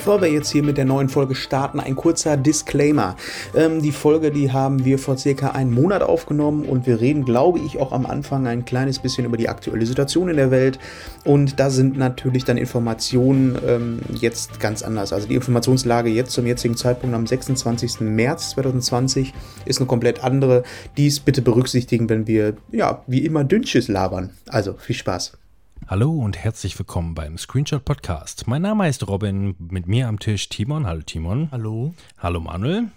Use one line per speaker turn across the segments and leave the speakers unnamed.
Bevor wir jetzt hier mit der neuen Folge starten, ein kurzer Disclaimer. Ähm, die Folge, die haben wir vor circa einem Monat aufgenommen und wir reden, glaube ich, auch am Anfang ein kleines bisschen über die aktuelle Situation in der Welt. Und da sind natürlich dann Informationen ähm, jetzt ganz anders. Also die Informationslage jetzt zum jetzigen Zeitpunkt am 26. März 2020 ist eine komplett andere. Dies bitte berücksichtigen, wenn wir, ja, wie immer Dünnsches labern. Also viel Spaß.
Hallo und herzlich willkommen beim Screenshot Podcast. Mein Name ist Robin, mit mir am Tisch Timon. Hallo Timon.
Hallo.
Hallo Manuel.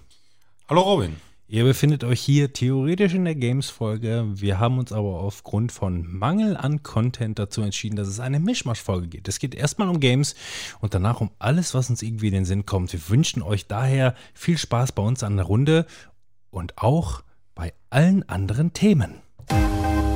Hallo Robin.
Ihr befindet euch hier theoretisch in der Games-Folge. Wir haben uns aber aufgrund von Mangel an Content dazu entschieden, dass es eine Mischmasch-Folge geht. Es geht erstmal um Games und danach um alles, was uns irgendwie in den Sinn kommt. Wir wünschen euch daher viel Spaß bei uns an der Runde und auch bei allen anderen Themen.
Welcome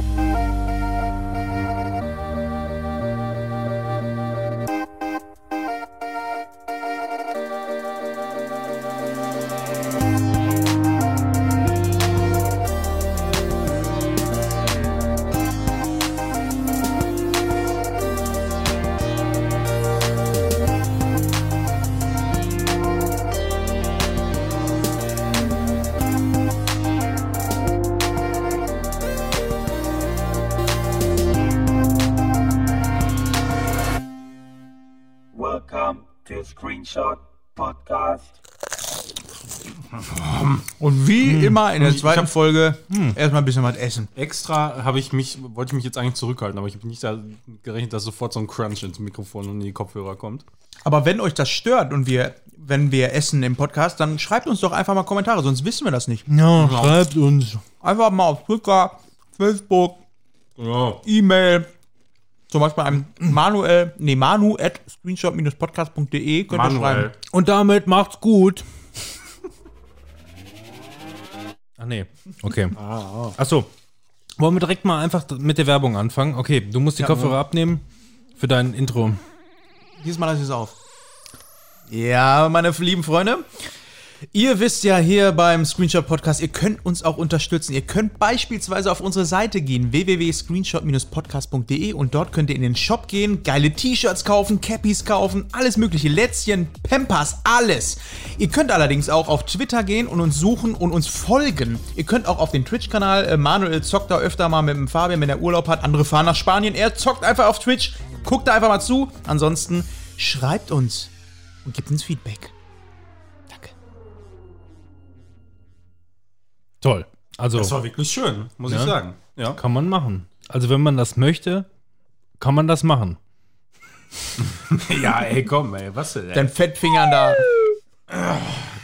Immer in der
ich
zweiten
hab-
Folge erstmal ein bisschen was essen.
Extra habe ich mich, wollte ich mich jetzt eigentlich zurückhalten, aber ich habe nicht da gerechnet, dass sofort so ein Crunch ins Mikrofon und in die Kopfhörer kommt.
Aber wenn euch das stört und wir, wenn wir essen im Podcast, dann schreibt uns doch einfach mal Kommentare, sonst wissen wir das nicht.
Ja, schreibt uns.
Einfach mal auf Twitter, Facebook,
Ja.
E-Mail. Zum Beispiel an Manuel, nee, manu at screenshot-podcast.de könnt ihr schreiben.
Und damit macht's gut. Ach nee, okay. Achso. Wollen wir direkt mal einfach mit der Werbung anfangen? Okay, du musst die Kopfhörer abnehmen für dein Intro.
Diesmal lasse ich es auf. Ja, meine lieben Freunde. Ihr wisst ja hier beim Screenshot Podcast, ihr könnt uns auch unterstützen. Ihr könnt beispielsweise auf unsere Seite gehen, www.screenshot-podcast.de und dort könnt ihr in den Shop gehen, geile T-Shirts kaufen, Cappies kaufen, alles mögliche, Lätzchen, Pampers, alles. Ihr könnt allerdings auch auf Twitter gehen und uns suchen und uns folgen. Ihr könnt auch auf den Twitch-Kanal, äh, Manuel zockt da öfter mal mit dem Fabian, wenn er Urlaub hat, andere fahren nach Spanien, er zockt einfach auf Twitch, guckt da einfach mal zu. Ansonsten schreibt uns und gebt uns Feedback.
Toll. Also
Das war wirklich schön, muss
Ja.
ich sagen. Ja.
kann man machen. Also wenn man das möchte, kann man das machen.
ja, ey, komm, ey, was denn? Ey?
Dein Fettfingern da.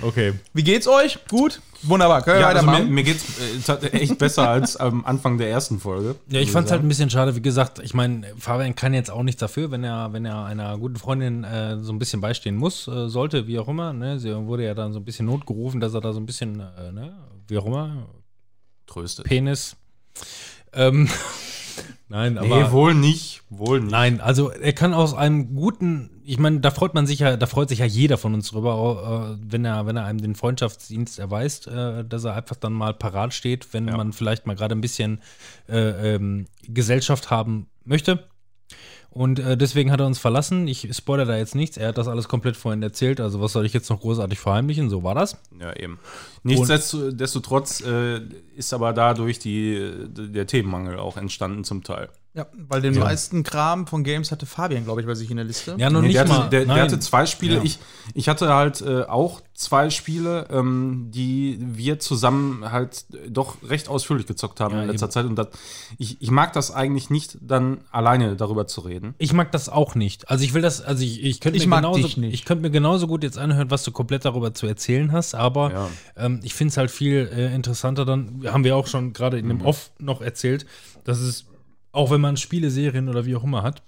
Okay.
Wie geht's euch? Gut? Wunderbar. Können wir
Ja, also mir, mir geht's äh, echt besser als am Anfang der ersten Folge.
Ja, ich
muss
fand es halt ein bisschen schade. Wie gesagt, ich meine, Fabian kann jetzt auch nichts dafür, wenn er, wenn er einer guten Freundin äh, so ein bisschen beistehen muss, äh, sollte, wie auch immer. Ne? Sie wurde ja dann so ein bisschen notgerufen, dass er da so ein bisschen, äh, ne, wie auch immer,
tröstet.
Penis. Ähm, nein, aber.
Nee, wohl nicht, wohl nicht.
Nein, also er kann aus einem guten, ich meine, da freut man sich ja, da freut sich ja jeder von uns drüber, äh, wenn er, wenn er einem den Freundschaftsdienst erweist, äh, dass er einfach dann mal parat steht, wenn
Ja.
man vielleicht mal gerade ein bisschen äh, ähm, Gesellschaft haben möchte. Und äh, deswegen hat er uns verlassen. Ich spoilere da jetzt nichts. Er hat das alles komplett vorhin erzählt. Also was soll ich jetzt noch großartig verheimlichen? So war das.
Ja, eben. Nichtsdestotrotz äh, ist aber dadurch die, der Themenmangel auch entstanden zum Teil.
Ja, weil den meisten Kram von Games hatte Fabian, glaube ich, bei sich in der Liste.
Ja, noch
Nee,
nicht
der,
mal.
hatte, der, der hatte zwei Spiele.
Ja.
Ich, ich hatte halt äh, auch zwei Spiele, ähm, die wir zusammen halt doch recht ausführlich gezockt haben
Ja,
in letzter
eben.
Zeit. Und das, ich, ich mag das eigentlich nicht, dann alleine darüber zu reden.
Ich mag das auch nicht. Also ich will das, also ich, ich könnte
Ich
mir
mag
genauso,
dich nicht.
ich könnte mir genauso gut jetzt anhören, was du komplett darüber zu erzählen hast, aber
Ja.
ähm, ich finde es halt viel äh, interessanter dann, haben wir auch schon gerade in dem
Mhm.
Off noch erzählt, dass es, auch wenn man Spiele, Serien oder wie auch immer hat,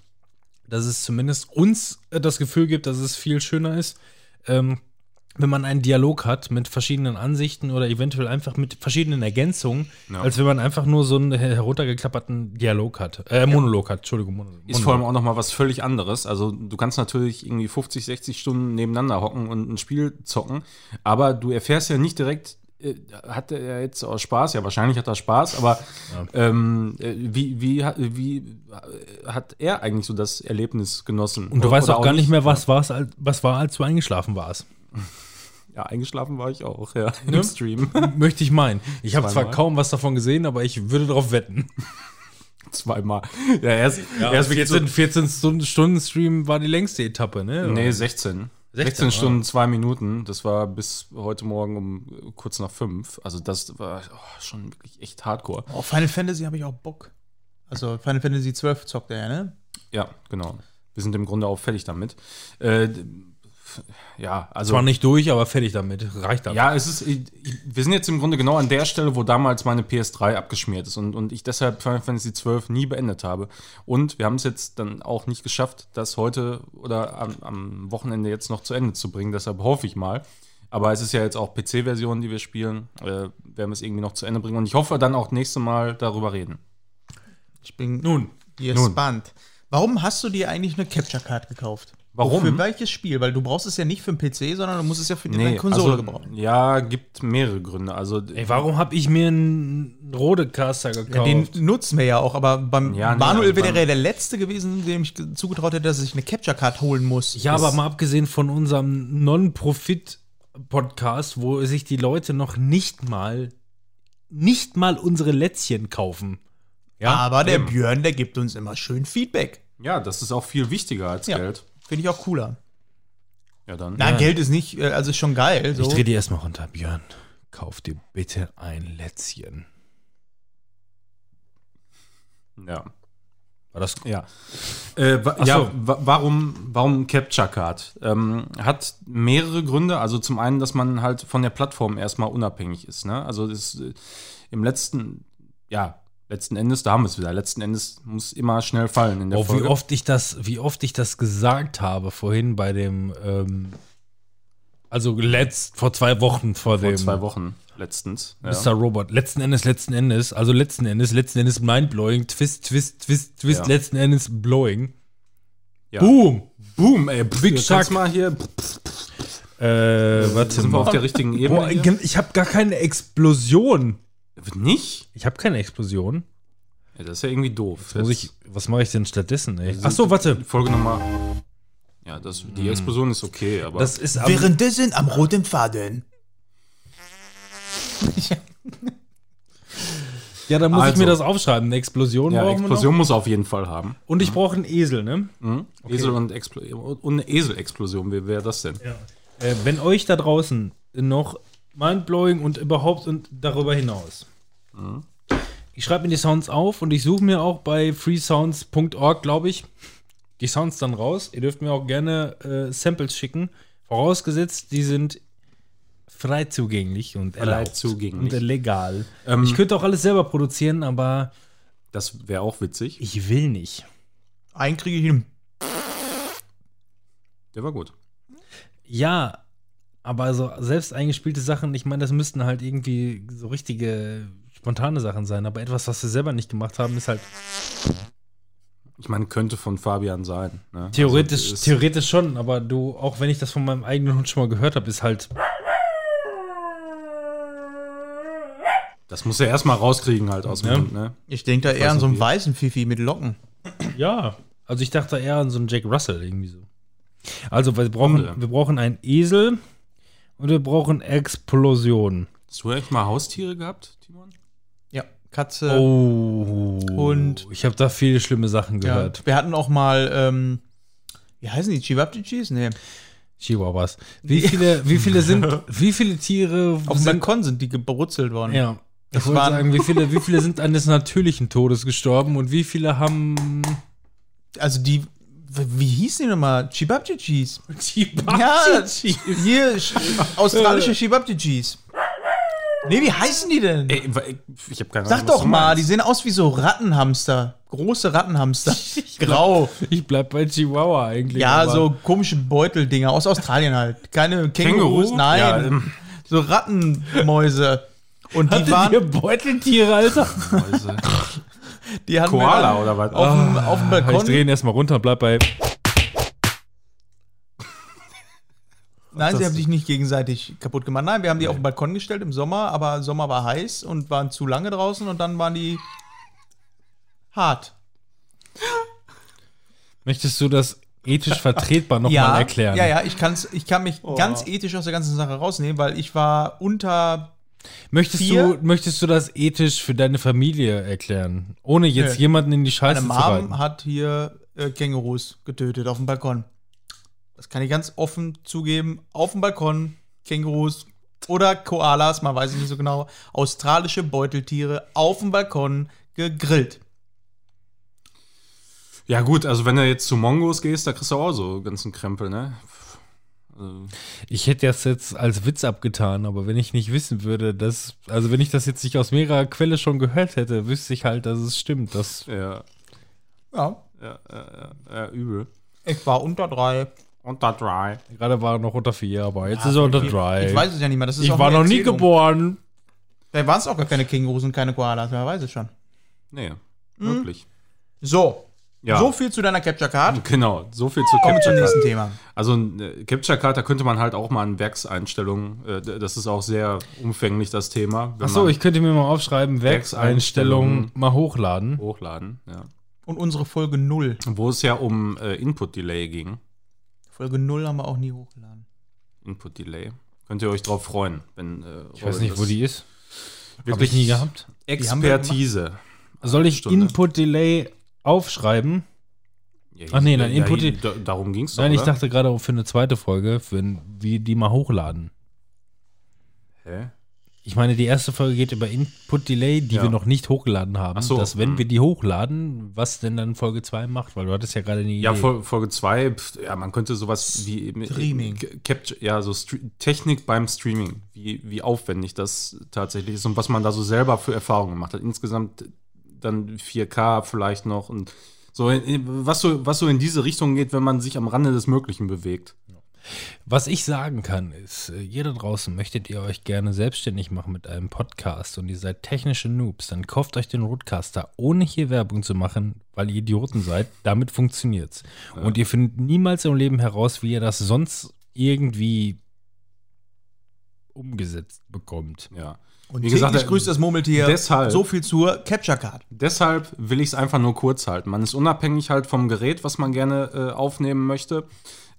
dass es zumindest uns äh, das Gefühl gibt, dass es viel schöner ist, ähm, wenn man einen Dialog hat mit verschiedenen Ansichten oder eventuell einfach mit verschiedenen Ergänzungen,
Ja.
als wenn man einfach nur so einen her- heruntergeklapperten Dialog hat. Äh, Monolog hat, Entschuldigung. Mono
Ist vor allem auch noch mal was völlig anderes. Also du kannst natürlich irgendwie 50, 60 Stunden nebeneinander hocken und ein Spiel zocken, aber du erfährst ja nicht direkt äh, hat er jetzt aus Spaß? Ja, wahrscheinlich hat er Spaß, aber ähm, äh, wie, wie, hat- wie äh, hat er eigentlich so das Erlebnis genossen?
Und du
Oder-
weißt
oder
auch gar nicht mehr, was, war's, als- was war, als du eingeschlafen warst.
Ja, eingeschlafen war ich auch, ja, im Stream.
Möchte ich meinen. Ich habe zwar kaum was davon gesehen, aber ich würde darauf wetten.
Zweimal. Ja, er ist,
Ja,
er wirklich
14, 14 Stunden, Stream war die längste Etappe, ne?
Nee, 16. 16,
ah.
Stunden, zwei Minuten. Das war bis heute Morgen um kurz nach fünf. Also das war oh, schon wirklich echt hardcore.
Auf Oh, Final Fantasy habe ich auch Bock. Also Final Fantasy 12 zockt er ja, ne?
Ja, genau. Wir sind im Grunde auch fertig damit. Äh, ja, also.
Zwar nicht durch, aber fertig damit. Reicht damit.
Ja, es ist, ich- ich- wir sind jetzt im Grunde genau an der Stelle, wo damals meine PS3 abgeschmiert ist und, und ich deshalb Final Fantasy XII nie beendet habe. Und wir haben es jetzt dann auch nicht geschafft, das heute oder am, am Wochenende jetzt noch zu Ende zu bringen. Deshalb hoffe ich mal. Aber es ist ja jetzt auch PC-Version, die wir spielen. Äh, werden wir es irgendwie noch zu Ende bringen. Und ich hoffe dann auch nächste Mal darüber reden.
Ich bin
Nun,
gespannt. Warum hast du dir eigentlich eine Capture Card gekauft?
Warum?
Für welches Spiel? Weil du brauchst es ja nicht für den PC, sondern du musst es ja für deine Konsole
also,
gebrauchen.
Ja, gibt mehrere Gründe. Also,
ey, warum habe ich mir einen Rodecaster
Ja,
gekauft?
den nutzen wir ja auch, aber beim
Ja, nee,
Manuel
also
wäre er der Letzte gewesen, dem ich ge- zugetraut hätte, dass sich eine Capture Card holen muss.
ja, aber mal abgesehen von unserem Non-Profit-Podcast, wo sich die Leute noch nicht mal, nicht mal unsere Lätzchen kaufen. Ja,
aber der. Björn, der gibt uns immer schön Feedback.
ja, das ist auch viel wichtiger als
Ja.
Geld.
Finde ich auch cooler.
Ja, dann.
Na, Geld ist nicht, äh, also ist schon geil. So.
Ich dreh die erstmal runter, Björn. Kauf dir bitte ein Lätzchen.
Ja.
War das
Ja. Äh, wa ja, wa warum, warum Capture Card? Ähm, hat mehrere Gründe. Also zum einen, dass man halt von der Plattform erstmal unabhängig ist. Ne? Also das, äh, im letzten, ja, letzten Endes, da haben wir es wieder. Letzten Endes muss immer schnell fallen in der
Oh, wie
Folge.
oft ich das, wie oft ich das gesagt habe vorhin bei dem, ähm, also letzt, vor zwei Wochen vor,
Vor
dem
zwei Wochen letztens. Ja.
Mr. Robot. Letzten Endes, letzten Endes, also letzten Endes, letzten Endes mindblowing, twist, twist, twist, twist,
Ja.
letzten Endes blowing.
Ja.
Boom!
Boom, ey. Big
Shark.
mal hier.
Äh, warte
Sind wir auf
mal.
der richtigen Ebene?
Boah, ich habe gar keine Explosion.
Nicht?
Ich habe keine Explosion.
Ja, das ist ja irgendwie doof.
Muss ich, was mache ich denn stattdessen, ey? Ach so, warte.
Folge Nummer. Ja, das, die Explosion ist okay, aber.
Das ist am,
Währenddessen am roten Faden.
Ja, dann muss ich
Also.
mir das aufschreiben. Eine Explosion
ja,
brauchen
Explosion muss er auf jeden Fall haben.
noch. Und ich brauche einen Esel, ne?
Mhm. Esel und, Explo und eine Eselexplosion, wie wäre das denn?
Äh, wenn euch da draußen noch mindblowing und überhaupt und darüber hinaus. Ich schreibe mir die Sounds auf und ich suche mir auch bei freesounds.org, glaube ich, die Sounds dann raus. Ihr dürft mir auch gerne äh, Samples schicken. Vorausgesetzt, die sind frei zugänglich und erlaubt
zugänglich.
und legal.
Ähm,
ich könnte auch alles selber produzieren, aber
Das wäre auch witzig.
ich will nicht.
Einen kriege ich hin.
Der war gut.
Ja, aber so selbst eingespielte Sachen, ich meine, das müssten halt irgendwie so richtige spontane Sachen sein. Aber etwas, was wir selber nicht gemacht haben, ist halt
Ich meine, könnte von Fabian sein. Ne?
theoretisch,
Also,
theoretisch schon. Aber du, auch wenn ich das von meinem eigenen Hund schon mal gehört habe, ist halt
das muss er erstmal rauskriegen halt aus dem
Ja.
Mund. Ne?
Ich denke da eher an so einen weißen Fifi mit Locken.
ja. Also ich dachte eher an so einen Jack Russell irgendwie so. Also wir brauchen, wir brauchen einen Esel und wir brauchen Explosion.
Hast du echt mal Haustiere gehabt, Timon?
Ja, Katze.
Oh.
Und-
ich habe da viele schlimme Sachen
ja.
gehört.
Wir hatten auch mal, ähm, wie heißen die? Chibabchichis? Nee.
Chihuahuas. Wie viele, wie viele sind, wie viele Tiere
Auf dem
sind
Balkon sind die gebrutzelt worden.
Ja. Ich
Das
wollte
waren-
sagen, wie viele, wie viele sind eines natürlichen Todes gestorben und wie viele haben
Also die, wie hieß die nochmal? Chibabchichis.
Chibabchichis?
Ja, hier, sch- australische Chibabchichis. Nee, wie heißen die denn?
Ey, ich habe keine
Sag
Ahnung. was
doch mal, die sehen aus wie so Rattenhamster. Große Rattenhamster. Grau.
Ich bleib bei Chihuahua eigentlich.
Ja,
aber-
so komische Beuteldinger aus Australien halt. Keine Kängurus,
Känguru?
nein.
Ja, ähm,
so Rattenmäuse. Und die waren,
ihr Beuteltiere, Alter?
Mäuse.
die hatten
Koala oder was?
auf dem, auf dem
Ich
Balkon.
drehe ihn erstmal runter und bleib bei.
Nein, sie haben sich nicht gegenseitig kaputt gemacht. Nein, wir haben die auf den Balkon gestellt im Sommer, aber Sommer war heiß und waren zu lange draußen und dann waren die hart.
Möchtest du das ethisch vertretbar nochmal erklären?
Ja, ja, ich, kann's, ich kann mich ganz ethisch aus der ganzen Sache rausnehmen, weil ich war unter.
Möchtest
Vier?
du, möchtest du das ethisch für deine Familie erklären? Ohne jetzt
Nö.
jemanden in die Scheiße
Meine
zu reiten.
Mom hat hier äh, Kängurus getötet auf dem Balkon. Das kann ich ganz offen zugeben. Auf dem Balkon Kängurus oder Koalas, man weiß es nicht so genau. Australische Beuteltiere auf dem Balkon gegrillt.
Ja, gut, also wenn du jetzt zu Mongos gehst, da kriegst du auch so ganzen Krempel, ne? Also,
Ich hätte das jetzt als Witz abgetan, aber wenn ich nicht wissen würde, dass, also wenn ich das jetzt nicht aus mehrerer Quelle schon gehört hätte, wüsste ich halt, dass es stimmt. Dass,
ja,
Ja,
ja, ja, ja, ja, übel.
ich war unter drei.
Und da dry.
gerade war er noch unter vier, aber jetzt ist er unter drei.
Ich weiß es ja nicht mehr. Das ist
Ich
auch
war noch nie geboren.
Da waren es auch gar keine Kängurus und keine Koalas, wer weiß es schon.
Nee, wirklich.
So,
Ja.
so viel zu deiner Capture Card.
Genau, so viel zu
Kommen wir zum
Capture
nächsten
Card.
Thema.
Also ein äh, Capture Card, da könnte man halt auch mal an Werkseinstellungen, äh, das ist auch sehr umfänglich, das Thema.
Achso, ich könnte mir mal aufschreiben, Werkseinstellungen mal hochladen.
hochladen, ja.
Und unsere Folge 0.
Wo es ja um äh, Input-Delay ging.
Folge 0 haben wir auch nie hochgeladen.
Input-Delay. Könnt ihr euch drauf freuen, wenn äh,
Ich weiß nicht, wo die ist.
Wirklich
ich nie gehabt.
wir
Expertise.
Soll ich
Stunde.
Input Delay aufschreiben?
Ja,
Ach nee, nein,
ja,
Input-
ja, da, darum ging es doch,
Nein, ich
oder?
dachte gerade auch für eine zweite Folge, für ein, wie die mal hochladen.
Hä?
Ich meine, die erste Folge geht über Input Delay, die
Ja.
wir noch nicht hochgeladen haben.
Ach so,
dass, wenn
hm.
wir die hochladen, was denn dann Folge 2 macht, weil du hattest ja gerade eine Idee.
Ja, Fol Folge 2, ja, man könnte sowas wie
Streaming.
G- Capture, ja, so Stre Technik beim Streaming, wie, wie aufwendig das tatsächlich ist und was man da so selber für Erfahrungen gemacht hat. Insgesamt dann 4K vielleicht noch und so, was so, was so in diese Richtung geht, wenn man sich am Rande des Möglichen bewegt.
Was ich sagen kann, ist, äh, ihr da draußen möchtet ihr euch gerne selbstständig machen mit einem Podcast und ihr seid technische Noobs, dann kauft euch den Roadcaster, ohne hier Werbung zu machen, weil ihr Idioten seid. Damit funktioniert's. Und ihr findet niemals im Leben heraus, wie ihr das sonst irgendwie umgesetzt bekommt.
Ja.
Und
Wie gesagt, äh,
grüßt das Murmeltier.
deshalb-
So viel zur Capture Card.
Deshalb will ich es einfach nur kurz halten. Man ist unabhängig halt vom Gerät, was man gerne äh, aufnehmen möchte.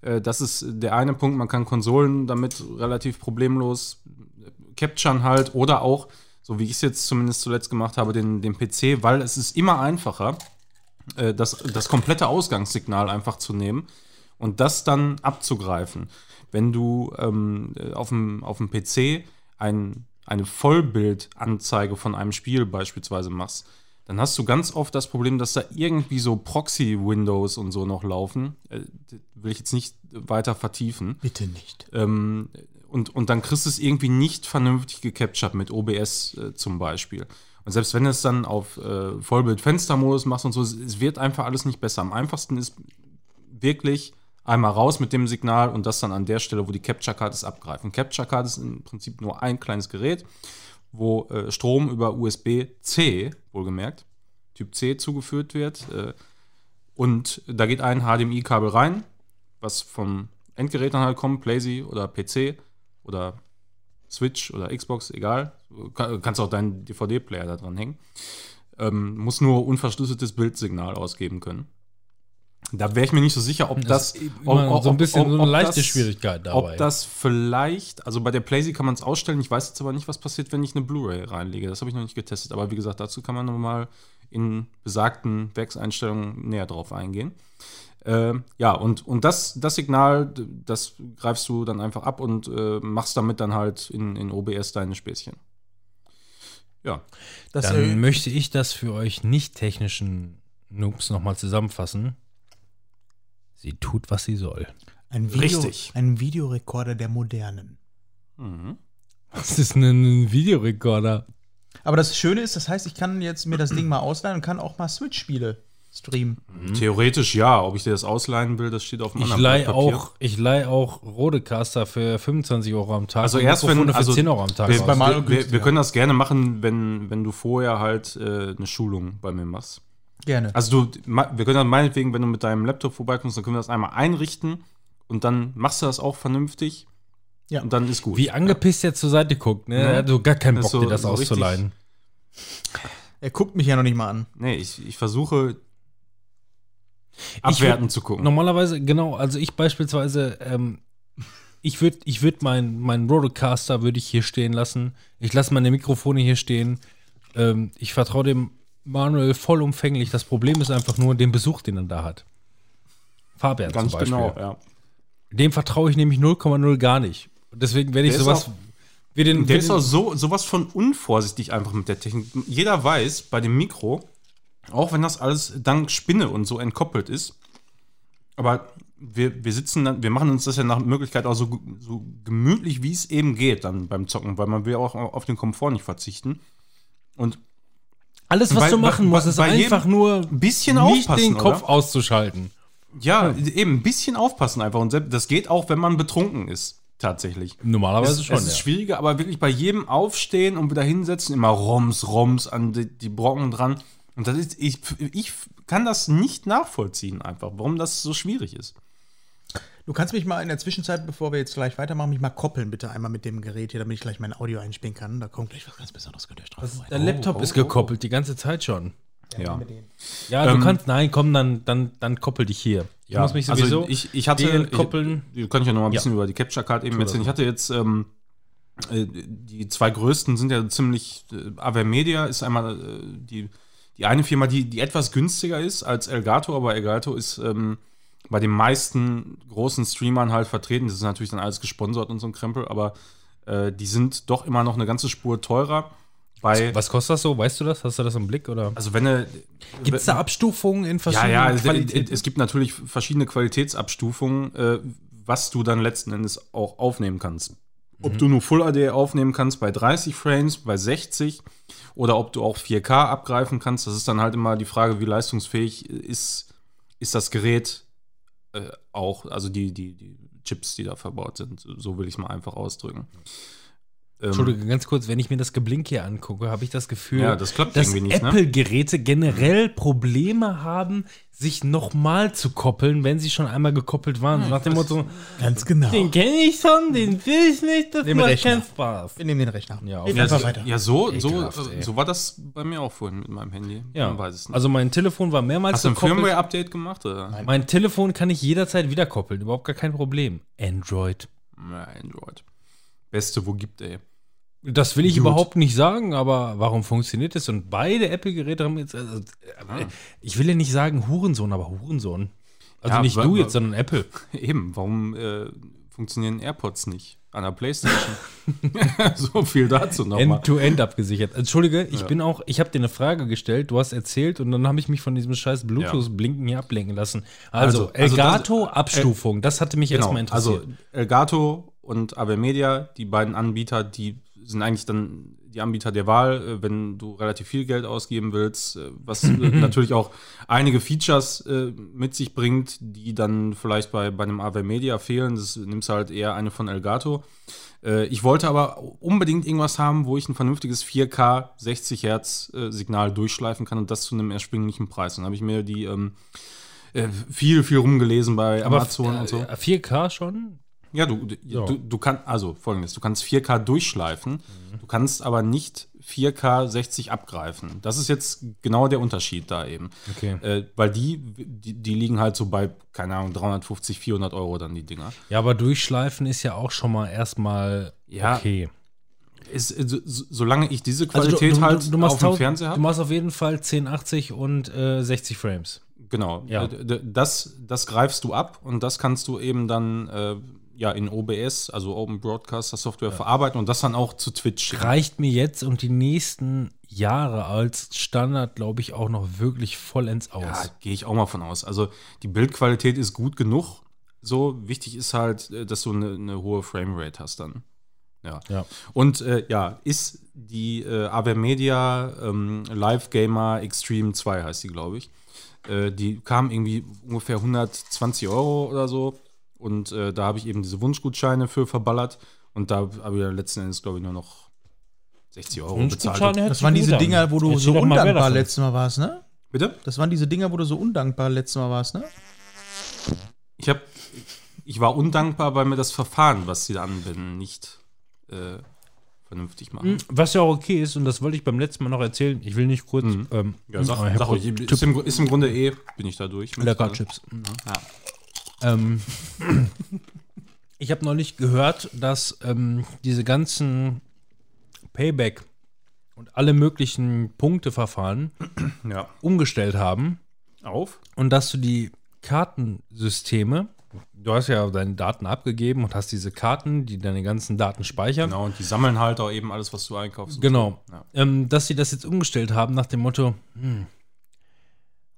Äh, das ist der eine Punkt. Man kann Konsolen damit relativ problemlos capturen halt oder auch, so wie ich es jetzt zumindest zuletzt gemacht habe, den, den PC, weil es ist immer einfacher, äh, das, das komplette Ausgangssignal einfach zu nehmen und das dann abzugreifen. Wenn du ähm, äh, auf dem auf dem PC ein, eine Vollbildanzeige von einem Spiel beispielsweise machst, dann hast du ganz oft das Problem, dass da irgendwie so Proxy-Windows und so noch laufen. Äh, will ich jetzt nicht weiter vertiefen.
Bitte nicht.
Ähm, und, und dann kriegst du es irgendwie nicht vernünftig gecaptured mit OBS äh, zum Beispiel. Und selbst wenn du es dann auf äh, Vollbild-Fenstermodus machst und so, es, es wird einfach alles nicht besser. Am einfachsten ist wirklich einmal raus mit dem Signal und das dann an der Stelle, wo die Capture Card ist, abgreifen. Capture Card ist im Prinzip nur ein kleines Gerät, wo äh, Strom über USB-C, wohlgemerkt, Typ C zugeführt wird. Äh, und da geht ein HDMI-Kabel rein, was vom Endgerät dann halt kommt, PlayStation oder PC oder Switch oder Xbox, egal. Du kann- kannst auch deinen DVD-Player da dran hängen. Ähm, muss nur unverschlüsseltes Bildsignal ausgeben können. Da wäre ich mir nicht so sicher, ob das,
ist immer so ein bisschen so eine leichte Schwierigkeit dabei.
Ob das vielleicht, also bei der PlayStation kann man es ausstellen. Ich weiß jetzt aber nicht, was passiert, wenn ich eine Blu-ray reinlege. Das habe ich noch nicht getestet. Aber wie gesagt, dazu kann man nochmal in besagten Werkseinstellungen näher drauf eingehen. Ähm, ja, und, und das, das Signal, das greifst du dann einfach ab und äh, machst damit dann halt in, in OBS deine Späßchen. Ja,
Das,
Dann
äh,
möchte ich das für euch nicht-technischen Noobs nochmal zusammenfassen. Sie tut, was sie soll.
ein, Video,
richtig.
ein Videorekorder der Modernen.
Was ist denn ein Videorekorder?
Aber das Schöne ist, das heißt, ich kann jetzt mir das Ding mal ausleihen und kann auch mal Switch-Spiele streamen.
theoretisch ja. Ob ich dir das ausleihen will, das steht auf dem
Ich
anderen
leih auch, ich leih auch Rodecaster für 25 Euro am Tag.
Also erst wenn-
Mikrofone für
also
10 Euro am Tag.
Wir, wir, wir, wir können das gerne machen, wenn, wenn du vorher halt äh, eine Schulung bei mir machst.
Gerne.
Also du, wir können dann meinetwegen, wenn du mit deinem Laptop vorbeikommst, dann können wir das einmal einrichten und dann machst du das auch vernünftig
Ja.
Und dann ist gut.
Wie angepisst er zur Seite guckt, ne? Er hat so gar keinen Bock,
so-
dir das
so
auszuleihen.
Er guckt mich ja noch nicht mal an.
Nee, ich, ich versuche
würd-
zu gucken.
Normalerweise, genau, also ich beispielsweise, ähm, ich würde ich würd meinen mein Rodecaster würde ich hier stehen lassen. Ich lasse meine Mikrofone hier stehen. Ähm, ich vertraue dem Manuel vollumfänglich. Das Problem ist einfach nur den Besuch, den er da hat. Fabian
Ganz
zum Beispiel.
genau, ja.
Dem vertraue ich nämlich 0,0 gar nicht. Deswegen, wenn ich
Der
sowas
auch-
wie den,
Der ist auch so, sowas von unvorsichtig einfach mit der Technik. Jeder weiß bei dem Mikro, auch wenn das alles dank Spinne und so entkoppelt ist, aber wir, wir sitzen dann, wir machen uns das ja nach Möglichkeit auch so, so gemütlich, wie es eben geht dann beim Zocken, weil man will auch auf den Komfort nicht verzichten. Und
alles, was
bei-
du machen musst, ist einfach nur
ein bisschen
nicht
aufpassen,
den Kopf
oder?
auszuschalten.
ja, eben ein bisschen aufpassen einfach. Und das geht auch, wenn man betrunken ist, tatsächlich.
Normalerweise
es,
schon.
es ist
ja.
schwieriger, aber wirklich bei jedem Aufstehen und wieder hinsetzen, immer Roms, Roms an die, die Brocken dran. Und das ist, ich, ich kann das nicht nachvollziehen, einfach, warum das so schwierig ist.
Du kannst mich mal in der Zwischenzeit, bevor wir jetzt gleich weitermachen, mich mal koppeln, bitte einmal mit dem Gerät hier, damit ich gleich mein Audio einspielen kann. Da kommt gleich was ganz Besonderes, könnt ihr euch drauf freuen.
Der Laptop ist gekoppelt die ganze Zeit schon.
Ja.
Ja, du
Ähm,
kannst, nein, komm, dann, dann, dann koppel dich hier. Ich
Ja,
muss mich sowieso
also ich, ich hatte,
entkoppeln.
Ich, kann ich ja noch mal ein bisschen über die Capture Card eben erzählen. Ich hatte jetzt, ähm, äh, die zwei größten sind ja ziemlich, äh, Avermedia ist einmal äh, die, die eine Firma, die, die etwas günstiger ist als Elgato, aber Elgato ist ähm, bei den meisten großen Streamern halt vertreten. Das ist natürlich dann alles gesponsert und so ein Krempel, aber äh, die sind doch immer noch eine ganze Spur teurer. Bei,
Was kostet das so? Weißt du das? Hast du das im Blick? Oder?
also wenn
Gibt es da Abstufungen in
ja,
verschiedenen
ja, es,
Qualitäten?
es gibt natürlich verschiedene Qualitätsabstufungen, äh, was du dann letzten Endes auch aufnehmen kannst. Ob du nur Full HD aufnehmen kannst bei 30 Frames, bei 60 oder ob du auch 4K abgreifen kannst, das ist dann halt immer die Frage, wie leistungsfähig ist, ist das Gerät äh, auch, also die, die, die Chips, die da verbaut sind. So will ich es mal einfach ausdrücken. Ähm,
Entschuldige, ganz kurz, wenn ich mir das Geblink hier angucke, habe ich das Gefühl,
Ja, das
dass
ne?
Apple-Geräte generell Probleme haben, sich nochmal zu koppeln, wenn sie schon einmal gekoppelt waren. So nach dem Motto,
Ganz genau.
den kenne ich schon, den will ich nicht, das
Dem
macht keinen Spaß.
Wir nehmen den Rechner.
Ja, auf
Ja, so,
weiter.
ja so, so, so war das bei mir auch vorhin mit meinem Handy.
Ja,
Man weiß es nicht.
also mein Telefon war mehrmals
Hast du ein
gekoppelt.
Firmware-Update gemacht? Oder?
Mein Telefon kann ich jederzeit wieder koppeln, überhaupt gar kein Problem. Android.
Ja, Android. Beste, wo gibt, ey.
Das will ich
Gut.
überhaupt nicht sagen, aber warum funktioniert das? Und beide Apple-Geräte haben jetzt, also, äh, ich will ja nicht sagen Hurensohn, aber Hurensohn. Also
Ja,
nicht du jetzt, sondern Apple.
Eben, warum äh, funktionieren AirPods nicht an der Playstation? so viel dazu nochmal.
End-to-end abgesichert. Entschuldige, ich bin auch, ich habe dir eine Frage gestellt, du hast erzählt und dann habe ich mich von diesem scheiß Bluetooth-Blinken hier ablenken lassen. Also,
Also- also
Elgato-Abstufung, das hatte mich erstmal
Genau, also
interessiert.
Elgato und Avermedia, die beiden Anbieter, die sind eigentlich dann die Anbieter der Wahl, äh, wenn du relativ viel Geld ausgeben willst, äh, was äh, natürlich auch einige Features mit sich bringt, die dann vielleicht bei, bei einem Avermedia fehlen. Das nimmst du halt eher eine von Elgato. Ich wollte aber unbedingt irgendwas haben, wo ich ein vernünftiges 4K 60 Hertz Signal durchschleifen kann und das zu einem erschwinglichen Preis. Dann habe ich mir die ähm, äh, viel, viel rumgelesen bei
aber
Amazon und so.
äh, 4K schon?
Ja, du, du, du kannst, also folgendes, du kannst 4K durchschleifen, du kannst aber nicht 4K 60 abgreifen. Das ist jetzt genau der Unterschied da eben.
Okay.
Äh, weil die, die, die liegen halt so bei, keine Ahnung, 350, 400 Euro dann die Dinger.
Ja, aber durchschleifen ist ja auch schon mal erstmal
Ja.
okay.
Ist, äh, so, so- solange ich diese
Also
Qualität halt auf dem Fernseher
Du
habe,
machst auf jeden Fall 1080 und äh, 60 Frames.
genau,
Ja.
äh, das, das greifst du ab und das kannst du eben dann äh, ja in OBS, also Open Broadcaster Software, verarbeiten und das dann auch zu Twitch.
Reicht mir jetzt und die nächsten Jahre als Standard, glaube ich, auch noch wirklich vollends aus.
Ja, gehe ich auch mal von aus. Also die Bildqualität ist gut genug. So wichtig ist halt, äh, dass du eine, eine hohe Framerate hast dann. Ja.
Ja.
Und äh, ja, ist die äh, Avermedia ähm, Live Gamer Extreme 2 heißt die, glaube ich. Äh, die kam irgendwie ungefähr 120 Euro oder so. Und äh, da habe ich eben diese Wunschgutscheine für verballert. Und da habe ich ja letzten Endes, glaube ich, nur noch 60 Euro bezahlt.
Das waren diese Dinger, wo du so undankbar letztes Mal warst, ne?
Bitte?
Das waren diese Dinger, wo du so undankbar letztes Mal warst, ne?
Ich habe ich war undankbar, weil mir das Verfahren, was sie da anwenden, nicht äh, vernünftig machen.
Was ja auch okay ist, und das wollte ich beim letzten Mal noch erzählen. Ich will nicht kurz. Ähm,
Ja, sag, sag euch, ist, im, ist im Grunde eh, bin ich da durch. mit,
Lecker Chips.
Ja.
Ähm, ich habe neulich gehört, dass ähm, diese ganzen Payback und alle möglichen Punkteverfahren
ja.
umgestellt haben
Auf?
und dass du die Kartensysteme, du hast ja deine Daten abgegeben und hast diese Karten, die deine ganzen Daten speichern.
Genau, und die sammeln halt auch eben alles, was du einkaufst.
Genau.
so. Ja.
Ähm, dass sie das jetzt umgestellt haben nach dem Motto, hm,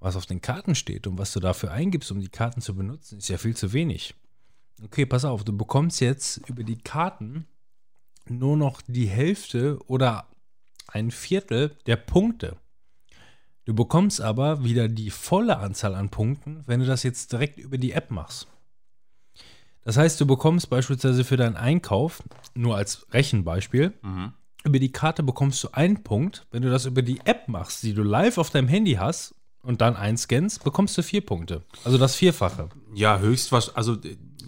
was auf den Karten steht und was du dafür eingibst, um die Karten zu benutzen, ist ja viel zu wenig. Okay, pass auf, du bekommst jetzt über die Karten nur noch die Hälfte oder ein Viertel der Punkte. Du bekommst aber wieder die volle Anzahl an Punkten, wenn du das jetzt direkt über die App machst. Das heißt, du bekommst beispielsweise für deinen Einkauf, nur als Rechenbeispiel,
Mhm.
über die Karte bekommst du einen Punkt. Wenn du das über die App machst, die du live auf deinem Handy hast und dann einscannst, bekommst du vier Punkte. Also das Vierfache.
Ja, höchstwahrscheinlich. Also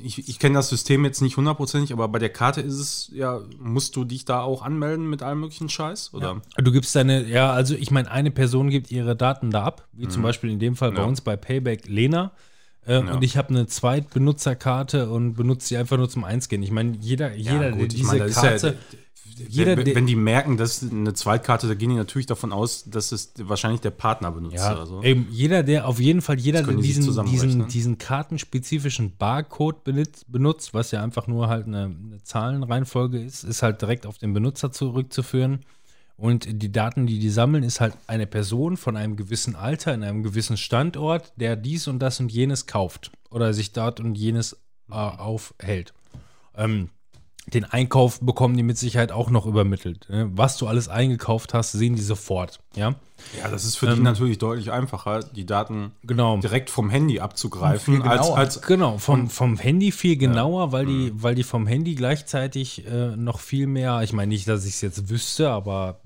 ich, ich kenne das System jetzt nicht hundertprozentig, aber bei der Karte ist es ja, musst du dich da auch anmelden mit allem möglichen Scheiß? Oder?
Du gibst deine, ja, also ich meine, eine Person gibt ihre Daten da ab, wie zum Beispiel in dem Fall bei
Ja.
uns bei Payback Lena. Äh, Und ich habe eine Zweitbenutzerkarte und benutze sie einfach nur zum Einscannen. Ich meine, jeder, jeder der
gut, ich
diese
meine, das ist
Karte. Jeder,
wenn, wenn die merken, dass eine Zweitkarte, da gehen die natürlich davon aus, dass es wahrscheinlich der Partner benutzt
Ja,
oder so.
eben jeder, der auf jeden Fall, jeder, der diesen, diesen, diesen kartenspezifischen Barcode benutzt, benutzt, was ja einfach nur halt eine, eine Zahlenreihenfolge ist, ist halt direkt auf den Benutzer zurückzuführen. Und die Daten, die die sammeln, ist halt eine Person von einem gewissen Alter, in einem gewissen Standort, der dies und das und jenes kauft oder sich dort und jenes äh, aufhält. Ähm, den Einkauf bekommen die mit Sicherheit auch noch übermittelt. Ne? Was du alles eingekauft hast, sehen die sofort. Ja,
Ja, das ist für die natürlich deutlich einfacher, die Daten
genau.
direkt vom Handy abzugreifen, als, als
Genau, vom, vom Handy viel genauer, weil,
Mhm.
die, weil die vom Handy gleichzeitig äh, noch viel mehr, ich meine nicht, dass ich es jetzt wüsste, aber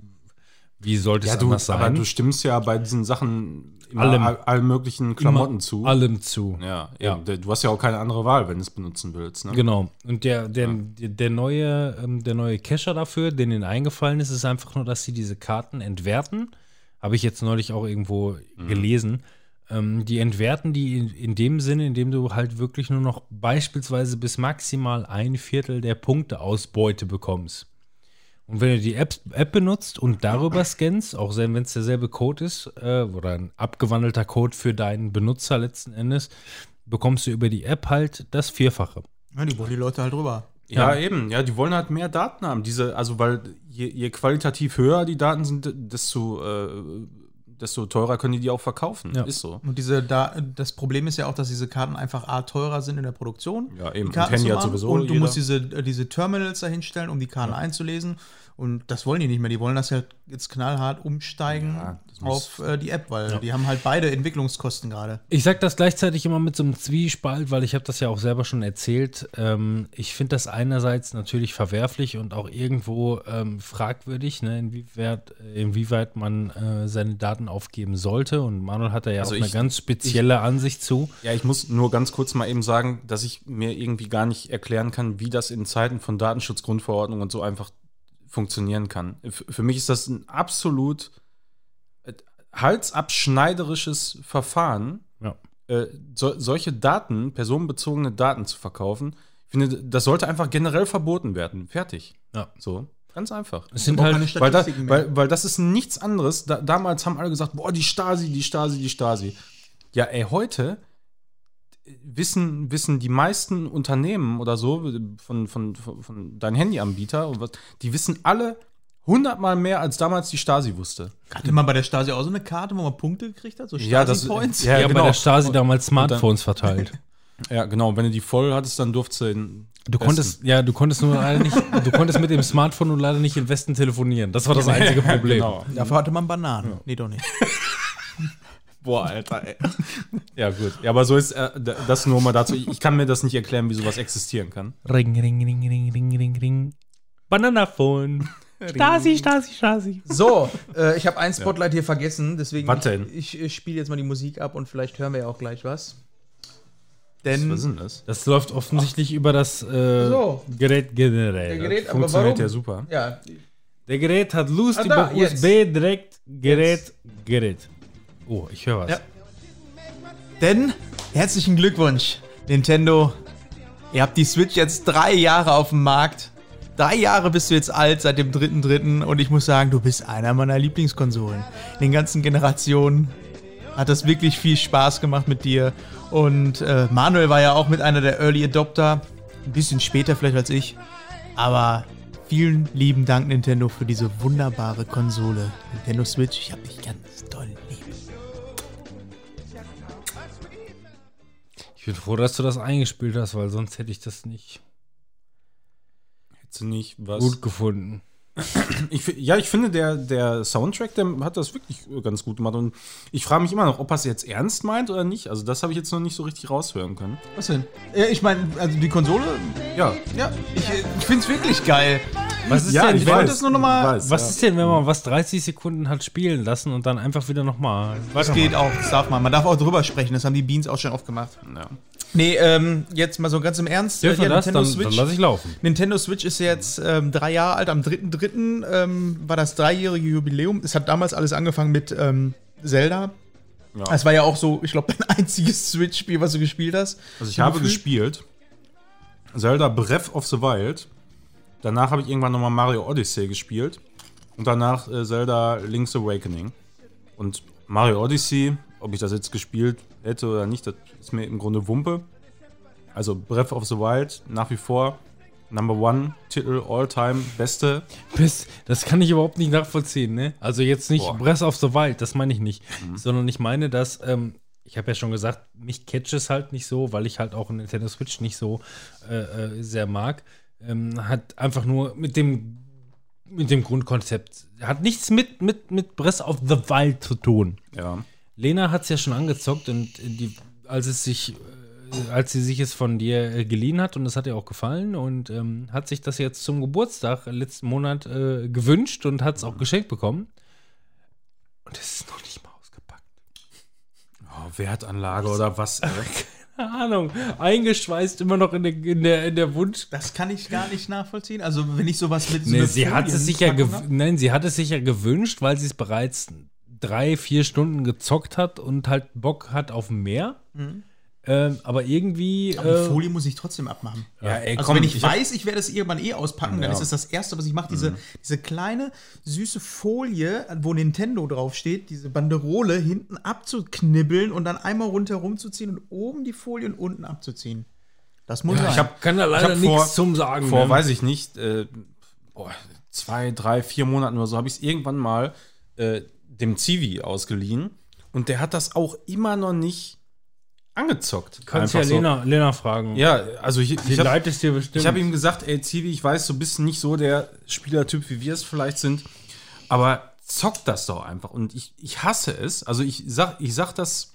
wie sollte es
ja, du,
anders
aber
sein?
du stimmst ja bei diesen Sachen
Allem.
all, allen möglichen Klamotten zu.
Allem zu.
Ja,
Ja.
ja. Du hast ja auch keine andere Wahl, wenn du es benutzen willst. Ne?
Genau. Und der, der, der, der neue, ähm, der neue Cacher dafür, den ihnen eingefallen ist, ist einfach nur, dass sie diese Karten entwerten. Habe ich jetzt neulich auch irgendwo
Mhm.
gelesen. Ähm, die entwerten die in, in dem Sinne, indem du halt wirklich nur noch beispielsweise bis maximal ein Viertel der Punkteausbeute bekommst. Und wenn du die App, App benutzt und darüber scannst, auch wenn es derselbe Code ist äh, oder ein abgewandelter Code für deinen Benutzer letzten Endes, bekommst du über die App halt das Vierfache.
Ja, die wollen die Leute halt rüber.
Ja, eben. Ja, die wollen halt mehr Daten haben. Diese, also weil je, je qualitativ höher die Daten sind, desto, äh, desto teurer können die die auch verkaufen.
Ja.
Ist so.
Und diese da, das Problem ist ja auch, dass diese Karten einfach A teurer sind in der Produktion.
Ja, eben.
die
Und
Karten
Handy
zu machen.
sowieso
Und du
jeder.
musst diese, äh, diese Terminals da hinstellen, um die Karten einzulesen. Und das wollen die nicht mehr. Die wollen das ja jetzt knallhart umsteigen
Ja,
auf äh, die App, weil die haben halt beide Entwicklungskosten gerade.
Ich sage das gleichzeitig immer mit so einem Zwiespalt, weil ich habe das ja auch selber schon erzählt. Ähm, ich finde das einerseits natürlich verwerflich und auch irgendwo ähm, fragwürdig, ne, inwieweit, inwieweit man äh, seine Daten aufgeben sollte. Und Manuel hat da ja
Also
auch eine
ich-
ganz spezielle Ansicht zu.
Ja, ich muss nur ganz kurz mal eben sagen, dass ich mir irgendwie gar nicht erklären kann, wie das in Zeiten von Datenschutzgrundverordnung und so einfach funktionieren kann. Für mich ist das ein absolut äh, halsabschneiderisches Verfahren,
Ja.
äh, so, solche Daten, personenbezogene Daten zu verkaufen. Ich finde, das sollte einfach generell verboten werden. Fertig.
Ja.
So, ganz einfach.
Es sind halt,
Weil, da, weil, weil das ist nichts anderes. Da, damals haben alle gesagt, boah, die Stasi, die Stasi, die Stasi. Ja, ey, heute wissen, wissen die meisten Unternehmen oder so von, von, von, von deinen Handyanbieter, und was, die wissen alle hundertmal mehr, als damals die Stasi wusste.
Hatte man bei der Stasi auch so eine Karte, wo man Punkte gekriegt hat? So
Ja, das-
Stasi-Points?
ja,
ja,
genau.
bei der Stasi
Und-
damals Smartphones verteilt.
Ja, genau. Wenn du die voll hattest, dann durftest du in
Du konntest, ja, du konntest nur leider nicht, du konntest mit dem Smartphone und leider nicht in Westen telefonieren. Das war das einzige Problem.
Genau.
Dafür hatte man Bananen. Nee, doch nicht.
Boah, Alter, ey. ja, gut. Ja, aber so ist äh, das nur mal dazu. Ich ich kann mir das nicht erklären, wie sowas existieren kann.
Ring, ring, ring, ring, ring, ring, ring. Bananaphone. Stasi, Stasi, Stasi.
So, äh, ich habe ein Spotlight hier vergessen, deswegen
Was denn?
ich, ich, spiele jetzt mal die Musik ab und vielleicht hören wir ja auch gleich was. Denn
Was ist denn das?
Das läuft offensichtlich über das äh,
So.
Gerät generell.
Gerät, aber
Funktioniert
warum?
ja super.
Ja,
Der Gerät hat Lust
Ah, da,
über
jetzt.
USB direkt Gerät Gerät. Oh, ich höre was.
Ja. Denn herzlichen Glückwunsch, Nintendo. Ihr habt die Switch jetzt drei Jahre auf dem Markt. Drei Jahre bist du jetzt alt seit dem 3.3. und ich muss sagen, du bist einer meiner Lieblingskonsolen. In den ganzen Generationen hat das wirklich viel Spaß gemacht mit dir. Und äh, Manuel war ja auch mit einer der Early Adopter. Ein bisschen später vielleicht als ich. Aber vielen lieben Dank, Nintendo, für diese wunderbare Konsole. Nintendo Switch, ich hab dich ganz
Ich bin froh, dass du das eingespielt hast, weil sonst hätte ich das nicht
Hättest du nicht was.
gut gefunden.
Ich, ja, ich finde, der, der Soundtrack, der hat das wirklich ganz gut gemacht. Und ich frage mich immer noch, ob er es jetzt ernst meint oder nicht. Also, das habe ich jetzt noch nicht so richtig raushören können.
Was denn? Ja, ich meine, also die Konsole,
Ja,
ja, ich, ich finde es wirklich geil.
Was ist
ja,
denn,
ich
wenn,
weiß.
das nur noch mal-
weiß,
was
ja.
ist denn, wenn man was 30 Sekunden hat spielen lassen und dann einfach wieder nochmal
Das geht auch, das darf man. Man darf auch drüber sprechen, das haben die Beans auch schon oft gemacht.
Ja.
Nee, ähm, jetzt mal so ganz im Ernst.
Dürfen wir
ja,
das? Dann, dann lasse ich laufen.
Nintendo Switch ist jetzt ähm, drei Jahre alt. Am 3.3. Ähm, war das dreijährige Jubiläum. Es hat damals alles angefangen mit ähm, Zelda.
Ja.
Es war ja auch so, ich glaube, dein einziges Switch-Spiel, was du gespielt hast.
Also, ich habe
Gefühl?
gespielt Zelda Breath of the Wild. Danach habe ich irgendwann nochmal Mario Odyssey gespielt. Und danach äh, Zelda Link's Awakening. Und Mario Odyssey, ob ich das jetzt gespielt hätte oder nicht, das ist mir im Grunde Wumpe. Also Breath of the Wild nach wie vor Number One Titel all time beste.
Bist, das kann ich überhaupt nicht nachvollziehen, ne? Also jetzt nicht
Boah.
Breath of the Wild, das meine ich nicht. Sondern ich meine, dass, ähm, ich habe ja schon gesagt, mich catcht es halt nicht so, weil ich halt auch Nintendo Switch nicht so äh, äh, sehr mag. Ähm, hat einfach nur mit dem, mit dem Grundkonzept, hat nichts mit, mit, mit Breath of the Wild zu tun.
Ja.
Lena hat es ja schon angezockt und die, als es sich, äh, als sie sich es von dir äh, geliehen hat und es hat ihr auch gefallen und ähm, hat sich das jetzt zum Geburtstag letzten Monat äh, gewünscht und hat es auch geschenkt bekommen. Und es ist noch nicht mal ausgepackt.
Oh, Wertanlage oder was? ey?
Keine Ahnung, eingeschweißt immer noch in der, in der, in der Wunsch.
Das kann ich gar nicht nachvollziehen. Also, wenn ich sowas mit. so
Nee, sie hat es sich ja nein, sie hat es sich ja gewünscht, weil sie es bereits drei, vier Stunden gezockt hat und halt Bock hat auf mehr. Ähm, aber irgendwie.
Aber die
äh,
Folie muss ich trotzdem abmachen.
Ja, ey,
Also
komm,
wenn ich,
ich
weiß, ich werde es irgendwann eh auspacken, dann
Ja.
ist es das Erste, was ich mache. Diese, diese kleine, süße Folie, wo Nintendo draufsteht, diese Banderole hinten abzuknibbeln und dann einmal rundherum zu ziehen und oben die Folie und unten abzuziehen. Das muss sein.
ich hab-
kann da
Ich
leider
hab
nichts
vor-
zum Sagen.
Vor,
ne?
weiß ich nicht, äh, boah, zwei, drei, vier Monaten oder so habe ich es irgendwann mal äh, dem Zivi ausgeliehen. Und der hat das auch immer noch nicht angezockt.
Kannst ja
so.
Lena, Lena fragen.
Ja, also ich, ich habe hab ihm gesagt, ey Zivi, ich weiß, du bist nicht so der Spielertyp, wie wir es vielleicht sind, aber zock das doch einfach. Und ich, ich hasse es. Also ich sag, ich sag das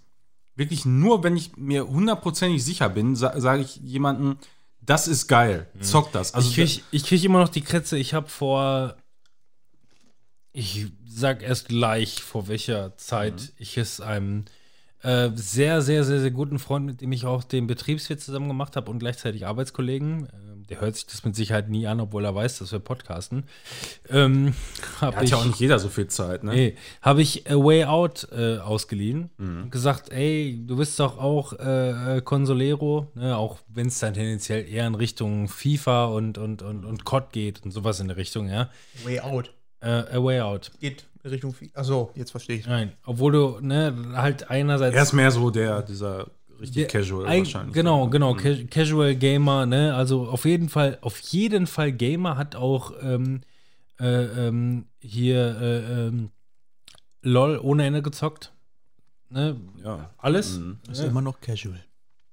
wirklich nur, wenn ich mir hundertprozentig sicher bin, sa sage ich jemandem, das ist geil, zock das. Also
ich kriege ich krieg immer noch die Kretze. Ich habe vor. Ich sag erst gleich, vor welcher Zeit ich es einem äh, sehr, sehr, sehr, sehr guten Freund, mit dem ich auch den Betriebswirt zusammen gemacht habe und gleichzeitig Arbeitskollegen. ähm, der hört sich das mit Sicherheit nie an, obwohl er weiß, dass wir podcasten. Ähm, hab
hat ja auch nicht jeder so viel Zeit, ne?
Nee, habe ich A Way Out äh, ausgeliehen und gesagt, ey, du bist doch auch äh, äh, Consolero, ne, auch wenn es dann tendenziell eher in Richtung FIFA und, und, und, und COD geht und sowas in der Richtung, ja.
Way out.
Äh, A Way Out.
Geht in Richtung. Achso, jetzt verstehe ich.
Nein, obwohl du, ne, halt einerseits.
Er ist mehr so der, dieser richtig
Der-
casual
Eig-
wahrscheinlich.
Genau, genau, Ca- Casual Gamer, ne? Also auf jeden Fall, auf jeden Fall Gamer hat auch ähm, äh, ähm, hier äh, ähm, LOL ohne Ende gezockt. Ne?
Ja.
Alles.
Ist immer noch casual.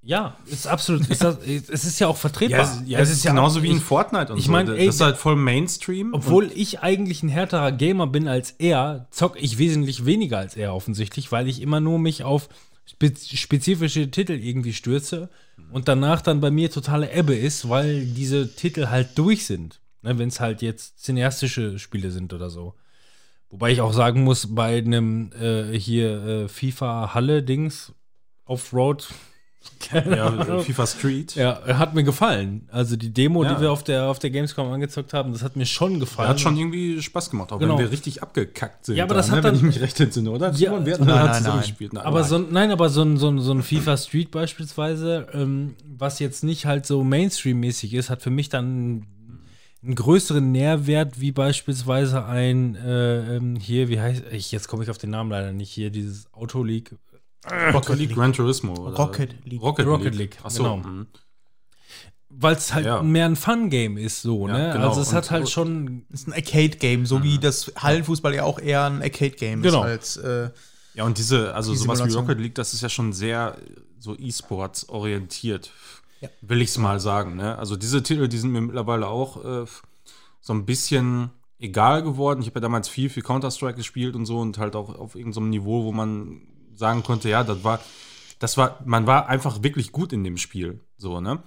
Ja, ist absolut. Ist das, es ist ja auch vertretbar.
Ja, es, ja, es ist genauso wie in
ich-
Fortnite und
ich
so.
mein, ey,
das ist halt voll Mainstream.
Obwohl ich eigentlich ein härterer Gamer bin als er, zock ich wesentlich weniger als er offensichtlich, weil ich immer nur mich auf spe spezifische Titel irgendwie stürze und danach dann bei mir totale Ebbe ist, weil diese Titel halt durch sind. Ne, Wenn es halt jetzt cineastische Spiele sind oder so. Wobei ich auch sagen muss, bei einem äh, hier äh, FIFA Halle-Dings, Offroad,
Ja, FIFA Street.
Ja, hat mir gefallen. Also die Demo,
Ja.
die wir auf der, auf der Gamescom angezockt haben, das hat mir schon gefallen.
Hat schon irgendwie Spaß gemacht, auch
Genau.
wenn wir richtig abgekackt sind.
Ja, aber
da,
das hat
ne,
dann-
wenn ich mich recht entsinne, oder?
Ja,
Simon, wir hatten
nein,
da
nein,
zusammen
nein.
gespielt. Nein,
aber
nein.
so, ein- nein, aber so ein, so ein, so ein FIFA Street beispielsweise, ähm, was jetzt nicht halt so Mainstream-mäßig ist, hat für mich dann einen größeren Nährwert wie beispielsweise ein äh, ähm, hier, wie heißt ich, jetzt komme ich auf den Namen leider nicht, hier dieses Auto League.
Rocket League, Gran Turismo. Oder?
Rocket League.
Rocket,
Rocket
League.
League,
Ach so.
genau.
mhm.
Weil es halt
Ja.
mehr ein Fun-Game ist, so,
Ja,
ne?
genau.
Also es hat
Und-
halt schon.
ist ein Arcade-Game, so wie das Hallenfußball ja auch eher ein Arcade-Game
Genau.
ist als äh,
Ja, und diese, also
Die
sowas wie. Rocket League, das ist ja schon sehr äh, so E-Sports orientiert.
Ja.
Will ich es mal sagen. Ne? Also diese Titel, die sind mir mittlerweile auch äh, so ein bisschen egal geworden. Ich habe ja damals viel, viel Counter-Strike gespielt und so und halt auch auf irgendeinem Niveau, wo man sagen konnte, ja, das war, das war, man war einfach wirklich gut in dem Spiel. So, ne?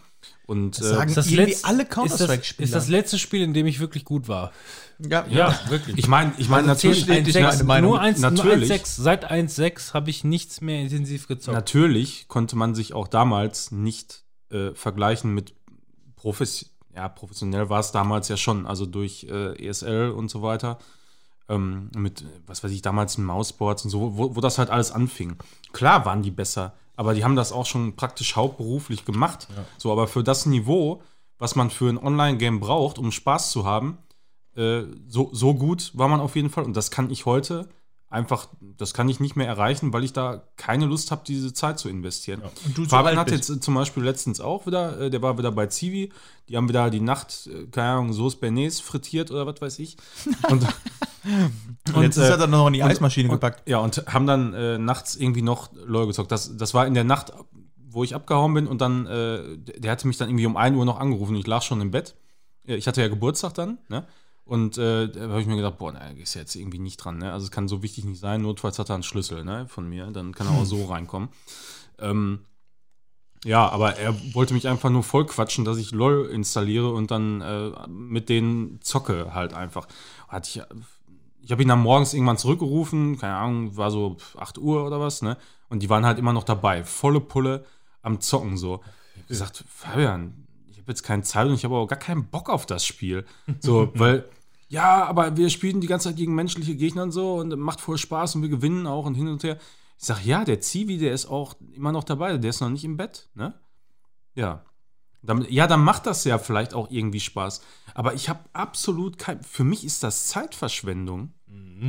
Und
Das sagen-
äh,
Ist das,
Irgendwie alle
ist,
Counter-Strike-Spieler.
ist das letzte Spiel, in dem ich wirklich gut war.
ja,
Ja, wirklich.
ich meine, ich meine, natürlich,
bestätigt
CS1.6,
meine Meinung.
Nur 1,
Natürlich.
Nur 1.6. Seit 1.6 habe ich nichts mehr intensiv gezockt.
Natürlich konnte man sich auch damals nicht äh, vergleichen mit Profes ja, professionell war es damals ja schon, also durch äh, ESL und so weiter. Ähm, mit, was weiß ich, damals in Mouseboards und so, wo, wo das halt alles anfing. Klar waren die besser, aber die haben das auch schon praktisch hauptberuflich gemacht. So, aber für das Niveau, was man für ein Online-Game braucht, um Spaß zu haben, äh, so, so gut war man auf jeden Fall. Und das kann ich heute einfach, das kann ich nicht mehr erreichen, weil ich da keine Lust habe, diese Zeit zu investieren.
Und du so
Fabian
alt
hat
bist.
jetzt äh, zum Beispiel letztens auch wieder, äh, der war wieder bei Zivi, die haben wieder die Nacht, äh, keine Ahnung, Soße Bernays frittiert oder was weiß ich. Und,
Und jetzt
äh,
hat er noch in die
und-
Eismaschine
und,
gepackt.
Ja, und haben dann äh, nachts irgendwie noch LOL gezockt. Das, das war in der Nacht, wo ich abgehauen bin und dann, äh, der hatte mich dann irgendwie um 1 Uhr noch angerufen. Ich lag schon im Bett. Ich hatte ja Geburtstag dann, ne? Und äh, da habe ich mir gedacht, boah, na, ist ja jetzt irgendwie nicht dran, ne? Also es kann so wichtig nicht sein. Notfalls hat er einen Schlüssel, ne, von mir. Dann kann er auch so reinkommen. Ähm, ja, aber er wollte mich einfach nur voll quatschen, dass ich LOL installiere und dann äh, mit denen zocke halt einfach. Hatte ich, ich habe ihn dann morgens irgendwann zurückgerufen, keine Ahnung, war so 8 Uhr oder was, ne? Und die waren halt immer noch dabei, volle Pulle am Zocken so. Ich hab gesagt, Fabian, habe jetzt keine Zeit und ich habe auch gar keinen Bock auf das Spiel. So, weil, ja, aber wir spielen die ganze Zeit gegen menschliche Gegner und so und macht voll Spaß und wir gewinnen auch und hin und her. Ich sag, ja, der Zivi, der ist auch immer noch dabei, der ist noch nicht im Bett, ne? Ja. Dann, ja, dann macht das ja vielleicht auch irgendwie Spaß. Aber ich habe absolut kein. Für mich ist das Zeitverschwendung.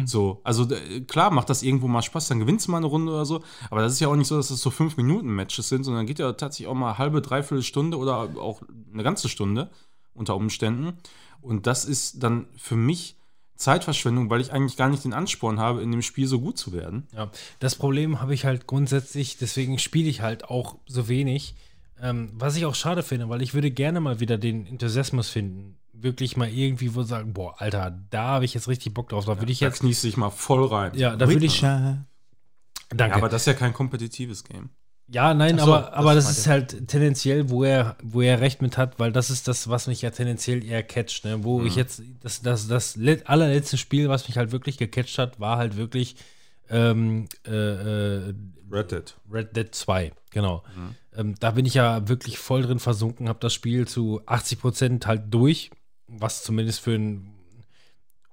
So, also klar macht das irgendwo mal Spaß, dann gewinnst du mal eine Runde oder so. Aber das ist ja auch nicht so, dass das so 5-Minuten-Matches sind, sondern geht ja tatsächlich auch mal halbe, dreiviertel Stunde oder auch eine ganze Stunde unter Umständen. Und das ist dann für mich Zeitverschwendung, weil ich eigentlich gar nicht den Ansporn habe, in dem Spiel so gut zu werden.
Ja, das Problem habe ich halt grundsätzlich, deswegen spiele ich halt auch so wenig. Ähm, was ich auch schade finde, weil ich würde gerne mal wieder den Enthusiasmus finden. Wirklich mal irgendwie wo sagen, boah, Alter, da habe ich jetzt richtig Bock drauf. Da würde ich
Da
jetzt,
kniest sich mal voll rein.
ja, da würde ich, danke.
Ja, aber das ist ja kein kompetitives Game.
Ja, nein,
so,
aber, aber
das
das ist halt tendenziell, wo er, wo er recht mit hat, weil das ist das, was mich ja tendenziell eher catcht, ne? Wo ich jetzt, das, das, das let- allerletzte Spiel, was mich halt wirklich gecatcht hat, war halt wirklich ähm, äh, äh,
Red Dead.
Red Dead 2, genau. Ähm, da bin ich ja wirklich voll drin versunken, habe das Spiel zu 80 Prozent halt durch, was zumindest für ein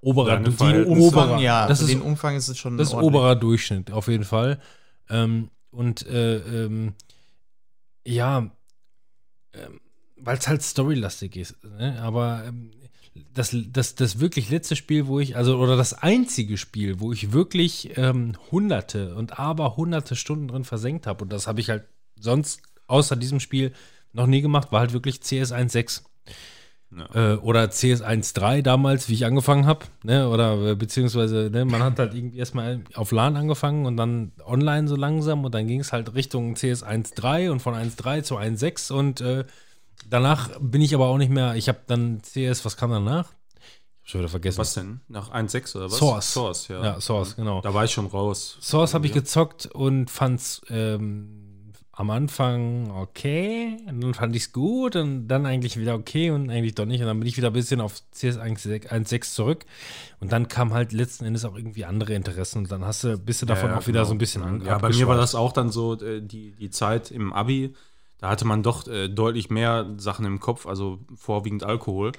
oberer,
Verhältnisse.
oberer
Umfang, ja,
das ist
den Umfang ist es schon
das ist
ordentlich.
oberer Durchschnitt, auf jeden Fall. Ähm, und äh, ähm, ja, ähm, weil es halt storylastig ist. Ne? Aber ähm, das, das, das wirklich letzte Spiel, wo ich, also, oder das einzige Spiel, wo ich wirklich ähm, hunderte und aber hunderte Stunden drin versenkt habe, und das habe ich halt sonst außer diesem Spiel noch nie gemacht, war halt wirklich CS 1.6. Äh, oder CS 1.3 damals, wie ich angefangen habe, ne? oder äh, beziehungsweise, ne, man hat halt irgendwie erstmal auf LAN angefangen und dann online so langsam und dann ging es halt Richtung CS 1.3 und von 1.3 zu 1.6 und äh, danach bin ich aber auch nicht mehr, ich habe dann CS, was kam danach? Ich hab schon wieder vergessen.
Was denn? Nach 1.6 oder was?
Source.
Source, ja.
Ja, Source, genau.
Da war ich schon raus.
Source habe ich gezockt und fand's ähm, am Anfang okay, und dann fand ich es gut und dann eigentlich wieder okay und eigentlich doch nicht. Und dann bin ich wieder ein bisschen auf CS 1.6 zurück. Und dann kam halt letzten Endes auch irgendwie andere Interessen und dann hast du, bist du davon
Ja,
auch wieder
genau.
so ein bisschen an.
Ja, bei mir war das auch dann so äh, die, die Zeit im Abi. Da hatte man doch äh, deutlich mehr Sachen im Kopf, also vorwiegend Alkohol.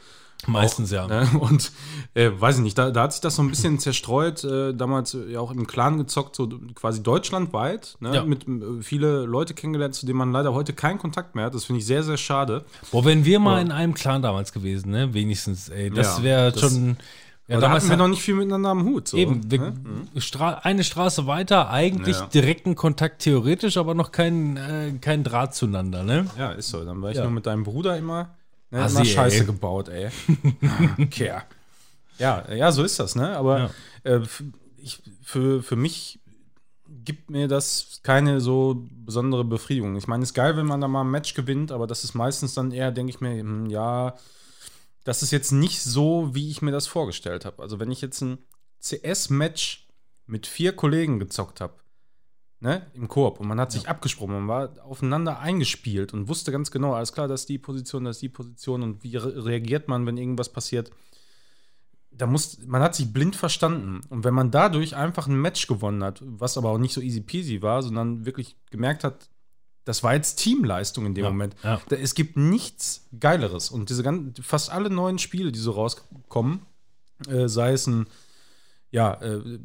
Meistens ja.
Ne? Und äh, weiß ich nicht, da, da hat sich das so ein bisschen zerstreut, äh, damals äh, ja auch im Clan gezockt, so quasi deutschlandweit, ne?
Ja.
mit äh, viele Leute kennengelernt, zu denen man leider heute keinen Kontakt mehr hat. Das finde ich sehr, sehr schade.
Boah, wenn wir mal
Ja.
in einem Clan damals gewesen, ne? Wenigstens, ey, das
Ja,
wäre schon. Ja,
da hatten wir noch nicht viel miteinander am Hut. So,
Eben, wir,
ne?
Stra eine Straße weiter, eigentlich
Ja.
direkten Kontakt theoretisch, aber noch kein, äh, kein Draht zueinander, ne?
Ja, ist so. Dann war ich
Ja.
nur mit deinem Bruder immer, ne,
Assi,
immer Scheiße
ey.
gebaut, ey. okay. Ja, ja, so ist das, ne? Aber
Ja.
äh, ich, für, für mich gibt mir das keine so besondere Befriedigung. Ich meine, es ist geil, wenn man da mal ein Match gewinnt, aber das ist meistens dann eher, denke ich mir, hm, ja, das ist jetzt nicht so, wie ich mir das vorgestellt habe. Also wenn ich jetzt ein CS-Match mit vier Kollegen gezockt habe, ne, im Koop und man hat sich abgesprochen, man war aufeinander eingespielt und wusste ganz genau, alles klar, das ist die Position, das ist die Position und wie re reagiert man, wenn irgendwas passiert. Da muss, man hat sich blind verstanden. Und wenn man dadurch einfach ein Match gewonnen hat, was aber auch nicht so easy peasy war, sondern wirklich gemerkt hat, das war jetzt Teamleistung in dem
Ja,
Moment.
ja.
Da, es gibt nichts Geileres. Und diese ganzen, fast alle neuen Spiele, die so rauskommen, äh, sei es ein, ja, äh,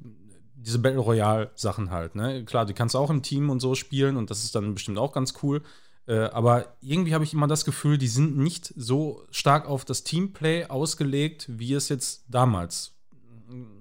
diese Battle Royale Sachen halt, ne? Klar, die kannst du auch im Team und so spielen und das ist dann bestimmt auch ganz cool. Äh, aber irgendwie habe ich immer das Gefühl, die sind nicht so stark auf das Teamplay ausgelegt, wie es jetzt damals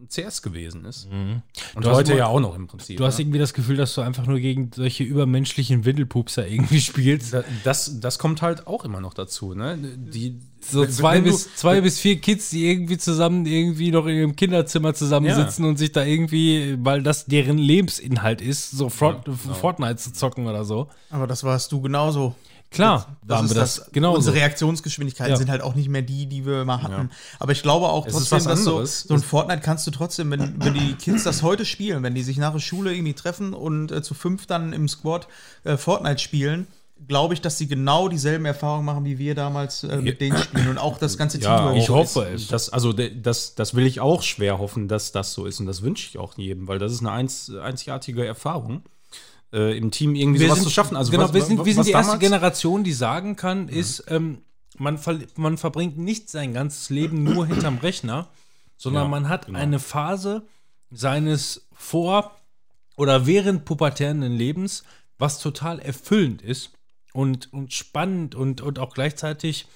CS gewesen ist. Und
Mhm. Du hast
heute
immer-
ja auch noch im Prinzip.
Du hast
ne?
irgendwie das Gefühl, dass du einfach nur gegen solche übermenschlichen Windelpupser irgendwie spielst.
Da- das, das kommt halt auch immer noch dazu, ne? Die,
So zwei
du-
bis, zwei bis vier Kids, die irgendwie zusammen irgendwie noch in ihrem Kinderzimmer zusammensitzen und sich da irgendwie, weil das deren Lebensinhalt ist, so Front,
genau.
Fortnite zu zocken oder so.
Aber das warst du genauso.
Klar,
Das
waren
ist
wir das,
das,
genauso.
Unsere Reaktionsgeschwindigkeiten
Ja.
sind halt auch nicht mehr die, die wir mal hatten. Aber ich glaube auch
Es ist
trotzdem, dass so, so ein Fortnite kannst du trotzdem, wenn, wenn die Kids das heute spielen, wenn die sich nach der Schule irgendwie treffen und äh, zu fünf dann im Squad äh, Fortnite spielen, glaube ich, dass sie genau dieselben Erfahrungen machen, wie wir damals äh, mit denen spielen und auch das ganze
Ja,
Team.
ich hoffe es.
Das, also das, das will ich auch schwer hoffen, dass das so ist. Und das wünsche ich auch jedem, weil das ist eine einz, einzigartige Erfahrung, äh, im Team irgendwie
wir
sowas
sind,
zu schaffen. Also
genau,
was-
wir sind, wir sind die erste Generation, die sagen kann, ist, ähm, man, ver man verbringt nicht sein ganzes Leben nur hinterm Rechner, sondern
Ja,
man hat
genau.
eine Phase seines vor- oder während pubertären Lebens, was total erfüllend ist und, und spannend und, und auch gleichzeitig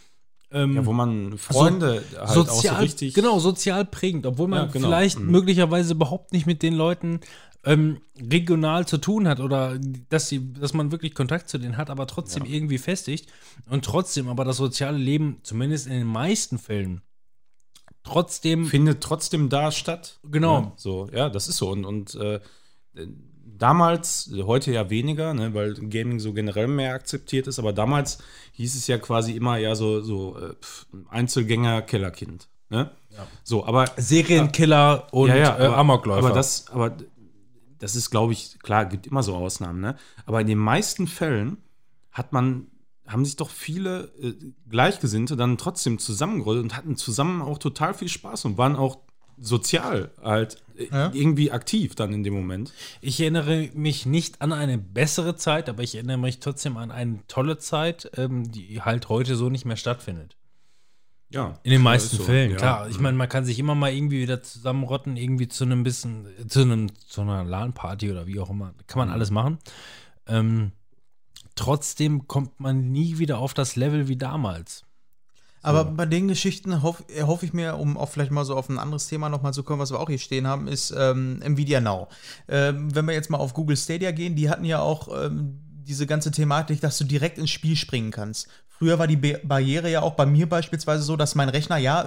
ähm,
Ja, wo man Freunde halt
sozial,
auch so richtig.
genau, sozial prägend, obwohl man
Ja, genau.
vielleicht
Mhm.
möglicherweise überhaupt nicht mit den Leuten ähm, regional zu tun hat oder dass, sie, dass man wirklich Kontakt zu denen hat, aber trotzdem irgendwie festigt und trotzdem aber das soziale Leben, zumindest in den meisten Fällen, trotzdem
findet trotzdem da statt.
Genau.
Ne? So, ja, das ist so. Und, und äh, damals, heute ja weniger, ne, weil Gaming so generell mehr akzeptiert ist, aber damals hieß es ja quasi immer ja so, so äh, pf, Einzelgänger-Kellerkind. Ne? So, aber
Serienkiller und äh,
aber,
Amokläufer.
Aber das, aber das ist, glaube ich, klar, gibt immer so Ausnahmen, ne? Aber in den meisten Fällen hat man, haben sich doch viele äh, Gleichgesinnte dann trotzdem zusammengerollt und hatten zusammen auch total viel Spaß und waren auch sozial halt äh,
Ja.
irgendwie aktiv dann in dem Moment.
Ich erinnere mich nicht an eine bessere Zeit, aber ich erinnere mich trotzdem an eine tolle Zeit, ähm, die halt heute so nicht mehr stattfindet.
Ja.
In den meisten
ist so,
Fällen,
ja.
klar. Ich meine, man kann sich immer mal irgendwie wieder zusammenrotten, irgendwie zu einem bisschen, zu einem, zu einer LAN-Party oder wie auch immer. Kann man alles machen. Ähm, trotzdem kommt man nie wieder auf das Level wie damals.
Aber bei den Geschichten hoff, erhoffe ich mir, um auch vielleicht mal so auf ein anderes Thema nochmal zu kommen, was wir auch hier stehen haben, ist ähm, Nvidia Now. Ähm, wenn wir jetzt mal auf Google Stadia gehen, die hatten ja auch ähm, diese ganze Thematik, dass du direkt ins Spiel springen kannst. Früher war die Barriere ja auch bei mir beispielsweise so, dass mein Rechner, ja,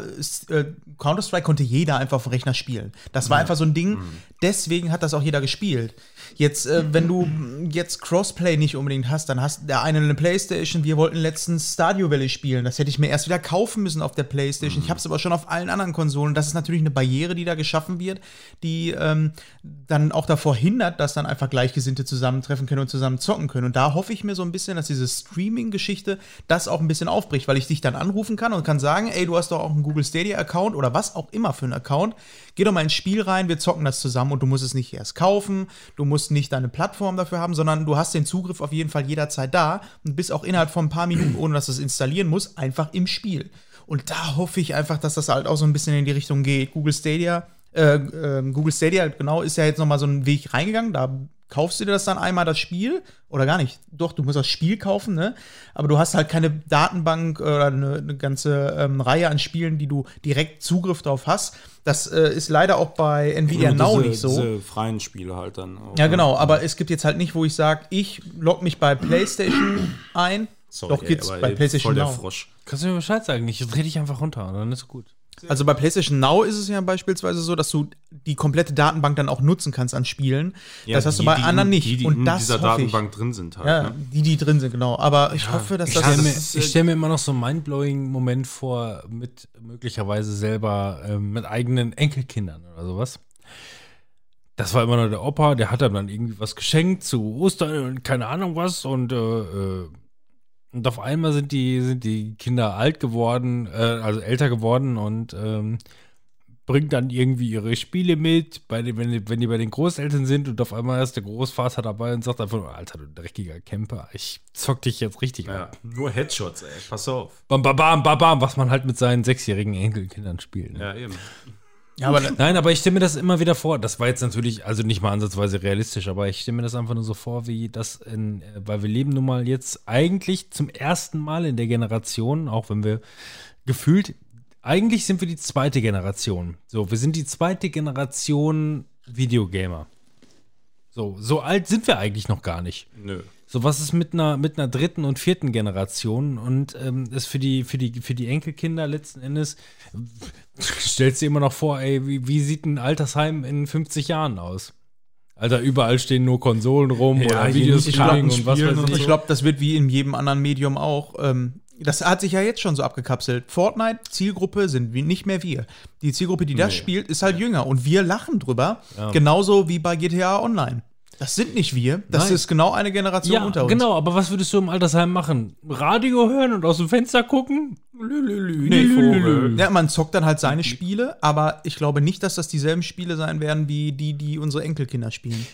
äh, Counter-Strike konnte jeder einfach auf dem Rechner spielen. Das war einfach so ein Ding, deswegen hat das auch jeder gespielt. Jetzt, äh, wenn du jetzt Crossplay nicht unbedingt hast, dann hast der eine eine Playstation, wir wollten letztens Stardew Valley spielen. Das hätte ich mir erst wieder kaufen müssen auf der Playstation. Ich habe es aber schon auf allen anderen Konsolen. Das ist natürlich eine Barriere, die da geschaffen wird, die ähm, dann auch davor hindert, dass dann einfach Gleichgesinnte zusammentreffen können und zusammen zocken können. Und da hoffe ich mir so ein bisschen, dass diese Streaming-Geschichte das auch ein bisschen aufbricht, weil ich dich dann anrufen kann und kann sagen, ey, du hast doch auch einen Google Stadia-Account oder was auch immer für einen Account. Geh doch mal ins Spiel rein, wir zocken das zusammen und du musst es nicht erst kaufen, du musst nicht deine Plattform dafür haben, sondern du hast den Zugriff auf jeden Fall jederzeit da und bist auch innerhalb von ein paar Minuten, ohne dass du es installieren musst, einfach im Spiel. Und da hoffe ich einfach, dass das halt auch so ein bisschen in die Richtung geht. Google Stadia, äh, äh, Google Stadia, genau, ist ja jetzt nochmal so einen Weg reingegangen. Da kaufst du dir das dann einmal das Spiel oder gar nicht. Doch, du musst das Spiel kaufen, ne? Aber du hast halt keine Datenbank oder eine, eine ganze ähm, Reihe an Spielen, die du direkt Zugriff drauf hast. Das äh, ist leider auch bei Nvidia
Nur
Now
diese,
nicht so.
Diese freien Spiele halt dann. auch,
Ja,
ne?
genau, aber es gibt jetzt halt nicht, wo ich sage, ich log mich bei PlayStation ein.
Sorry,
Doch geht's
aber
bei
ey,
PlayStation
voll der
Now.
Frosch.
Kannst du mir Bescheid sagen? Ich dreh dich einfach runter und dann ist gut.
Also bei PlayStation Now ist es ja beispielsweise so, dass du die komplette Datenbank dann auch nutzen kannst an Spielen. das hast du
die,
bei
die
anderen nicht.
Die, die
Und
in
das
dieser
hoffe ich.
Datenbank drin sind halt.
Ja,
Ne?
die, die drin sind, genau. Aber ich hoffe, dass
Ich
das.
stelle mir,
ist,
ich stell mir immer noch so einen mindblowing Moment vor, mit möglicherweise selber ähm, mit eigenen Enkelkindern oder sowas. Das war immer nur der Opa, der hat dann irgendwie was geschenkt zu Ostern und keine Ahnung was und, äh, äh, und auf einmal sind die, sind die Kinder alt geworden, äh, also älter geworden und ähm, bringen dann irgendwie ihre Spiele mit, bei den, wenn, die, wenn die bei den Großeltern sind und auf einmal ist der Großvater dabei und sagt einfach, Alter, du dreckiger Camper, ich zock dich jetzt richtig
Ja,
ab.
nur Headshots, ey. Pass auf.
Bam, bam, bam, bam, bam, was man halt mit seinen sechsjährigen Enkelkindern spielt. Ne?
Ja, eben.
Ja, aber
Nein, aber ich stelle mir das immer wieder vor. Das war jetzt natürlich, also nicht mal ansatzweise realistisch, aber ich stelle mir das einfach nur so vor, wie das in, äh, weil wir leben nun mal jetzt eigentlich zum ersten Mal in der Generation, auch wenn wir gefühlt, eigentlich sind wir die zweite Generation. So, wir sind die zweite Generation Videogamer. So, so alt sind wir eigentlich noch gar nicht.
Nö.
So, was ist mit einer, mit einer dritten und vierten Generation? Und ähm, ist für die, für, die, für die Enkelkinder letzten Endes, stellst du dir immer noch vor, ey, wie, wie sieht ein Altersheim in 50 Jahren aus? Alter, überall stehen nur Konsolen rum
Ja,
oder Videos
nicht
und was weiß
und
ich.
ich glaube, das wird wie in jedem anderen Medium auch. Ähm, das hat sich ja jetzt schon so abgekapselt. Fortnite, Zielgruppe sind wie, nicht mehr wir. Die Zielgruppe, die das spielt, ist halt jünger. Und wir lachen drüber. Genauso wie bei GTA Online. Das sind nicht wir. Das
Nein.
ist genau eine Generation
Ja,
unter uns.
genau, aber was würdest du im Altersheim machen? Radio hören und aus dem Fenster gucken? Lülülü,
Nee,
lülülü.
Ja, man zockt dann halt seine Spiele, aber ich glaube nicht, dass das dieselben Spiele sein werden wie die, die unsere Enkelkinder spielen.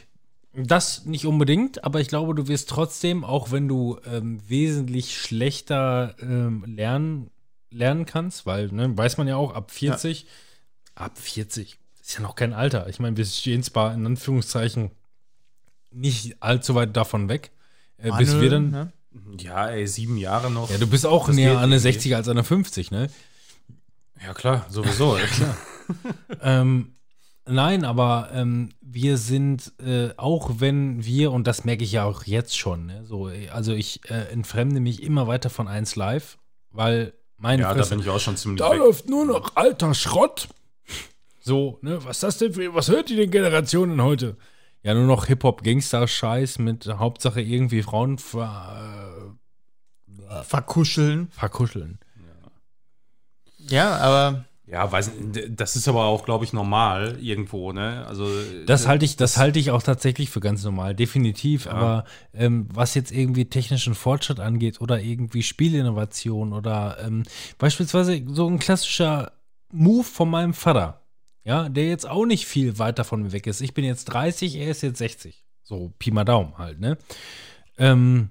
Das nicht unbedingt, aber ich glaube, du wirst trotzdem, auch wenn du ähm, wesentlich schlechter ähm, lernen, lernen kannst, weil, ne, weiß man ja auch, ab 40, ab 40 ist ja noch kein Alter. Ich meine, wir stehen zwar in Anführungszeichen nicht allzu weit davon weg, äh, bis
Manuel,
wir dann.
ne?
Ja, ey, sieben Jahre noch.
Ja, du bist auch
Das
näher an eine
irgendwie.
60 als an eine 50, ne?
Ja, klar, sowieso. ja, klar.
Ähm, nein, aber ähm, wir sind, äh, auch wenn wir, und das merke ich ja auch jetzt schon, ne, so, äh, also ich äh, entfremde mich immer weiter von 1 Live, weil meine
ja, da
Fresse,
bin ich auch schon ziemlich
da
weg.
läuft nur noch alter Schrott. So, ne, was ist das denn für, was hört die denn Generationen heute? Ja, nur noch Hip-Hop-Gangster-Scheiß mit Hauptsache irgendwie Frauen ver,
Verkuscheln.
äh, verkuscheln.
Ja, aber
Ja, weiß das ist aber auch, glaube ich, normal irgendwo, ne? Also
Das halte ich, das halte ich auch tatsächlich für ganz normal, definitiv. Aber ähm, was jetzt irgendwie technischen Fortschritt angeht oder irgendwie Spielinnovation oder ähm, beispielsweise so ein klassischer Move von meinem Vater, ja, der jetzt auch nicht viel weiter von mir weg ist. Ich bin jetzt 30, er ist jetzt 60. So Pi mal Daumen halt, ne? Ähm,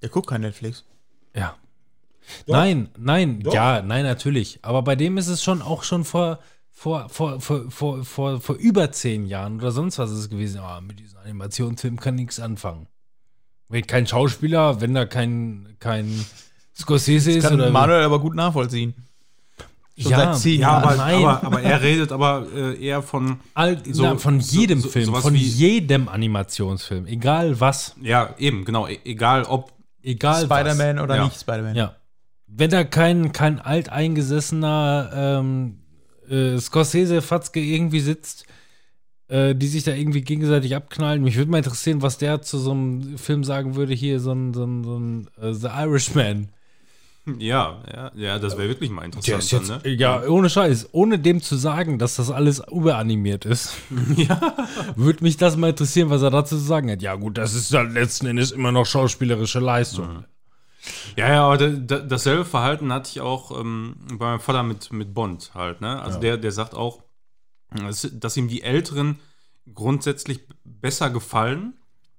der guckt kein Netflix.
ja. Nein, nein, ja, nein, natürlich. Aber bei dem ist es schon auch schon vor, vor, vor, vor, vor, vor, vor über zehn Jahren oder sonst was ist es gewesen. Ah, mit diesem Animationsfilm kann nichts anfangen. Wenn kein Schauspieler, wenn da kein, kein Scorsese ist
Kann
oder.
Manuel aber gut nachvollziehen. Schon
ja,
seit zehn
ja,
Jahren.
aber,
nein.
aber, aber er redet aber äh, eher von,
All,
so-
na, von jedem
so-
Film, von
wie-
jedem Animationsfilm, egal was.
ja, eben, genau, e egal ob
Egal
Spider-Man oder
Ja.
nicht Spider-Man.
Ja. Wenn da kein, kein alteingesessener ähm, äh, Scorsese-Fatzke irgendwie sitzt, äh, die sich da irgendwie gegenseitig abknallen. Mich würde mal interessieren, was der zu so einem Film sagen würde, hier so ein, so ein, so ein äh, The Irishman.
Ja, ja, ja, das wäre wirklich mal interessant.
jetzt,
dann, ne?
ja, ohne Scheiß, ohne dem zu sagen, dass das alles überanimiert ist, würde mich das mal interessieren, was er dazu zu sagen hat. Ja, gut, das ist dann letzten Endes immer noch schauspielerische Leistung.
Ja, ja, aber da, da, dasselbe Verhalten hatte ich auch ähm, bei meinem Vater mit, mit Bond halt, ne? Also der, der sagt auch, dass, dass ihm die Älteren grundsätzlich besser gefallen.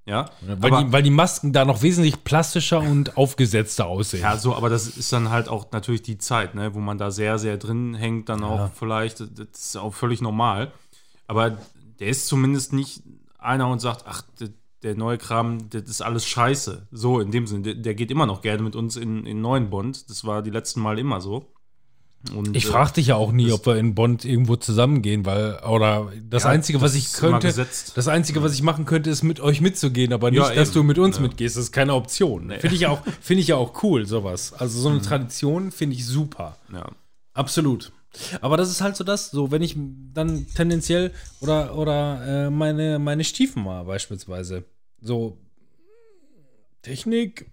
Ja,
Weil,
aber,
die, weil die Masken da noch wesentlich plastischer und aufgesetzter aussehen.
ja, so, aber das ist dann halt auch natürlich die Zeit, ne, wo man da sehr, sehr drin hängt, dann auch vielleicht, das ist auch völlig normal. Aber der ist zumindest nicht einer und sagt, ach, der, der neue Kram, das ist alles scheiße. So, in dem Sinne, der, der geht immer noch gerne mit uns in, in neuen Bond. Das war die letzten Mal immer so. Und,
Ich
äh,
frage dich ja auch nie, ob wir in Bond irgendwo zusammengehen, weil, oder das
Ja,
Einzige, was ich könnte, das Einzige, was ich machen könnte, ist mit euch mitzugehen, aber nicht,
Ja,
dass du mit uns
Ja.
mitgehst. Das ist keine Option. Finde ich, auch- finde ich ja auch cool, sowas. Also so eine
Mhm.
Tradition finde ich super.
ja.
Absolut. Aber das ist halt so das, so wenn ich dann tendenziell oder, oder äh, meine, meine Stiefen mal beispielsweise, so Technik,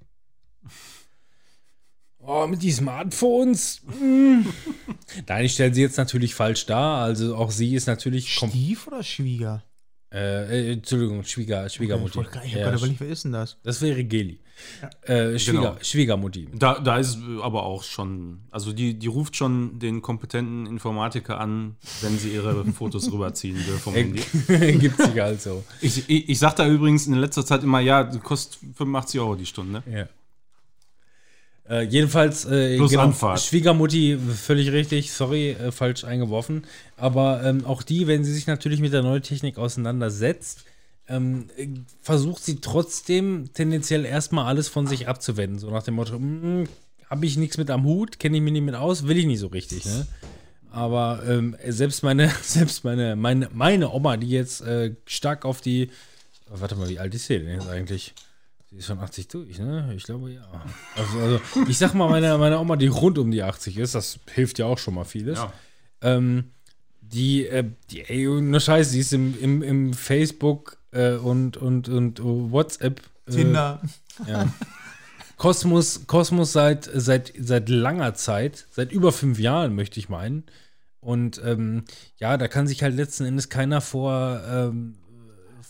oh, mit die Smartphones, mm. nein, ich stelle sie jetzt natürlich falsch dar, also auch sie ist natürlich
Stief oder Schwieger?
äh, äh, Entschuldigung, Schwieger, Schwiegermutti.
Ich habe
Ja,
gerade überlegt, wer ist denn das?
das wäre Geli. Äh, Schwieger,
Genau.
Schwiegermutti.
Da, da ist aber auch schon, also die, die ruft schon den kompetenten Informatiker an, wenn sie ihre Fotos rüberziehen will vom Handy.
Gibt sich halt so.
Ich, ich, ich sag da übrigens in letzter Zeit immer, ja, du kostet 85 Euro die Stunde.
Ja. Äh, jedenfalls, äh,
Anfahrt.
Schwiegermutti, völlig richtig, sorry, äh, falsch eingeworfen. Aber ähm, auch die, wenn sie sich natürlich mit der neuen Technik auseinandersetzt, ähm, äh, versucht sie trotzdem tendenziell erstmal alles von sich abzuwenden. So nach dem Motto, habe ich nichts mit am Hut, kenne ich mich nicht mit aus, will ich nicht so richtig. Ne? Aber ähm, selbst meine, selbst meine, meine, meine Oma, die jetzt äh, stark auf die. Warte mal, wie alt ist sie denn jetzt eigentlich? Sie ist schon 80 durch, ne? Ich glaube ja. Also, also ich sag mal, meine, meine Oma, die rund um die 80 ist, das hilft ja auch schon mal vieles.
Ja.
Ähm, die, äh, die, ey, ne Scheiße, die ist im, im, im Facebook äh, und, und, und WhatsApp. Äh,
Tinder.
ja. Kosmos, Kosmos seit, seit, seit langer Zeit, seit über fünf Jahren, möchte ich meinen. Und ähm, ja, da kann sich halt letzten Endes keiner vor ähm,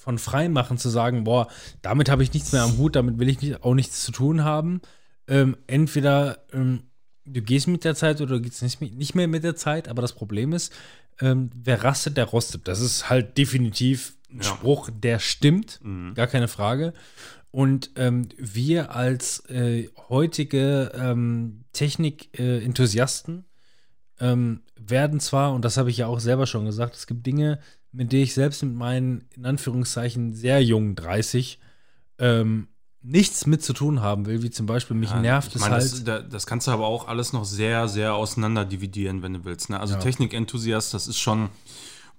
von frei machen, zu sagen, boah, damit habe ich nichts mehr am Hut, damit will ich nicht, auch nichts zu tun haben. Ähm, entweder ähm, du gehst mit der Zeit oder du gehst nicht, nicht mehr mit der Zeit, aber das Problem ist, ähm, wer rastet, der rostet. Das ist halt definitiv ein
Ja.
Spruch, der stimmt, gar keine Frage. Und ähm, wir als äh, heutige ähm, Technik-Enthusiasten ähm, werden zwar, und das habe ich ja auch selber schon gesagt, es gibt Dinge, mit denen ich selbst mit meinen, in Anführungszeichen, sehr jungen 30 ähm, nichts mit zu tun haben will, wie zum Beispiel mich nervt
ich
es halt.
das, da- das kannst du aber auch alles noch sehr, sehr auseinander dividieren, wenn du willst. Ne? Also Technik-Enthusiast, das ist schon,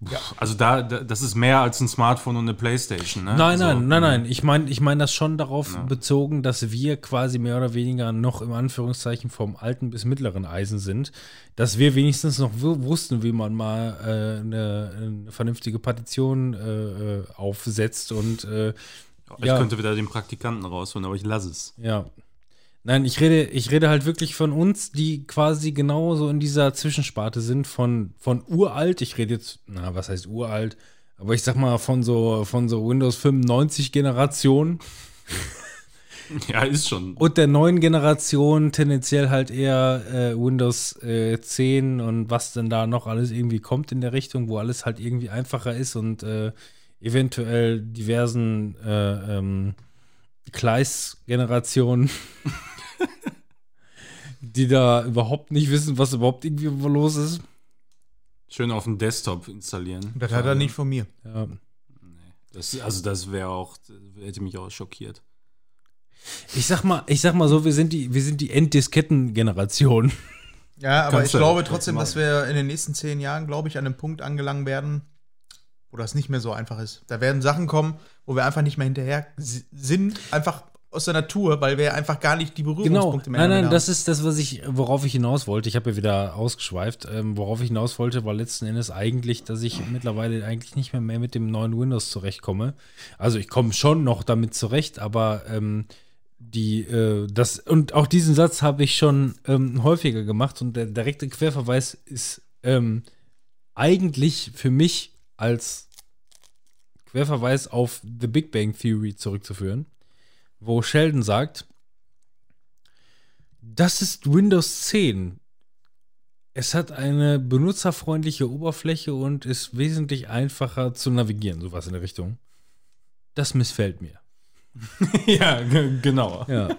pff, also da, da, das ist mehr als ein Smartphone und eine Playstation. Ne?
Nein,
also,
nein, nein, nein. Ich meine ich mein das schon darauf bezogen, dass wir quasi mehr oder weniger noch im Anführungszeichen vom alten bis mittleren Eisen sind. Dass wir wenigstens noch wu- wussten, wie man mal äh, eine, eine vernünftige Partition äh, äh, aufsetzt und äh,
Ich
ja.
könnte wieder den Praktikanten rausholen, aber ich lasse es.
ja. Nein, ich rede, ich rede halt wirklich von uns, die quasi genauso in dieser Zwischensparte sind, von, von uralt. Ich rede jetzt, na, was heißt uralt? Aber ich sag mal von so, von so Windows 95 Generation.
Ja, ist schon.
Und der neuen Generation tendenziell halt eher äh, Windows äh, 10 und was denn da noch alles irgendwie kommt in der Richtung, wo alles halt irgendwie einfacher ist und äh, eventuell diversen äh, ähm, Kleis-Generationen, die da überhaupt nicht wissen, was überhaupt irgendwie los ist.
Schön auf dem Desktop installieren.
Das hat er nicht von mir.
Ja.
Das, also das wäre auch, hätte mich auch schockiert.
Ich sag mal, ich sag mal so, wir sind die, wir sind die Enddisketten-Generation.
Ja, aber
Kannst
ich glaube trotzdem, dass wir in den nächsten zehn Jahren, glaube ich, an einem Punkt angelangt werden, wo das nicht mehr so einfach ist. Da werden Sachen kommen, wo wir einfach nicht mehr hinterher sind, einfach aus der Natur, weil wir einfach gar nicht die
Genau,
Berührungspunkte mehr
nein, nein,
haben.
das ist das, was ich, worauf ich hinaus wollte. Ich habe ja wieder ausgeschweift. Ähm, worauf ich hinaus wollte, war letzten Endes eigentlich, dass ich mittlerweile eigentlich nicht mehr, mehr mit dem neuen Windows zurechtkomme. Also ich komme schon noch damit zurecht, aber ähm, die, äh, das, und auch diesen Satz habe ich schon ähm, häufiger gemacht und der direkte Querverweis ist ähm, eigentlich für mich als Querverweis auf The Big Bang Theory zurückzuführen, wo Sheldon sagt, das ist Windows 10. Es hat eine benutzerfreundliche Oberfläche und ist wesentlich einfacher zu navigieren, sowas in der Richtung. Das missfällt mir.
ja, ge- genau.
Ja.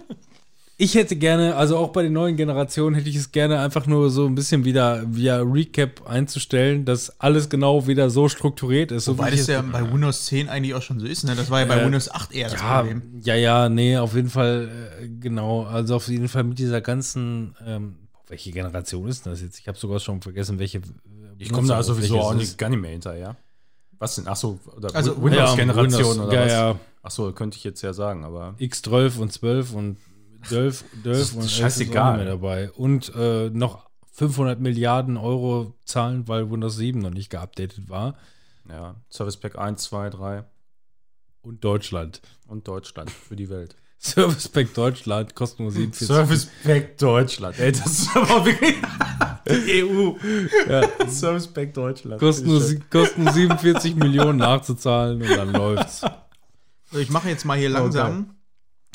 Ich hätte gerne, also auch bei den neuen Generationen hätte ich es gerne einfach nur so ein bisschen wieder via Recap einzustellen, dass alles genau wieder so strukturiert ist. So
Wobei
wie
das
es-
ja bei Windows 10 eigentlich auch schon so ist. Ne? Das war ja bei
Äh,
Windows 8 eher das
ja,
Problem.
ja, ja, nee, auf jeden Fall, äh, genau. Also auf jeden Fall mit dieser ganzen, ähm, welche Generation ist das jetzt? Ich habe sogar schon vergessen, welche. äh,
Ich komme da sowieso auch nicht, gar nicht mehr hinterher. Was denn? Achso, oder
Also,
Wi- Windows-Generation
Windows,
oder
ja,
was?
Ja,
Achso, könnte ich jetzt ja sagen, aber.
X12 und 12 und 12, 12
Das ist
und 11
scheißegal.
mehr dabei. Und äh, noch 500 Milliarden Euro zahlen, weil Windows 7 noch nicht geupdatet war.
Ja, Service Pack 1, 2, 3
Und Deutschland.
und Deutschland für die Welt.
Service Pack Deutschland kostet nur 47.
Service Pack Deutschland. Ey, das ist aber wirklich. die EU.
Ja.
Service Pack Deutschland.
Kosten nur, sie- kosten 47 Millionen nachzuzahlen und dann läuft's.
So, ich mache jetzt mal hier langsam.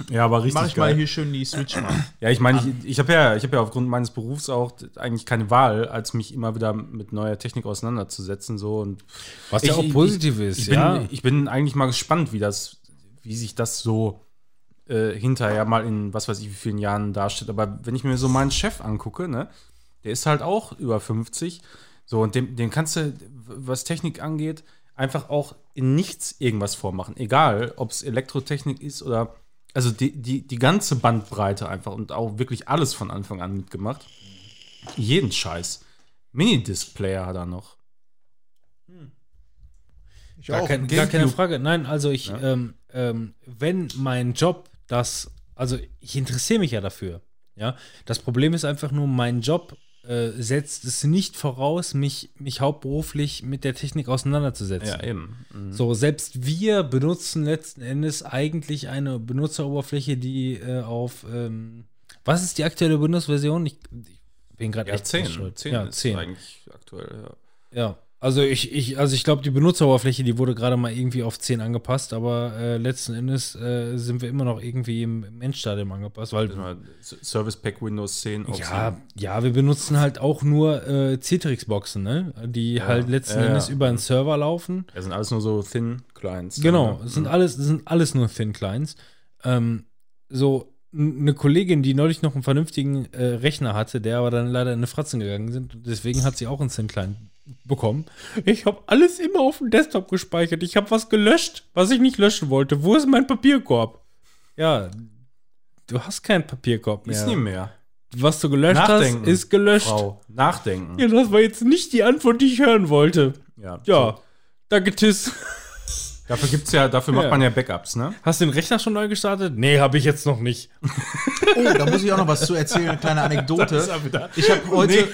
Ja, aber richtig
mache ich mal
geil.
hier schön die Switch an.
Ja, ich meine, ich, ich habe ja, ich hab ja aufgrund meines Berufs auch eigentlich keine Wahl, als mich immer wieder mit neuer Technik auseinanderzusetzen. So. Und
Was ja
Ich-
auch
ich-
positiv ist,
ich bin,
ja.
ich bin eigentlich mal gespannt, wie das, wie sich das so äh, hinterher mal in was weiß ich wie vielen Jahren darstellt. Aber wenn ich mir so meinen Chef angucke, ne, der ist halt auch über 50. So, und dem, dem kannst du, was Technik angeht, einfach auch in nichts irgendwas vormachen. Egal, ob es Elektrotechnik ist oder also die, die, die ganze Bandbreite einfach und auch wirklich alles von Anfang an mitgemacht. Jeden Scheiß. Minidisc-Player hat er noch.
Ich
Gar,
auch.
kein, gar keine Frage. Nein, also ich, ähm, ähm, wenn mein Job das, also ich interessiere mich ja dafür. Ja, das Problem ist einfach nur, mein Job äh, setzt es nicht voraus, mich, mich hauptberuflich mit der Technik auseinanderzusetzen.
eben. Mhm.
So, selbst wir benutzen letzten Endes eigentlich eine Benutzeroberfläche, die äh, auf, ähm, was ist die aktuelle Windows-Version? Ich, ich bin gerade
Ja,
echt
10.
schuld.
10
ja,
ist
10.
eigentlich aktuell, ja.
Ja, also ich, ich, also ich glaube, die Benutzeroberfläche, die wurde gerade mal irgendwie auf 10 angepasst, aber äh, letzten Endes äh, sind wir immer noch irgendwie im, im Endstadium angepasst, weil
Service Pack Windows 10 auf
ja, ja, wir benutzen halt auch nur äh, Citrix-Boxen, ne? Die halt letzten
ja, ja.
Endes über einen Server laufen.
Das sind alles nur so Thin Clients.
Genau,
Ja.
es sind alles, es sind alles nur Thin Clients. Ähm, so eine Kollegin, die neulich noch einen vernünftigen äh, Rechner hatte, der aber dann leider in eine Fratzen gegangen sind. Deswegen hat sie auch einen Thin Client bekommen. Ich habe alles immer auf dem Desktop gespeichert. Ich habe was gelöscht, was ich nicht löschen wollte. Wo ist mein Papierkorb? Ja, du hast keinen Papierkorb mehr.
Ist nicht mehr.
Was du gelöscht
Nachdenken,
hast, ist gelöscht.
Frau, nachdenken.
Ja, das war jetzt nicht die Antwort, die ich hören wollte.
Ja.
Ja, danke, Tiss.
Dafür gibt's ja, dafür macht
Ja.
man ja Backups, ne?
Hast du den Rechner schon neu gestartet? Nee, habe ich jetzt noch nicht.
Oh, da muss ich auch noch was zu erzählen, eine kleine Anekdote. Ich habe heute,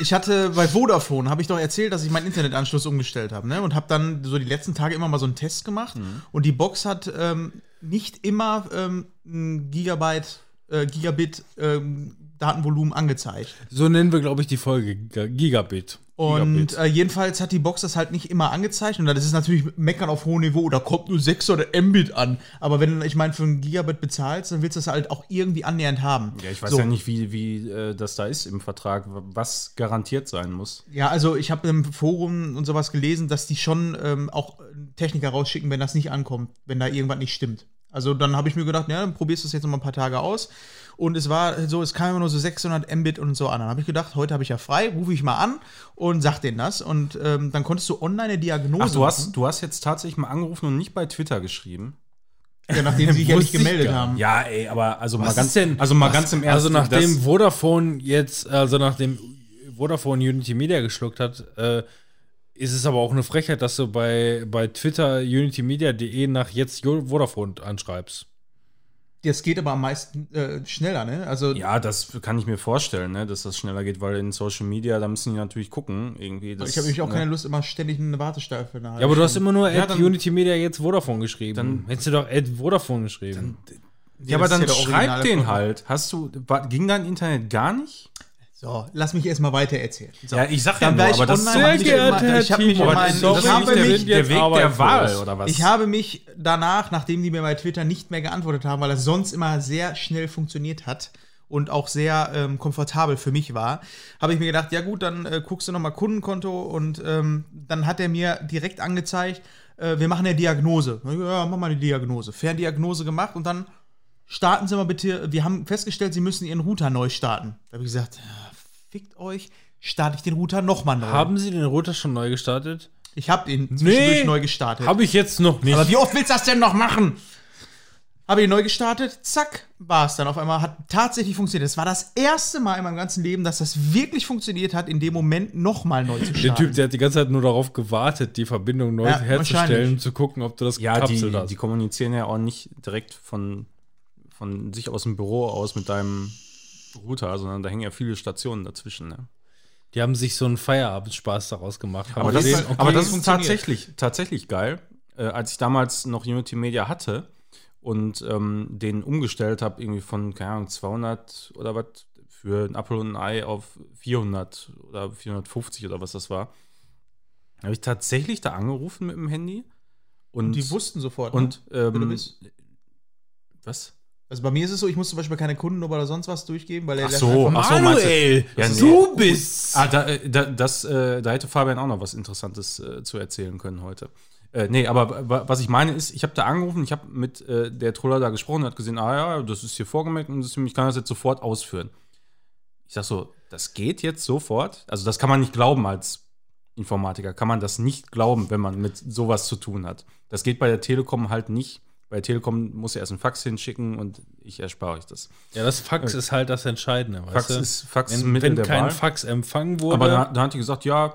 ich hatte bei Vodafone, habe ich doch erzählt, dass ich meinen Internetanschluss umgestellt habe, ne? Und habe dann so die letzten Tage immer mal so einen Test gemacht. Und die Box hat ähm, nicht immer ähm, ein Gigabyte, äh, Gigabit ähm, Datenvolumen angezeigt.
So nennen wir, glaube ich, die Folge Giga- Gigabit.
Und äh, jedenfalls hat die Box das halt nicht immer angezeigt. Und das ist natürlich Meckern auf hohem Niveau. Da kommt nur 600 Mbit an. Aber wenn, ich meine, für ein Gigabit bezahlst, dann willst du das halt auch irgendwie annähernd haben.
Ja, ich weiß
So.
ja nicht, wie, wie äh, das da ist im Vertrag, was garantiert sein muss.
Ja, also ich habe im Forum und sowas gelesen, dass die schon ähm, auch Techniker rausschicken, wenn das nicht ankommt, wenn da irgendwas nicht stimmt. Also dann habe ich mir gedacht, ja, dann probierst du es jetzt noch mal ein paar Tage aus. Und es war so, es kam immer nur so 600 Mbit und so an. Dann habe ich gedacht, heute habe ich ja frei, rufe ich mal an und sag denen das. Und ähm, dann konntest du online eine Diagnose
Ach, du hast,
machen,
du hast jetzt tatsächlich mal angerufen und nicht bei Twitter geschrieben.
ja, nachdem sie sich ja nicht gemeldet
gar
haben.
Ja, ey, aber also mal
Was
ganz,
ist denn?
also mal
was,
ganz im Ernst.
Also nachdem Vodafone jetzt, also nachdem Vodafone Unity Media geschluckt hat, äh, ist es aber auch eine Frechheit, dass du bei, bei Twitter unitymedia.de nach jetzt Vodafone anschreibst.
Das geht aber am meisten äh, schneller, ne? Also
Ja, das kann ich mir vorstellen, ne, dass das schneller geht, weil in Social Media, da müssen die natürlich gucken, irgendwie. Das,
ich habe nämlich auch
ne?
keine Lust, immer ständig eine Warteschleife.
Ja, aber du hast immer nur
Ja, dann-
Unity Media jetzt Vodafone geschrieben.
Dann-
hättest du doch at Vodafone geschrieben.
Ja, aber
das ist
dann
ja
schreib den halt. Hast du, war, ging dein Internet gar nicht?
So, lass mich erstmal weiter erzählen. So.
Ja, ich sag
Dann war ich online,
ist
mich immer-
Herr
ich hab mich
aber
habe
der
mich-
der Weg der. Wahl, oder was?
Ich habe mich danach, nachdem die mir bei Twitter nicht mehr geantwortet haben, weil das sonst immer sehr schnell funktioniert hat und auch sehr ähm, komfortabel für mich war, habe ich mir gedacht, ja gut, dann äh, guckst du nochmal Kundenkonto und ähm, dann hat er mir direkt angezeigt, äh, wir machen eine Diagnose. Ja, mach mal eine Diagnose. Ferndiagnose gemacht und dann starten Sie mal bitte, wir haben festgestellt, Sie müssen Ihren Router neu starten. Da habe ich gesagt, ja, fickt euch, starte ich den Router nochmal neu.
Haben Sie den Router schon neu gestartet?
ich habe ihn zwischendurch neu gestartet.
Habe ich jetzt noch nicht.
Aber wie oft willst du das denn noch machen? Habe ich neu gestartet, zack, war es dann auf einmal, hat tatsächlich funktioniert. Das war das erste Mal in meinem ganzen Leben, dass das wirklich funktioniert hat, in dem Moment nochmal neu zu starten.
der Typ, der hat die ganze Zeit nur darauf gewartet, die Verbindung neu
Ja,
herzustellen, um zu gucken, ob du das
Ja, die,
gekapselt hast.
die kommunizieren ja auch nicht direkt von, von sich aus dem Büro aus mit deinem Router, sondern da hängen ja viele Stationen dazwischen. Ne?
Die haben sich so einen Feierabendspaß daraus gemacht. Haben
Aber, das,
gesehen,
ist,
okay,
aber das ist
funktioniert.
tatsächlich, tatsächlich geil. Äh, als ich damals noch Unity Media hatte und ähm, den umgestellt habe, irgendwie von, keine Ahnung, 200 oder was für ein Apple und ein Ei auf 400 oder 450 oder was das war, habe ich tatsächlich da angerufen mit dem Handy. Und,
Und die wussten sofort.
und
ne? Wer du
ähm,
bist.
was?
Also bei mir ist es so, ich muss zum Beispiel keine Kundennummer oder sonst was durchgeben, weil er
Ach so,
einfach-
ach so, meinst du-
Manuel,
Ja, nee.
du bist.
Ah, da, äh, da, das, äh, da hätte Fabian auch noch was Interessantes äh, zu erzählen können heute. Äh, nee, aber wa- was ich meine ist, ich habe da angerufen, ich habe mit äh, der Troller da gesprochen, hat gesehen, ah ja, das ist hier vorgemerkt und ich kann das jetzt sofort ausführen. Ich sag so, das geht jetzt sofort? Also das kann man nicht glauben als Informatiker, kann man das nicht glauben, wenn man mit sowas zu tun hat. Das geht bei der Telekom halt nicht. Bei Telekom muss er erst einen Fax hinschicken und ich erspare euch das.
Ja, das Fax ist halt das Entscheidende.
Fax
weißt du?
ist Fax
wenn,
Mittel
wenn
der
kein
Wahl.
Fax empfangen wurde.
Aber da, da hat die gesagt, ja,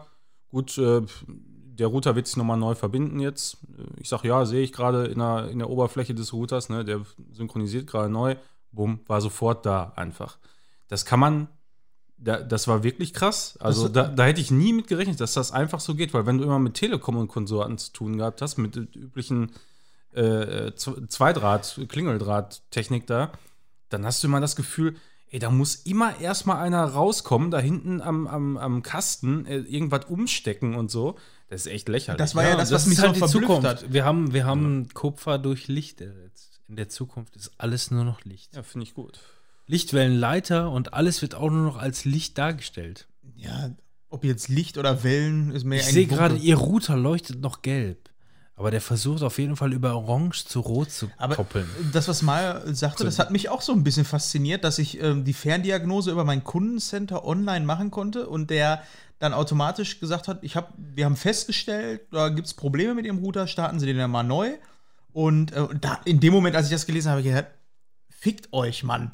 gut, äh, der Router wird sich nochmal neu verbinden jetzt. Ich sage, ja, sehe ich gerade in der, in der Oberfläche des Routers, ne, der synchronisiert gerade neu. Bumm, war sofort da einfach. Das kann man, da, das war wirklich krass. Also da, da hätte ich nie mit gerechnet, dass das einfach so geht, weil wenn du immer mit Telekom und Konsorten zu tun gehabt hast, mit üblichen äh, Zweidraht, Klingeldraht-Technik da, dann hast du immer das Gefühl, ey, da muss immer erstmal einer rauskommen, da hinten am, am, am Kasten äh, irgendwas umstecken und so. Das ist echt lächerlich.
Das war ja, das, was
ist
mich
halt
so
die
verblüfft
Zukunft.
hat.
Wir haben, wir haben Kupfer durch Licht ersetzt. In der Zukunft ist alles nur noch Licht.
ja, finde ich gut.
Lichtwellenleiter und alles wird auch nur noch als Licht dargestellt.
Ja, ob jetzt Licht oder Wellen ist mir
Ich
eigentlich
sehe gerade, ihr Router leuchtet noch gelb. Aber der versucht auf jeden Fall über Orange zu Rot zu
Aber
koppeln.
das, was Mal sagte, das hat mich auch so ein bisschen fasziniert, dass ich ähm, die Ferndiagnose über mein Kundencenter online machen konnte und der dann automatisch gesagt hat, ich hab, wir haben festgestellt, da gibt es Probleme mit Ihrem Router, starten Sie den dann mal neu. Und äh, da, in dem Moment, als ich das gelesen habe, habe ich gedacht, fickt euch, Mann.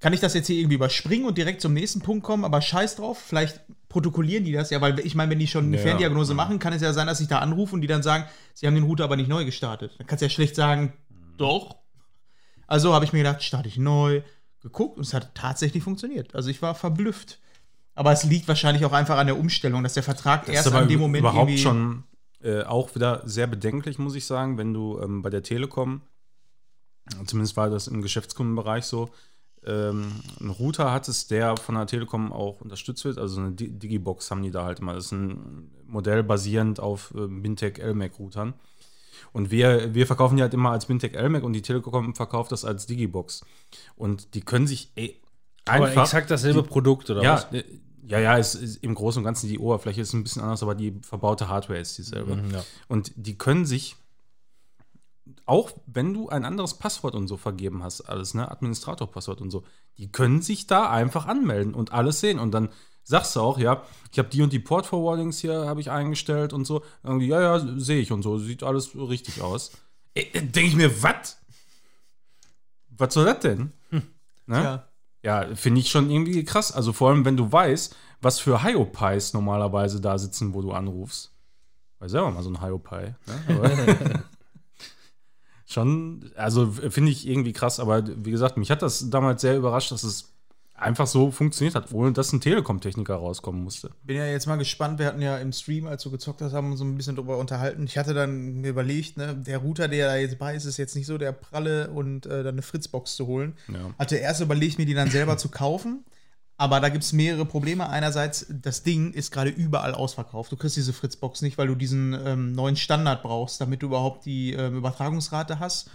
Kann ich das jetzt hier irgendwie überspringen und direkt zum nächsten Punkt kommen, aber scheiß drauf, vielleicht protokollieren die das ja, weil ich meine, wenn die schon eine
Ja,
Ferndiagnose machen, kann es ja sein, dass ich da anrufe und die dann sagen, sie haben den Router aber nicht neu gestartet. Dann kannst du ja schlecht sagen, doch. Also habe ich mir gedacht, starte ich neu, geguckt und es hat tatsächlich funktioniert. Also ich war verblüfft. Aber es liegt wahrscheinlich auch einfach an der Umstellung, dass der Vertrag
Das
erst an dem Moment
überhaupt schon äh, auch wieder sehr bedenklich, muss ich sagen, wenn du ähm, bei der Telekom, zumindest war das im Geschäftskundenbereich so, ähm, einen Router hattest, der von der Telekom auch unterstützt wird. Also eine Di- Digibox haben die da halt immer. Das ist ein Modell basierend auf äh, Bintec LMAC-Routern. Und wir, wir verkaufen die halt immer als Bintec LMAC und die Telekom verkauft das als Digibox. Und die können sich ey,
Aber
einfach.
exakt dasselbe Produkt, oder
ja,
was?
äh, ja, ja, es ist im Großen und Ganzen die Oberfläche ist ein bisschen anders, aber die verbaute Hardware ist dieselbe.
Mhm, ja.
Und die können sich, auch wenn du ein anderes Passwort und so vergeben hast, alles, ne, Administratorpasswort und so, die können sich da einfach anmelden und alles sehen. Und dann sagst du auch, ja, ich habe die und die Port-Forwardings hier, habe ich eingestellt und so. Irgendwie, ja, ja, sehe ich und so, sieht alles richtig aus. Denke ich mir, was? Was soll das denn? Ne?
Ja.
Ja, finde ich schon irgendwie krass. Also vor allem, wenn du weißt, was für Hyopies normalerweise da sitzen, wo du anrufst. War selber mal so ein Hyopi. Ne? Schon, also finde ich irgendwie krass, aber wie gesagt, mich hat das damals sehr überrascht, dass es einfach so funktioniert hat, ohne dass ein Telekom-Techniker rauskommen musste.
Bin ja jetzt mal gespannt. Wir hatten ja im Stream, als du gezockt hast, haben uns so ein bisschen drüber unterhalten. Ich hatte dann mir überlegt, ne, der Router, der da jetzt bei ist, ist jetzt nicht so der pralle und äh, dann eine Fritzbox zu holen.
Ja.
Hatte erst überlegt, mir die dann selber zu kaufen. Aber da gibt es mehrere Probleme. Einerseits, das Ding ist gerade überall ausverkauft. Du kriegst diese Fritzbox nicht, weil du diesen ähm, neuen Standard brauchst, damit du überhaupt die ähm, Übertragungsrate hast.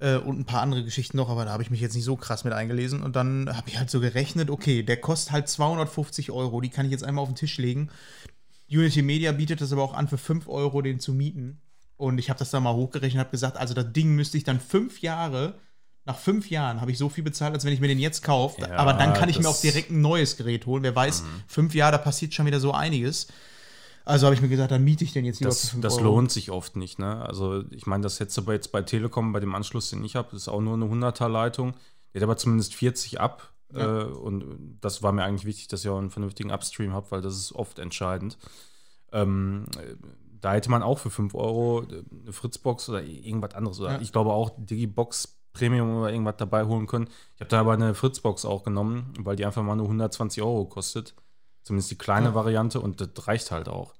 Äh, und ein paar andere Geschichten noch, aber da habe ich mich jetzt nicht so krass mit eingelesen. Und dann habe ich halt so gerechnet, okay, der kostet halt 250 Euro. Die kann ich jetzt einmal auf den Tisch legen. Unity Media bietet das aber auch an, für 5 Euro den zu mieten. Und ich habe das dann mal hochgerechnet und habe gesagt, also das Ding müsste ich dann fünf Jahre, nach fünf Jahren habe ich so viel bezahlt, als wenn ich mir den jetzt kaufe.
Ja,
aber dann kann ich mir auch direkt ein neues Gerät holen. Wer weiß, fünf Jahre, da passiert schon wieder so einiges. Also habe ich mir gesagt, dann miete ich den jetzt lieber
Das, das
Euro.
lohnt sich oft nicht, ne? Also ich meine, das hättest du aber jetzt bei Telekom, bei dem Anschluss, den ich habe, ist auch nur eine 100er Leitung. Der hat aber zumindest 40 ab. Äh, und das war mir eigentlich wichtig, dass ich auch einen vernünftigen Upstream habe, weil das ist oft entscheidend. Ähm, äh, da hätte man auch für 5 Euro eine Fritzbox oder irgendwas anderes. Oder
Ja.
ich glaube auch Digibox Premium oder irgendwas dabei holen können. Ich habe da aber eine Fritzbox auch genommen, weil die einfach mal nur 120 Euro kostet. Zumindest die kleine
Ja.
Variante und das reicht halt auch.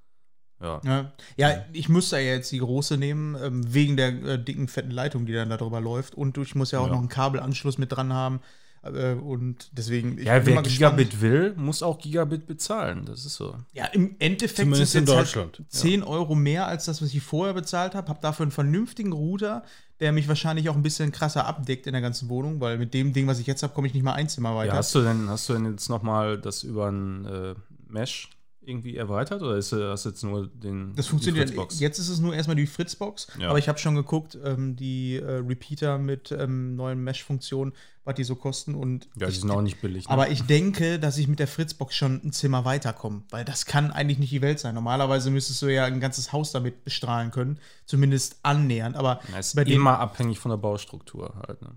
Ja.
Ja. ja, ich muss da ja jetzt die große nehmen, ähm, wegen der äh, dicken, fetten Leitung, die dann darüber läuft. Und ich muss ja auch
Ja.
noch einen Kabelanschluss mit dran haben. Äh, und deswegen, ich
Ja,
bin
wer
mal gespannt.
Gigabit will, muss auch Gigabit bezahlen. Das ist so.
Ja, im Endeffekt
Zumindest
sind
in
es
Deutschland.
Halt 10 Euro mehr als das, was ich vorher bezahlt habe. Habe dafür einen vernünftigen Router, der mich wahrscheinlich auch ein bisschen krasser abdeckt in der ganzen Wohnung, weil mit dem Ding, was ich jetzt habe, komme ich nicht mal ein Zimmer weiter.
Ja, hast du denn, hast du denn jetzt nochmal das über ein äh, Mesh irgendwie erweitert oder ist, äh, hast du jetzt nur den
Das
die
funktioniert.
Fritzbox?
Jetzt ist es nur erstmal die Fritzbox,
Ja.
aber ich habe schon geguckt, ähm, die äh, Repeater mit ähm, neuen Mesh-Funktionen, was die so kosten. Und
Ja, die
ich,
sind auch nicht billig. Ne?
aber ich denke, dass ich mit der Fritzbox schon ein Zimmer weiterkomme, weil das kann eigentlich nicht die Welt sein. Normalerweise müsstest du ja ein ganzes Haus damit bestrahlen können, zumindest annähernd. Aber
Ja, ist
bei
immer abhängig von der Baustruktur halt. Ne?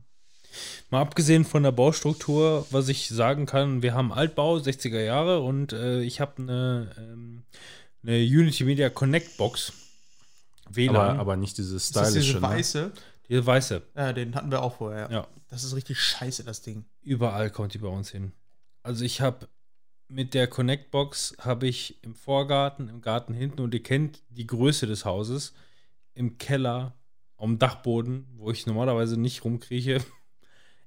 Mal abgesehen von der Baustruktur, was ich sagen kann, wir haben Altbau, 60er Jahre und äh, ich habe eine, ähm, eine Unity Media Connect Box. WLAN,
Aber, aber nicht dieses
ist das
stylische.
diese
ne?
weiße,
die weiße.
ja, den hatten wir auch vorher.
Ja.
Das ist richtig scheiße, das Ding.
Überall kommt die bei uns hin. Also ich habe mit der Connect Box habe ich im Vorgarten, im Garten hinten und ihr kennt die Größe des Hauses, im Keller, am Dachboden, wo ich normalerweise nicht rumkrieche.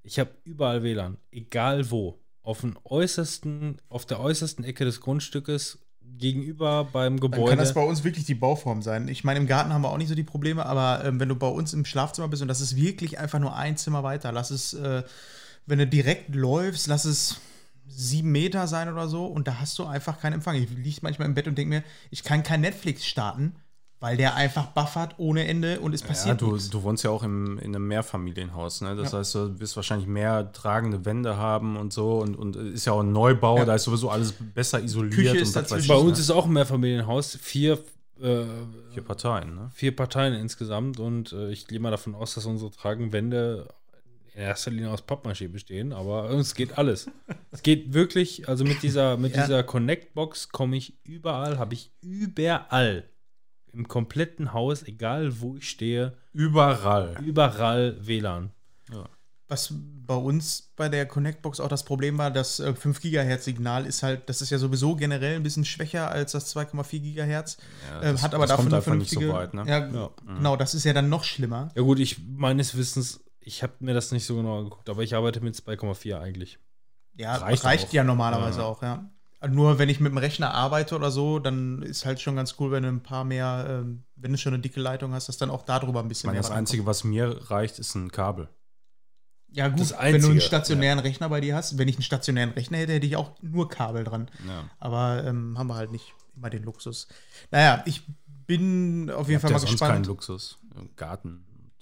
Ich habe überall WLAN, egal wo. Auf dem äußersten, auf der äußersten Ecke des Grundstückes, gegenüber beim
Dann
Gebäude.
kann das bei uns wirklich die Bauform sein. Ich meine, im Garten haben wir auch nicht so die Probleme, aber ähm, wenn du bei uns im Schlafzimmer bist und das ist wirklich einfach nur ein Zimmer weiter, lass es, äh, wenn du direkt läufst, lass es sieben Meter sein oder so und da hast du einfach keinen Empfang. Ich liege manchmal im Bett und denke mir, ich kann kein Netflix starten, weil der einfach buffert ohne Ende und es
Ja,
passiert
du,
nichts.
du wohnst ja auch im, in einem Mehrfamilienhaus, ne? Das heißt, du wirst wahrscheinlich mehr tragende Wände haben und so und, und ist ja auch ein Neubau,
Ja.
da ist sowieso alles besser isoliert
Küche
und
ist
was weiß
dazwischen.
ich,
bei uns
ne?
ist auch ein Mehrfamilienhaus, vier, äh,
vier Parteien, ne?
vier Parteien insgesamt und äh, ich gehe mal davon aus, dass unsere Tragenwände in erster Linie aus Pappmaché bestehen, aber es geht alles. es geht wirklich, also mit dieser, mit
Ja.
dieser Connect-Box komme ich überall, habe ich überall im kompletten Haus, egal wo ich stehe,
Überall.
überall WLAN.
Was bei uns bei der Connect-Box auch das Problem war, das äh, 5 GHz Signal ist halt, das ist ja sowieso generell ein bisschen schwächer als das 2,4 GHz.
Ja,
ähm,
das-
hat aber dafür
kommt
eine
einfach nicht so
vernünftige.
weit, ne?
Ja,
Ja.
genau, das ist ja dann noch schlimmer.
Ja gut, ich meines Wissens, ich habe mir das nicht so genau angeguckt, aber ich arbeite mit 2,4 eigentlich.
Ja,
Reicht
reicht, ja normalerweise
Ja.
auch, ja. Nur wenn ich mit dem Rechner arbeite oder so, dann ist halt schon ganz cool, wenn du ein paar mehr, ähm, wenn du schon eine dicke Leitung hast, dass dann auch darüber ein
Ich
bisschen
meine,
mehr
das. Einzige, was mir reicht, ist ein Kabel.
Ja, gut,
das
wenn du einen stationären Rechner bei dir hast, wenn ich einen stationären Rechner hätte, hätte ich auch nur Kabel dran.
Ja.
Aber ähm, haben wir halt nicht immer den Luxus. Naja, ich bin auf jeden Fall mal gespannt.
Luxus. Garten und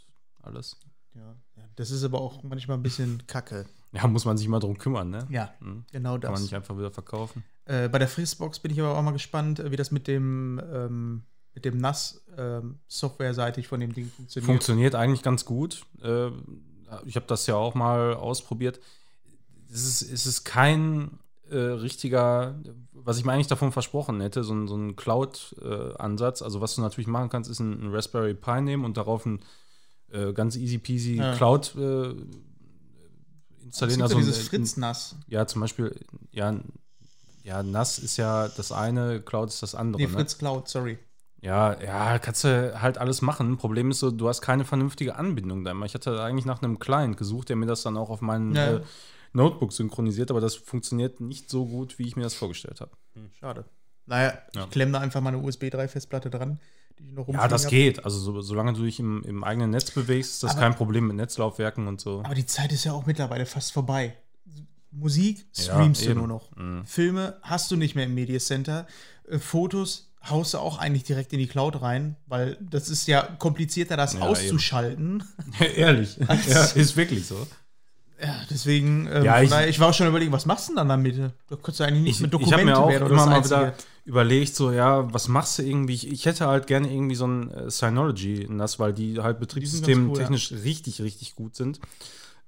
alles.
Ja, ja, das ist aber auch manchmal ein bisschen kacke.
Ja, muss man sich mal drum kümmern, ne?
Ja,
Hm.
genau
Kann man
das.
nicht einfach wieder verkaufen.
Äh, bei der Fritzbox bin ich aber auch mal gespannt, äh, wie das mit dem, ähm, mit dem NAS ähm, softwareseitig von dem Ding funktioniert.
Funktioniert eigentlich ganz gut. Äh, ich habe das ja auch mal ausprobiert. Es ist, es ist kein äh, richtiger, was ich mir eigentlich davon versprochen hätte, so ein, so ein Cloud-Ansatz. also was du natürlich machen kannst, ist ein, ein Raspberry Pi nehmen und darauf ein äh, ganz easy peasy
Ja.
Cloud äh, installieren.
ja
Also
dieses
ein-
Fritz-Nass.
Ja, zum Beispiel, ja, ja, NAS ist ja das eine, Cloud ist das andere.
Nee,
ne?
Fritz Cloud, sorry.
Ja, ja, kannst du halt alles machen. Problem ist so, du hast keine vernünftige Anbindung da immer. Ich hatte eigentlich nach einem Client gesucht, der mir das dann auch auf meinen
Ja.
äh, Notebook synchronisiert, aber das funktioniert nicht so gut, wie ich mir das vorgestellt habe.
Schade. Naja,
Ja.
ich klemme da einfach meine USB 3-Festplatte dran, die ich noch
Ja,
rumfliegen
das
hab.
geht. Also so, solange du dich im, im eigenen Netz bewegst, ist das
Aber-
kein Problem mit Netzlaufwerken und so.
Aber die Zeit ist ja auch mittlerweile fast vorbei. Musik
Ja,
streamst du
eben.
nur noch.
Mhm.
Filme hast du nicht mehr im Media Center. Äh, Fotos haust du auch eigentlich direkt in die Cloud rein, weil das ist ja komplizierter, das
Ja,
auszuschalten.
Ehrlich. ja, ist wirklich so.
Ja, deswegen, ähm,
Ja, ich-
daher, ich war auch schon überlegen, was machst du denn dann damit? Da kannst du eigentlich nicht
Ich,
mit
ich
Dokumente
habe mir auch
werden oder
immer
das
mal wieder überlegt, so, ja, was machst du irgendwie? Ich, ich hätte halt gerne irgendwie so ein äh, Synology NAS, weil die halt Betriebssystem
cool, ja.
technisch richtig, richtig gut sind.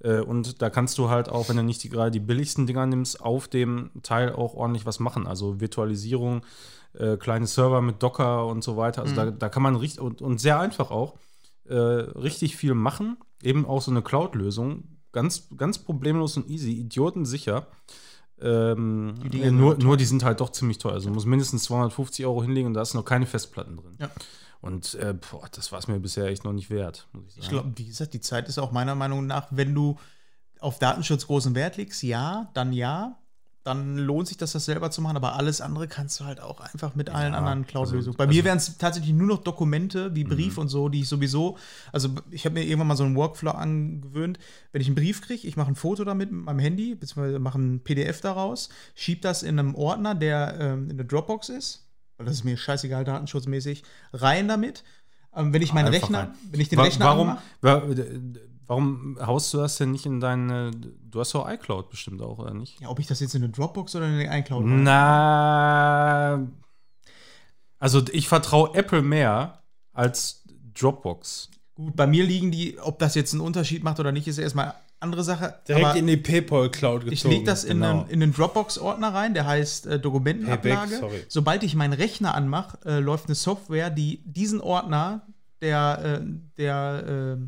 Äh, und da kannst du halt auch, wenn du nicht die, gerade die billigsten Dinger nimmst, auf dem Teil auch ordentlich was machen. Also Virtualisierung, äh, kleine Server mit Docker und so weiter. Also
Mhm.
da, da kann man richtig, und, und sehr einfach auch, äh, richtig viel machen. Eben auch so eine Cloud-Lösung. Ganz, ganz problemlos und easy, idiotensicher. Ähm,
Die sind
nur,
aber
nur die sind halt doch ziemlich teuer. Also du musst mindestens 250 Euro hinlegen und da ist noch keine Festplatten drin.
Ja.
Und äh, boah, das war es mir bisher echt noch nicht wert, muss ich sagen.
Ich glaube, wie gesagt, die Zeit ist auch meiner Meinung nach, wenn du auf Datenschutz großen Wert legst, ja, dann ja. Dann lohnt sich das, das selber zu machen, aber alles andere kannst du halt auch einfach mit allen
Ja,
anderen Cloud-Lösungen.
also-
Bei
also-
mir wären es tatsächlich nur noch Dokumente wie Brief
Mhm.
und so, die ich sowieso, also ich habe mir irgendwann mal so einen Workflow angewöhnt, wenn ich einen Brief kriege, ich mache ein Foto damit mit meinem Handy, beziehungsweise mache ein PDF daraus, schiebe das in einem Ordner, der ähm, in der Dropbox ist, weil das ist mir scheißegal datenschutzmäßig, rein damit. Ähm, wenn ich meinen Rechner,
rein.
wenn ich den
Wa-
Rechner
warum, warum haust du das denn nicht in deine. Du hast doch iCloud bestimmt auch, oder nicht?
Ja, ob ich das jetzt in eine Dropbox oder in eine iCloud mache.
Na. Also ich vertraue Apple mehr als Dropbox.
Gut, bei mir liegen die, ob das jetzt einen Unterschied macht oder nicht, ist erstmal andere Sache.
Direkt in die PayPal-Cloud gezogen.
ich lege das in,
genau.
einen, in einen Dropbox-Ordner rein, der heißt äh, Dokumentenablage.
Payback.
Sobald ich meinen Rechner anmache, äh, läuft eine Software, die diesen Ordner, der, äh, der äh,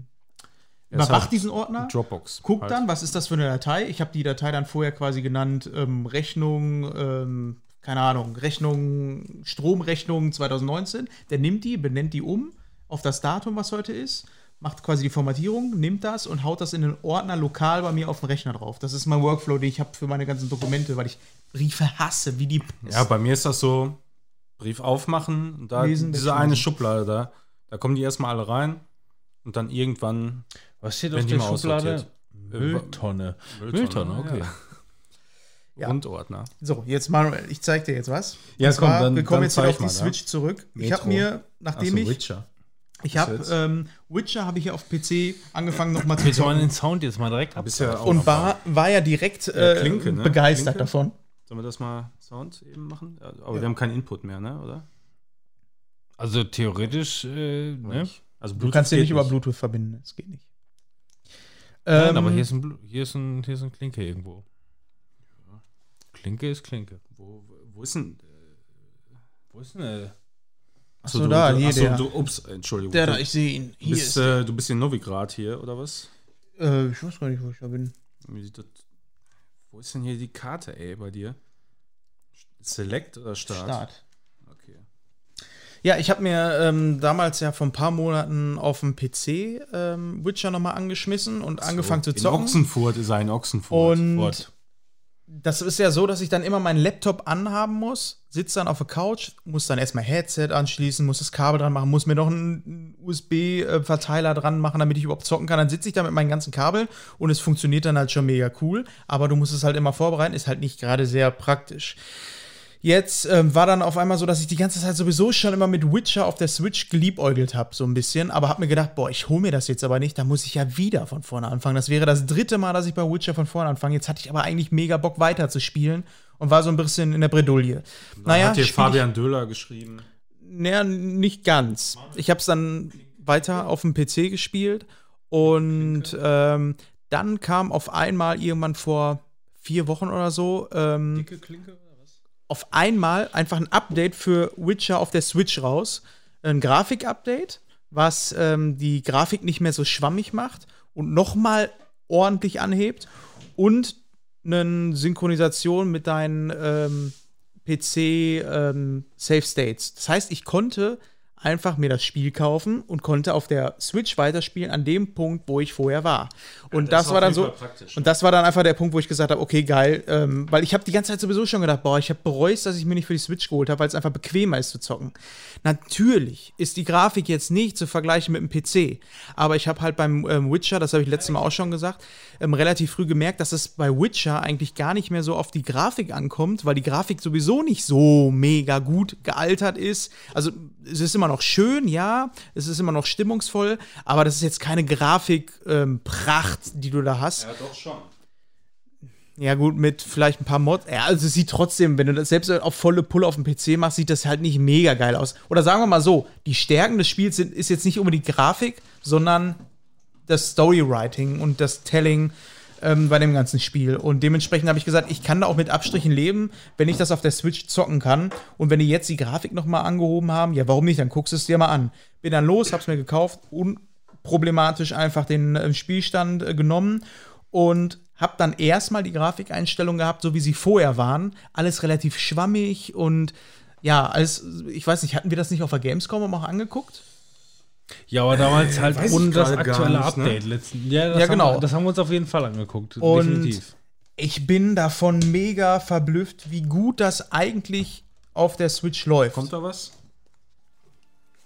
ist
überwacht
halt
diesen Ordner.
Dropbox.
Guckt
halt.
dann, was ist das für eine Datei? Ich habe die Datei dann vorher quasi genannt, ähm, Rechnung, ähm, keine Ahnung, Rechnung, Stromrechnung 2019. Der nimmt die, benennt die um auf das Datum, was heute ist, macht quasi die Formatierung, nimmt das und haut das in den Ordner lokal bei mir auf den Rechner drauf. Das ist mein Workflow, den ich habe für meine ganzen Dokumente, weil ich Briefe hasse, wie die Pest.
Ja, bei mir ist das so: Brief aufmachen, und da
Lesen,
diese eine Schublade da. Da kommen die erstmal alle rein und dann irgendwann.
Was steht
Wenn
auf
die
der Schublade? Mülltonne. Mülltonne, okay.
Ja.
Ja.
Grundordner.
So, jetzt Manuel, ich zeig dir jetzt was.
Ja,
Und zwar,
komm, dann-
wir kommen
dann
jetzt wieder
zeig
auf die
mal,
Switch zurück. Ich
Metro.
habe mir, nachdem
Ach so,
ich,
Witcher.
Ich habe ähm, Witcher habe ich hier auf PC angefangen nochmal zu zocken.
den Sound jetzt mal direkt ab?
Ja
und war, war ja direkt äh,
Ja, Klinke, ne?
begeistert
Klinke?
davon.
Sollen wir das mal Sound eben machen? Ja, Aber wir haben keinen Input mehr, ne? Oder?
Also theoretisch, äh, ne?
Also
Du kannst den
geht
nicht über Bluetooth verbinden, das geht nicht.
Nein,
Ähm,
aber hier ist, ein, hier, ist ein, hier ist ein Klinke irgendwo. Klinke ist Klinke.
Wo, wo ist denn.
Wo ist denn
Achso, da, hier
achso,
der.
Du, ups, Entschuldigung.
der
du,
da, ich sehe ihn.
du
Hier
bist, äh, du bist in Novigrad hier, oder was?
Äh, ich weiß gar nicht, wo ich da bin.
Wo ist denn hier die Karte, ey, bei dir? Select oder Start?
Start.
Okay.
Ja, ich habe mir ähm, damals ja vor ein paar Monaten auf dem PC ähm, Witcher nochmal angeschmissen und angefangen zu
In
zocken.
Ochsenfurt ist ein Ochsenfurt.
Und
Furt.
Das ist ja so, dass ich dann immer meinen Laptop anhaben muss, sitze dann auf der Couch, muss dann erstmal Headset anschließen, muss das Kabel dran machen, muss mir noch einen USB-Verteiler dran machen, damit ich überhaupt zocken kann. Dann sitze ich da mit meinen ganzen Kabeln und es funktioniert dann halt schon mega cool. Aber du musst es halt immer vorbereiten, ist halt nicht gerade sehr praktisch. Jetzt ähm, war dann auf einmal so, dass ich die ganze Zeit sowieso schon immer mit Witcher auf der Switch geliebäugelt habe, so ein bisschen. Aber habe mir gedacht, boah, ich hole mir das jetzt aber nicht, da muss ich ja wieder von vorne anfangen. Das wäre das dritte Mal, dass ich bei Witcher von vorne anfange. Jetzt hatte ich aber eigentlich mega Bock weiter zu spielen und war so ein bisschen in der Bredouille.
Naja, hat
spiel
Fabian Döhler geschrieben.
Naja, nicht ganz. Ich habe es dann weiter auf dem PC gespielt und ähm, dann kam auf einmal irgendwann vor vier Wochen oder so ähm,
Klinke oder was?
Auf einmal einfach ein Update für Witcher auf der Switch raus. Ein Grafik-Update. was ähm, die Grafik nicht mehr so schwammig macht und nochmal ordentlich anhebt und eine Synchronisation mit deinen ähm, PC ähm. Das heißt, ich konnte einfach mir das Spiel kaufen und konnte auf der Switch weiterspielen an dem Punkt, wo ich vorher war. Und
das
das, war dann so und das war dann einfach der Punkt, wo ich gesagt habe, okay, geil, ähm, weil ich habe die ganze Zeit sowieso schon gedacht, boah, ich habe bereut, dass ich mir nicht für die Switch geholt habe, weil es einfach bequemer ist zu zocken. Natürlich ist die Grafik jetzt nicht zu vergleichen mit dem PC, aber ich habe halt beim ähm, Witcher, das habe ich letztes Mal auch schon gesagt, ähm, relativ früh gemerkt, dass es bei Witcher eigentlich gar nicht mehr so auf die Grafik ankommt, weil die Grafik sowieso nicht so mega gut gealtert ist. Also es ist immer noch schön, ja, es ist immer noch stimmungsvoll, aber das ist jetzt keine Grafikpracht, ähm, die du da hast.
Ja, doch schon.
Ja, gut, mit vielleicht ein paar Mods. Ja, also es sieht trotzdem, wenn du das selbst auf volle Pulle auf dem PC machst, sieht das halt nicht mega geil aus. Oder sagen wir mal so, die Stärken des Spiels sind, ist jetzt nicht unbedingt die Grafik, sondern das Storywriting und das Telling ähm, bei dem ganzen Spiel. Und dementsprechend habe ich gesagt, ich kann da auch mit Abstrichen leben, wenn ich das auf der Switch zocken kann. Und wenn die jetzt die Grafik noch mal angehoben haben, ja, warum nicht? Dann guckst du es dir mal an. Bin dann los, hab's mir gekauft, unproblematisch einfach den äh, Spielstand äh, genommen und hab dann erstmal die Grafikeinstellungen gehabt, so wie sie vorher waren. Alles relativ schwammig und ja, alles, ich weiß nicht, hatten wir das nicht auf der Gamescom auch angeguckt?
Ja, aber damals halt
weiß ich
ohne das aktuelle
nicht, ne?
Update letzten. Ja, das
Ja, genau.
Wir, das haben wir uns auf jeden Fall angeguckt.
Und
definitiv.
ich bin davon mega verblüfft, wie gut das eigentlich auf der Switch läuft.
Kommt da was?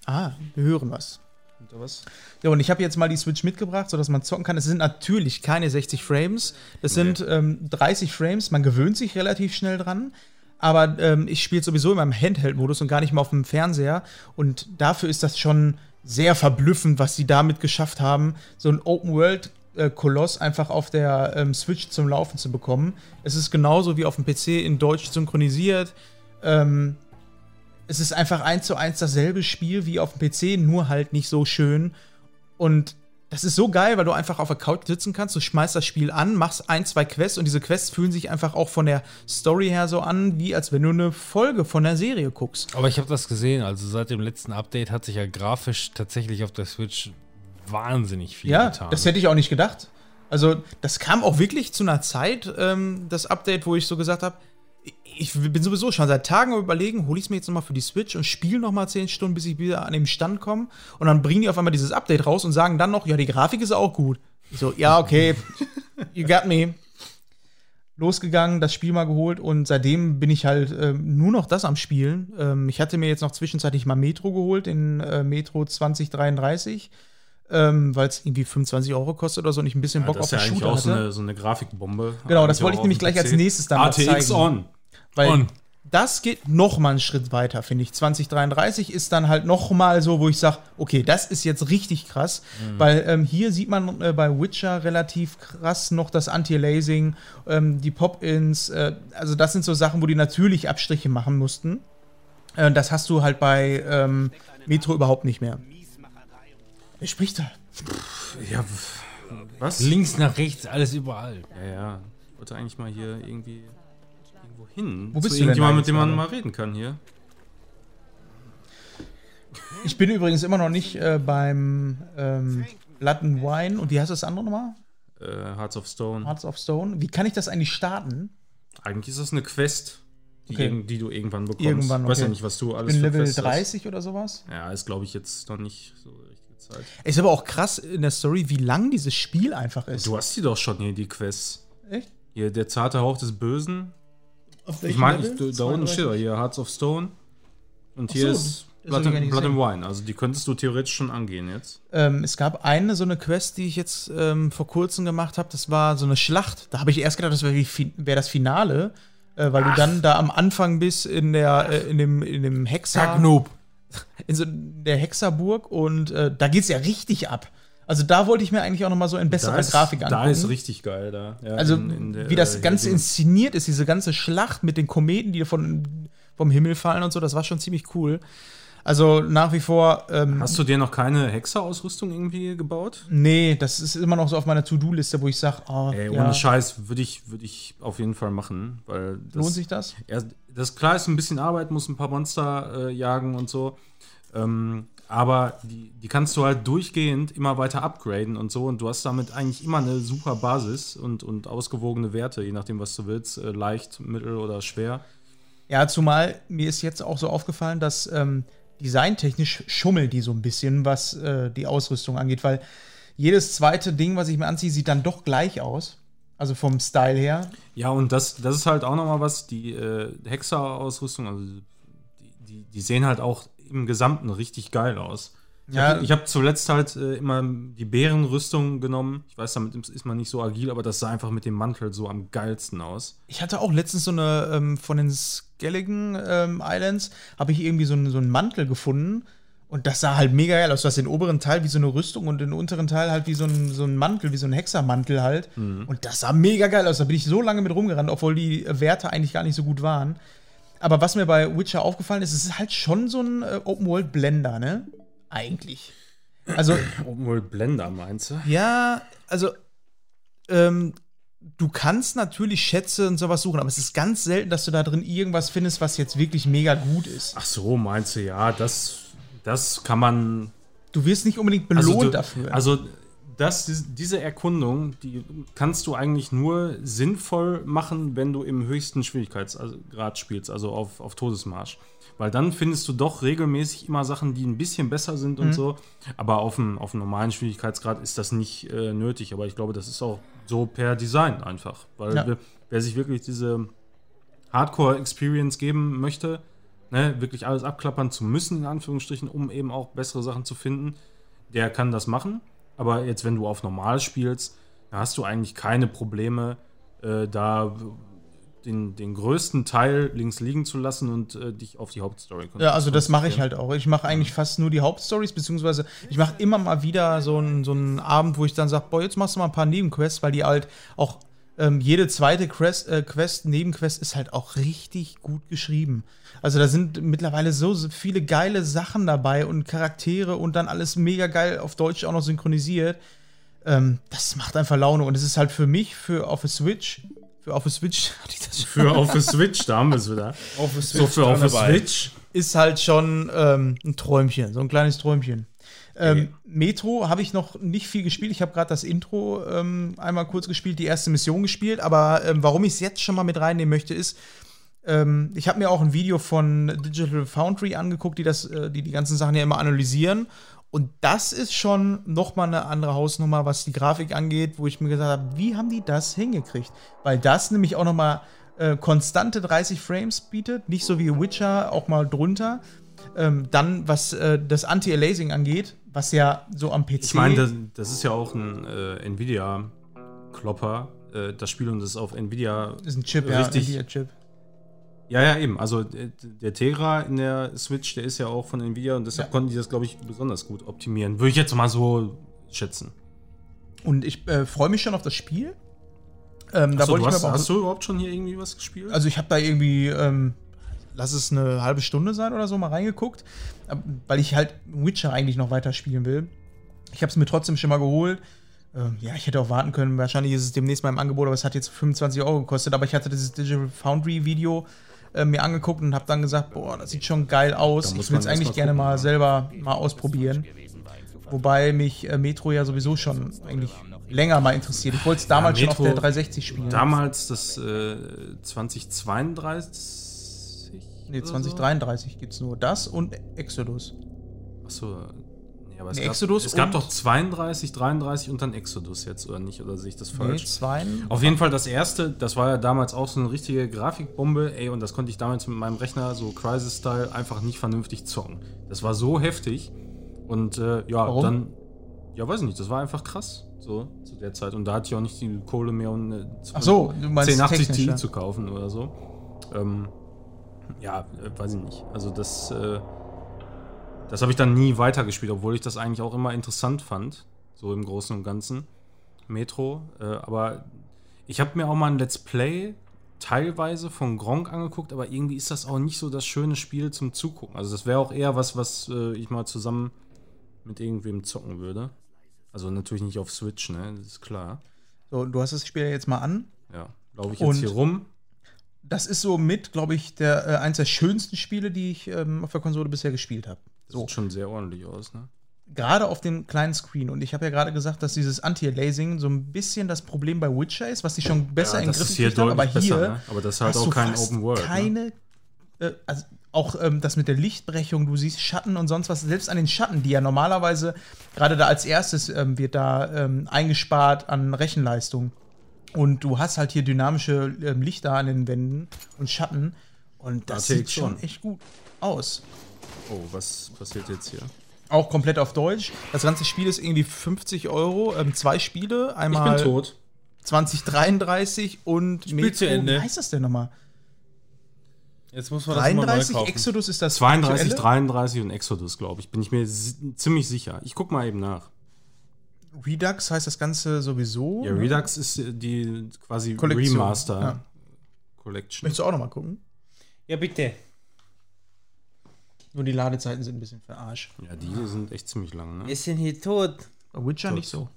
Ah, wir hören was.
Kommt da was?
Ja, und ich habe jetzt mal die Switch mitgebracht, sodass man zocken kann. Es sind natürlich keine 60 Frames. Das sind ähm, 30 Frames. Man gewöhnt sich relativ schnell dran. Aber ähm, ich spiele sowieso in meinem Handheld-Modus und gar nicht mal auf dem Fernseher. Und dafür ist das schon sehr verblüffend, was sie damit geschafft haben, so ein Open-World-Koloss einfach auf der ähm, Switch zum Laufen zu bekommen. Es ist genauso wie auf dem PC in Deutsch synchronisiert. Ähm, es ist einfach eins zu eins dasselbe Spiel wie auf dem PC, nur halt nicht so schön. Und das ist so geil, weil du einfach auf der Couch sitzen kannst, du schmeißt das Spiel an, machst ein, zwei Quests und diese Quests fühlen sich einfach auch von der Story her so an, wie als wenn du eine Folge von der Serie guckst.
Aber ich habe das gesehen. Also seit dem letzten Update hat sich ja grafisch tatsächlich auf der Switch wahnsinnig viel
Ja,
getan.
das hätte ich auch nicht gedacht. Also, das kam auch wirklich zu einer Zeit, ähm, das Update, wo ich so gesagt habe, ich bin sowieso schon seit Tagen am überlegen, hole ich es mir jetzt nochmal für die Switch und spiele nochmal 10 Stunden, bis ich wieder an den Stand komme. Und dann bringen die auf einmal dieses Update raus und sagen dann noch, ja, die Grafik ist auch gut. Ich so, ja, okay, you got me. Losgegangen, das Spiel mal geholt und seitdem bin ich halt ähm, nur noch das am Spielen. Ähm, ich hatte mir jetzt noch zwischenzeitlich mal Metro geholt, in äh, Metro 2033, ähm, weil es irgendwie 25 Euro kostet oder so und ich ein bisschen Bock
das
auf
ist ja
den
eigentlich
Shooter
auch so
hatte.
eine, so eine Grafikbombe.
Genau, das
Eigentlich
wollte ich nämlich
dem
gleich als nächstes dann
ATX
zeigen.
on.
Weil
On.
das geht noch mal einen Schritt weiter, finde ich. 2033 ist dann halt noch mal so, wo ich sage, okay, das ist jetzt richtig krass,
Mhm.
weil ähm, hier sieht man äh, bei Witcher relativ krass noch das Anti-Aliasing, ähm, die Pop-ins, äh, also das sind so Sachen, wo die natürlich Abstriche machen mussten. Äh, das hast du halt bei ähm, Metro überhaupt nicht mehr. Wer spricht da?
Ja, was?
Links nach rechts, alles überall.
Ja, ja. Ich wollte eigentlich mal hier irgendwie hin.
Wo bist
Zu
du denn
irgendjemand, mit dem man mal reden kann hier.
Ich bin übrigens immer noch nicht äh, beim ähm, Blood and Wine und wie heißt das andere nochmal?
Äh, Hearts of Stone.
Hearts of Stone. Wie kann ich das eigentlich starten?
Eigentlich ist das eine Quest, die,
Okay.
die du irgendwann bekommst.
Irgendwann,
Ich weiß ja
okay.
nicht, was du
Ich
alles
bin
für
Level
Quests hast.
30 oder sowas.
Ja, ist glaube ich jetzt noch nicht so richtige Zeit.
Ist aber auch krass in der Story, wie lang dieses Spiel einfach ist.
Du hast die doch schon hier, die Quests.
Echt?
Hier, der zarte Hauch des Bösen.
Auf
Ich meine, ich- da unten steht er hier, Hearts of Stone. Und hier
so,
ist Blood, and, Blood and. Wine. Also die könntest du theoretisch schon angehen jetzt.
Ähm, es gab eine so eine Quest, die ich jetzt ähm, vor kurzem gemacht habe. Das war so eine Schlacht. Da habe ich erst gedacht, das wäre wär das Finale, äh, weil du dann da am Anfang bist in der äh, in dem in dem Hexer in so der Hexerburg und äh, da geht's ja richtig ab. Also da wollte ich mir eigentlich auch noch mal so in besserer
ist,
Grafik angucken.
Da ist richtig geil da. Ja,
Also,
in- in der,
wie das
äh,
Ganze
hier
inszeniert ist, diese ganze Schlacht mit den Kometen, die von, vom Himmel fallen und so, das war schon ziemlich cool. Also nach wie vor, ähm,
Hast du dir noch keine Hexer-Ausrüstung irgendwie gebaut?
nee, das ist immer noch so auf meiner To-Do-Liste, wo ich sage, oh,
Ey,
ja,
ohne Scheiß würde ich, würd ich auf jeden Fall machen. Weil das,
lohnt sich das?
Ja, das klar ist ein bisschen Arbeit, muss ein paar Monster äh, jagen und so. Ähm, aber die, die kannst du halt durchgehend immer weiter upgraden und so und du hast damit eigentlich immer eine super Basis und, und ausgewogene Werte, je nachdem, was du willst, äh, leicht, mittel oder schwer.
Ja, zumal mir ist jetzt auch so aufgefallen, dass ähm, designtechnisch schummelt die so ein bisschen, was äh, die Ausrüstung angeht, weil jedes zweite Ding, was ich mir anziehe, sieht dann doch gleich aus. Also vom Style her.
Ja, und das, das ist halt auch nochmal was, die äh, Hexer-Ausrüstung, also die, die, die sehen halt auch im Gesamten richtig geil aus. Ich
Ja.
habe ich hab zuletzt halt äh, immer die Bärenrüstung genommen. Ich weiß, damit ist man nicht so agil, aber das sah einfach mit dem Mantel so am geilsten aus.
Ich hatte auch letztens so eine ähm, von den Skelligen ähm, Islands, habe ich irgendwie so einen, so einen Mantel gefunden. Und das sah halt mega geil aus. Du hast den oberen Teil wie so eine Rüstung und den unteren Teil halt wie so ein, so ein Mantel, wie so ein Hexermantel halt. Und das sah mega geil aus. Da bin ich so lange mit rumgerannt, obwohl die Werte eigentlich gar nicht so gut waren. Aber was mir bei Witcher aufgefallen ist, es ist halt schon so ein äh, Open-World-Blender, ne? Eigentlich. Also,
Obwohl Blender meinst du?
ja, also ähm, du kannst natürlich Schätze und sowas suchen, aber es ist ganz selten, dass du da drin irgendwas findest, was jetzt wirklich mega gut ist.
Ach so, meinst du, ja, das, das kann man
Du wirst nicht unbedingt belohnt
also, du,
dafür.
Also das, diese Erkundung, die kannst du eigentlich nur sinnvoll machen, wenn du im höchsten Schwierigkeitsgrad spielst, also auf, auf Todesmarsch. Weil dann findest du doch regelmäßig immer Sachen, die ein bisschen besser sind
Mhm.
und so. Aber auf dem, auf dem normalen Schwierigkeitsgrad ist das nicht äh, nötig. Aber ich glaube, das ist auch so per Design einfach. Weil
Ja.
wer, wer sich wirklich diese Hardcore-Experience geben möchte, ne, wirklich alles abklappern zu müssen, in Anführungsstrichen, um eben auch bessere Sachen zu finden, der kann das machen. Aber jetzt, wenn du auf normal spielst, dann hast du eigentlich keine Probleme, äh, da den, den größten Teil links liegen zu lassen und äh, dich auf die Hauptstory
ja, also das mache ich halt auch. Ich mache eigentlich fast nur die Hauptstories, beziehungsweise ich mache immer mal wieder so einen so einen Abend, wo ich dann sage, boah, jetzt machst du mal ein paar Nebenquests, weil die halt auch ähm, jede zweite Quest, äh, Quest, Nebenquest ist halt auch richtig gut geschrieben. Also da sind mittlerweile so viele geile Sachen dabei und Charaktere und dann alles mega geil auf Deutsch auch noch synchronisiert. Ähm, das macht einfach Laune und es ist halt für mich, für auf der Switch, für auf der Switch, hatte ich das schon
Für auf der Switch, da haben wir es wieder. so für auf der Switch.
ist halt schon ähm, ein Träumchen, so ein kleines Träumchen. Ähm, Metro habe ich noch nicht viel gespielt. Ich habe gerade das Intro ähm, einmal kurz gespielt, die erste Mission gespielt. Aber ähm, warum ich es jetzt schon mal mit reinnehmen möchte, ist, ähm, ich habe mir auch ein Video von Digital Foundry angeguckt, die das, äh, die die ganzen Sachen ja immer analysieren. Und das ist schon noch mal eine andere Hausnummer, was die Grafik angeht, wo ich mir gesagt habe, wie haben die das hingekriegt? Weil das nämlich auch noch mal äh, konstante 30 Frames bietet, nicht so wie Witcher, auch mal drunter. Ähm, dann, was äh, das Anti-Aliasing angeht, was ja so am PC.
Ich meine, das, das ist ja auch ein äh, Nvidia-Klopper, äh, das Spiel und das ist auf Nvidia
ist ein Chip,
richtig.
ja, Chip.
Ja, ja, eben. Also äh, der Tegra in der Switch, der ist ja auch von Nvidia und deshalb
Ja.
konnten die das, glaube ich, besonders gut optimieren. Würde ich jetzt mal so schätzen.
Und ich äh, freue mich schon auf das Spiel. Ähm, da
Achso,
wollte
du
ich
hast, hast du überhaupt schon hier irgendwie was gespielt?
Also ich habe da irgendwie, ähm, lass es eine halbe Stunde sein oder so, mal reingeguckt, ähm, weil ich halt Witcher eigentlich noch weiter spielen will. Ich habe es mir trotzdem schon mal geholt. Ähm, ja, ich hätte auch warten können. Wahrscheinlich ist es demnächst mal im Angebot, aber es hat jetzt 25 Euro gekostet. Aber ich hatte dieses Digital Foundry Video äh, mir angeguckt und habe dann gesagt, boah, das sieht schon geil aus. Ich will es eigentlich
mal
gerne
gucken,
mal
ja.
selber mal ausprobieren. Wobei mich äh, Metro ja sowieso schon eigentlich länger mal interessiert. Ich wollte es damals schon auf
Metro-
der 360 spielen.
Damals das äh, 2032?
Nee,
oder so?
2033 gibt es nur das und Exodus.
Achso. Nee, aber es,
Nee,
gab,
Exodus
es gab doch 32, 33 und dann Exodus jetzt, oder nicht? Oder sehe ich das
Nee,
falsch?
zwei.
Auf jeden Fall das erste, das war ja damals auch so eine richtige Grafikbombe, ey, und das konnte ich damals mit meinem Rechner, so Crisis-Style, einfach nicht vernünftig zocken. Das war so heftig. Und äh, ja,
Warum?
dann, ja, weiß ich nicht, das war einfach krass, so zu der Zeit. Und da hatte ich auch nicht die Kohle mehr, um eine
Ach so, du meinst
1080
technisch,
Ti zu kaufen oder so. Ähm, ja, äh, weiß ich nicht. Also das, äh, das habe ich dann nie weitergespielt, obwohl ich das eigentlich auch immer interessant fand, so im Großen und Ganzen. Metro, äh, aber ich habe mir auch mal ein Let's Play teilweise von Gronk angeguckt, aber irgendwie ist das auch nicht so das schöne Spiel zum Zugucken. Also das wäre auch eher was, was äh, ich mal zusammen mit irgendwem zocken würde. Also natürlich nicht auf Switch, ne? Das ist klar.
So, du hast das Spiel ja jetzt mal an.
Ja, laufe ich jetzt
Und-
hier rum.
Das ist so mit, glaube ich, der, äh, eins der schönsten Spiele, die ich ähm, auf der Konsole bisher gespielt habe.
Das sieht schon sehr ordentlich aus, ne?
gerade auf dem kleinen Screen. Und ich habe ja gerade gesagt, dass dieses Anti-Aliasing so ein bisschen das Problem bei Witcher ist, was die schon besser in den
das
Griff
hier
haben. Aber hier
besser, ne? Aber das ist halt
hast
auch kein Open World, ne?
Keine, äh, also auch ähm, das mit der Lichtbrechung, du siehst Schatten und sonst was, selbst an den Schatten, die ja normalerweise, gerade da als erstes ähm, wird da ähm, eingespart an Rechenleistung. Und du hast halt hier dynamische ähm, Lichter an den Wänden und Schatten. Und das sieht schon echt gut aus.
Oh, was passiert jetzt hier?
Auch komplett auf Deutsch. Das ganze Spiel ist irgendwie 50 Euro. Ähm, zwei Spiele. Einmal 2033 und
Spiel zu Ende.
Wie heißt das denn nochmal?
Jetzt muss man das mal neu
33
kaufen.
Exodus ist das
32,
aktuelle?
33 und Exodus, glaube ich. Bin ich mir si- ziemlich sicher. Ich guck mal eben nach.
Redux heißt das Ganze sowieso.
Ja, Redux ist die quasi
Kollektion,
Remaster
ja.
Collection.
Möchtest du auch nochmal gucken?
Ja, bitte.
Nur die Ladezeiten sind ein bisschen verarscht.
Ja, die sind echt ziemlich lang, ne?
Ist denn hier tot?
Bei Witcher
Tot.
nicht so.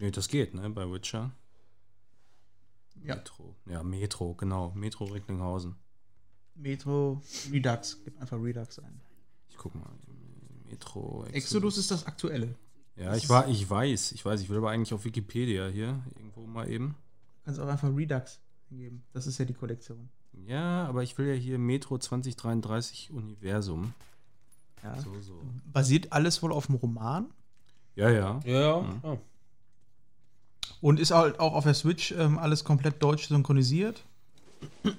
Nee, das geht, ne? Bei Witcher.
Ja.
Metro. Ja, Metro, genau. Metro Recklinghausen.
Metro Redux. Gib einfach Redux ein.
Ich guck mal. Metro.
Exodus ist das aktuelle.
Ja, ich, war, ich weiß. Ich weiß. Ich will aber eigentlich auf Wikipedia hier. Irgendwo mal eben.
Du kannst auch einfach Redux geben. Das ist ja die Kollektion.
Ja, aber ich will ja hier Metro 2033 Universum.
Ja.
So, so.
Basiert alles wohl auf dem Roman.
Ja, ja.
Ja, ja. Oh.
Und ist halt auch auf der Switch ähm, alles komplett deutsch synchronisiert.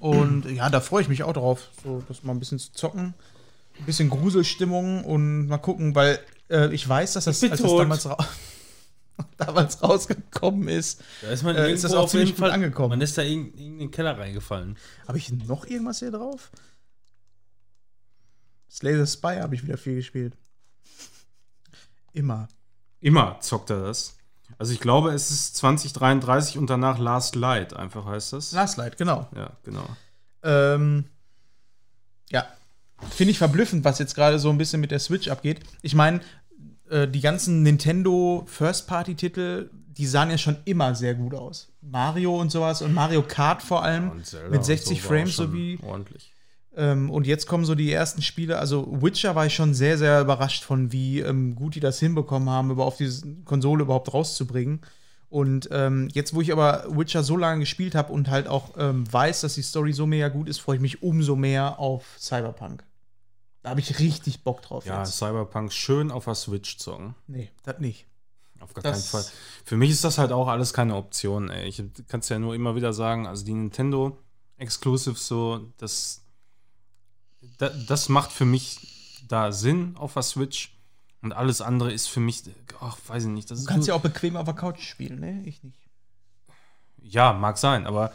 Und ja, da freue ich mich auch drauf, so das mal ein bisschen zu zocken. Ein bisschen Gruselstimmung und mal gucken, weil äh, ich weiß, dass das, als das damals, ra damals rausgekommen ist.
Da ist man
Äh, ist das auch
auf
ziemlich
jeden
gut
Fall
angekommen.
Man ist da in, in den Keller reingefallen.
Habe ich noch irgendwas hier drauf? Slay the Spy habe ich wieder viel gespielt. Immer.
Immer zockt er das. Also ich glaube, es ist 2033 und danach Last Light, einfach heißt das.
Last Light, genau.
Ja, genau.
Ähm, ja, finde ich verblüffend, was jetzt gerade so ein bisschen mit der Switch abgeht. Ich meine, äh, die ganzen Nintendo First-Party-Titel, die sahen ja schon immer sehr gut aus. Mario und sowas und Mario Kart vor allem
Zelda
mit
und
60
so
Frames sowie.
Ordentlich.
Ähm, und jetzt kommen so die ersten Spiele. Also Witcher war ich schon sehr, sehr überrascht von, wie ähm, gut die das hinbekommen haben, über auf diese Konsole überhaupt rauszubringen. Und ähm, jetzt, wo ich aber Witcher so lange gespielt habe und halt auch ähm, weiß, dass die Story so mega gut ist, freue ich mich umso mehr auf Cyberpunk. Da habe ich richtig Bock drauf
Ja,
jetzt.
Cyberpunk schön auf der Switch zocken.
Nee, das nicht.
Auf gar
Das-
keinen Fall. Für mich ist das halt auch alles keine Option, ey. Ich kann es ja nur immer wieder sagen, also die Nintendo Exclusives so, das, da, das macht für mich da Sinn auf der Switch. Und alles andere ist für mich, ach, weiß ich nicht. Das
Du kannst
so,
ja auch bequem auf der Couch spielen, ne? Ich nicht.
Ja, mag sein, aber